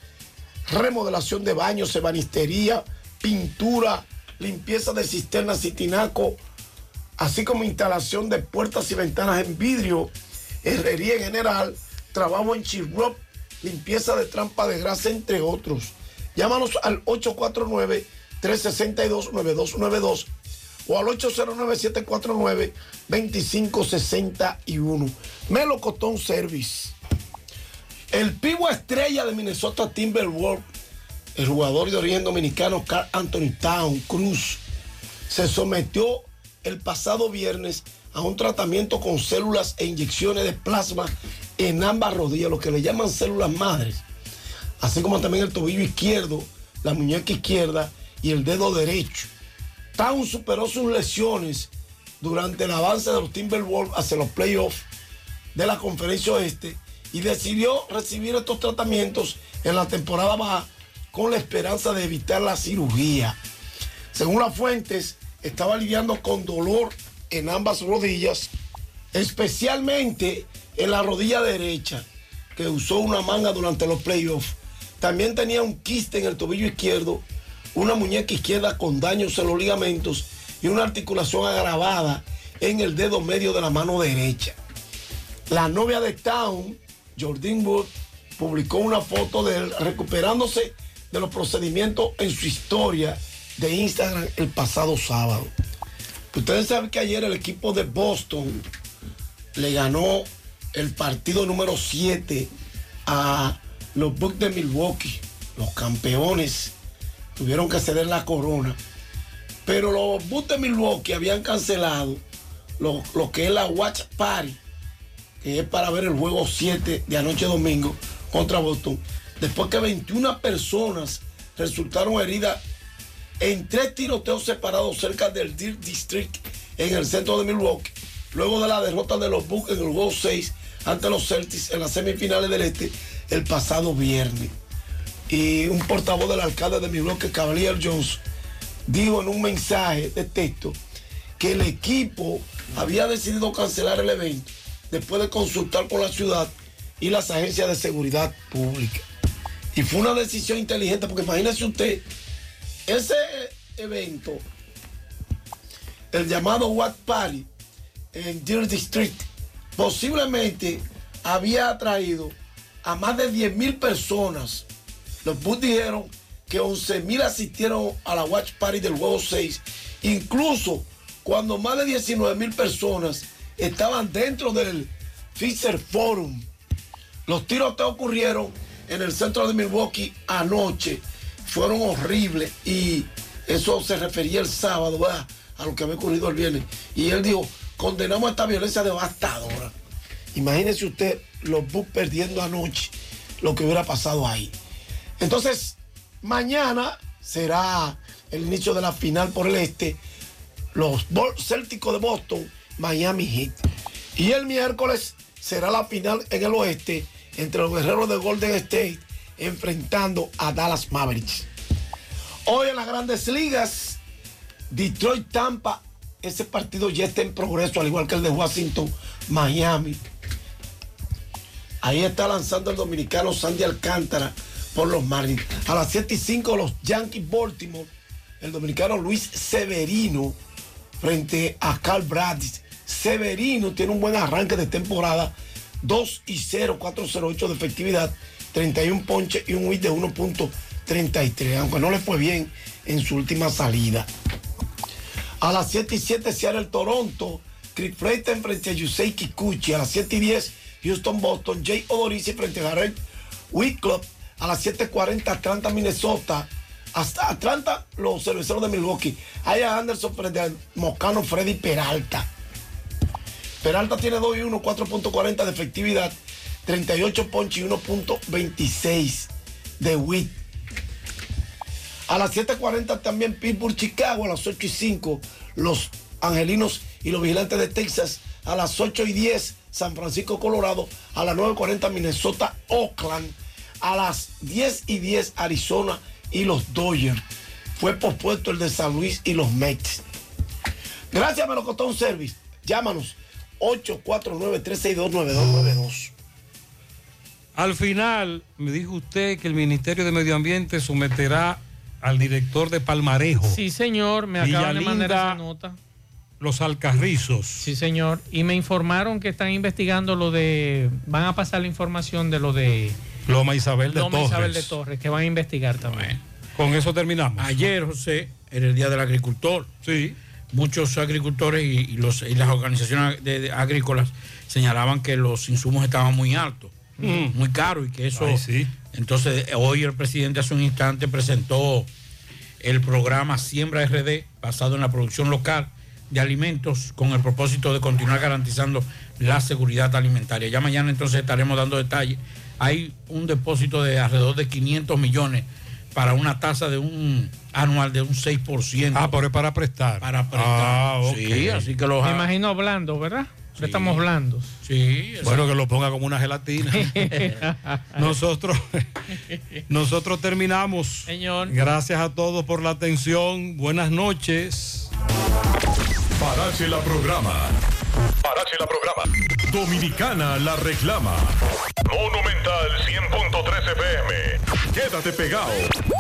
remodelación de baños, ebanistería, pintura, limpieza de cisternas y tinaco, así como instalación de puertas y ventanas en vidrio, herrería en general, trabajo en chirrop, limpieza de trampa de grasa, entre otros. Llámanos al 849-362-9292 o al 809-749-2561. Melocotón Service. El pivo estrella de Minnesota Timberwolves, el jugador de origen dominicano Carl Anthony Town Cruz, se sometió el pasado viernes a un tratamiento con células e inyecciones de plasma en ambas rodillas, lo que le llaman células madres, así como también el tobillo izquierdo, la muñeca izquierda y el dedo derecho. Town superó sus lesiones durante el avance de los Timberwolves hacia los playoffs de la conferencia oeste y decidió recibir estos tratamientos en la temporada baja con la esperanza de evitar la cirugía. Según las fuentes, estaba lidiando con dolor en ambas rodillas, especialmente en la rodilla derecha, que usó una manga durante los playoffs. También tenía un quiste en el tobillo izquierdo, una muñeca izquierda con daños en los ligamentos y una articulación agravada en el dedo medio de la mano derecha. La novia de Town, Jordyn Wood, publicó una foto de él recuperándose de los procedimientos en su historia de Instagram el pasado sábado. Ustedes saben que ayer el equipo de Boston le ganó el partido número 7 a los Bucks de Milwaukee, los campeones. Tuvieron que ceder la corona. Pero los Bucks de Milwaukee habían cancelado lo, lo que es la Watch Party, que es para ver el juego 7 de anoche domingo contra Boston. Después que 21 personas resultaron heridas en tres tiroteos separados cerca del Deer District en el centro de Milwaukee, luego de la derrota de los Bucks en el juego 6 ante los Celtics en las semifinales del Este el pasado viernes. Y un portavoz del alcalde de Milwaukee, Cavalier Jones, dijo en un mensaje de texto que el equipo había decidido cancelar el evento después de consultar con la ciudad y las agencias de seguridad pública. Y fue una decisión inteligente porque imagínese usted, ese evento, el llamado What Party en Deer District, posiblemente había atraído a más de 10 mil personas. Los Bulls dijeron que 11 mil asistieron a la Watch Party del juego 6, incluso cuando más de 19 mil personas estaban dentro del Fisher Forum. Los tiroteos ocurrieron en el centro de Milwaukee anoche. Fueron horribles y eso se refería el sábado a lo que había ocurrido el viernes. Y él dijo, condenamos esta violencia devastadora. Imagínese usted los Bucks perdiendo anoche, lo que hubiera pasado ahí. Entonces, mañana será el inicio de la final por el este. Los Célticos de Boston, Miami Heat. Y el miércoles será la final en el oeste entre los guerreros de Golden State enfrentando a Dallas Mavericks. Hoy en las grandes ligas, Detroit Tampa, ese partido ya está en progreso, al igual que el de Washington, Miami. Ahí está lanzando el dominicano Sandy Alcántara por los Marlins. A las 7 y 5 los Yankees Baltimore, el dominicano Luis Severino frente a Carl Bradis. Severino tiene un buen arranque de temporada 2 y 0, 408 de efectividad, 31 ponches y un WIT de 1.33, aunque no le fue bien en su última salida. A las 7 y 7 cierra el Toronto, Chris Freighton frente a Yusei Kikuchi. A las 7 y 10 Houston Boston, Jay Odorizzi frente a Jared Whitclub. A las 7.40 Atlanta, Minnesota. Hasta Atlanta, los cerveceros de Milwaukee. Aya Anderson frente al Mocano Freddy Peralta. Peralta tiene 2 y 1, 4.40 de efectividad, 38 ponches y 1.26 de WIT. A las 7.40 también Pittsburgh, Chicago, a las 8 y 5 los Angelinos y los Vigilantes de Texas, a las 8 y 10 San Francisco, Colorado, a las 9.40 Minnesota, Oakland, a las 10 y 10 Arizona y los Dodgers. Fue pospuesto el de San Luis y los Mets. Gracias, Melocotón Service. Llámanos 849-362-9292. Al final, me dijo usted que el Ministerio de Medio Ambiente someterá al director de Palmarejo. Sí, señor, me acaban de mandar esa nota. Los Alcarrizos. Sí, señor. Y me informaron que están investigando lo de. Van a pasar la información de lo de. Loma Isabel de Loma Torres. Isabel de Torres, que van a investigar también. Con eso terminamos. Ayer, José, era el Día del Agricultor. Sí. Muchos agricultores y, y los, y las organizaciones de- de agrícolas señalaban que los insumos estaban muy altos, Mm. muy caros y que eso... Ay, sí. Entonces, hoy el presidente hace un instante presentó el programa Siembra RD, basado en la producción local de alimentos, con el propósito de continuar garantizando la seguridad alimentaria. Ya mañana entonces estaremos dando detalles. Hay un depósito de alrededor de 500 millones para una tasa de un anual de un 6%. Ah, pero es para prestar. Para prestar. Ah. Sí, así que los Me imagino blando, ¿verdad? Estamos blandos. Sí. Bueno, que lo ponga como una gelatina. nosotros, nosotros terminamos. Señor. Gracias a todos por la atención. Buenas noches. Parache la programa. Parache la programa. Dominicana la reclama. Monumental 100.13 FM. Quédate pegado.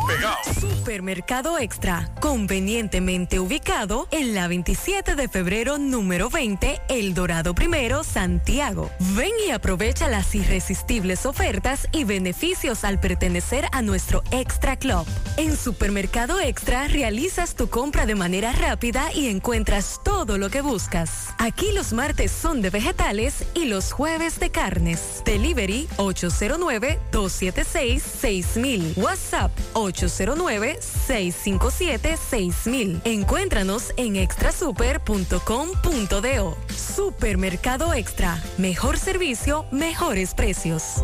Pegado. Supermercado Extra, convenientemente ubicado en la 27 de febrero número 20, El Dorado Primero, Santiago. Ven y aprovecha las irresistibles ofertas y beneficios al pertenecer a nuestro Extra Club. En Supermercado Extra realizas tu compra de manera rápida y encuentras todo lo que buscas. Aquí los martes son de vegetales y los jueves de carnes. Delivery 809-276-6000. WhatsApp 809-657-6000. Encuéntranos en extrasuper.com.do. Supermercado Extra. Mejor servicio, mejores precios.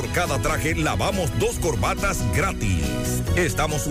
Por cada traje lavamos dos corbatas gratis. Estamos ubicados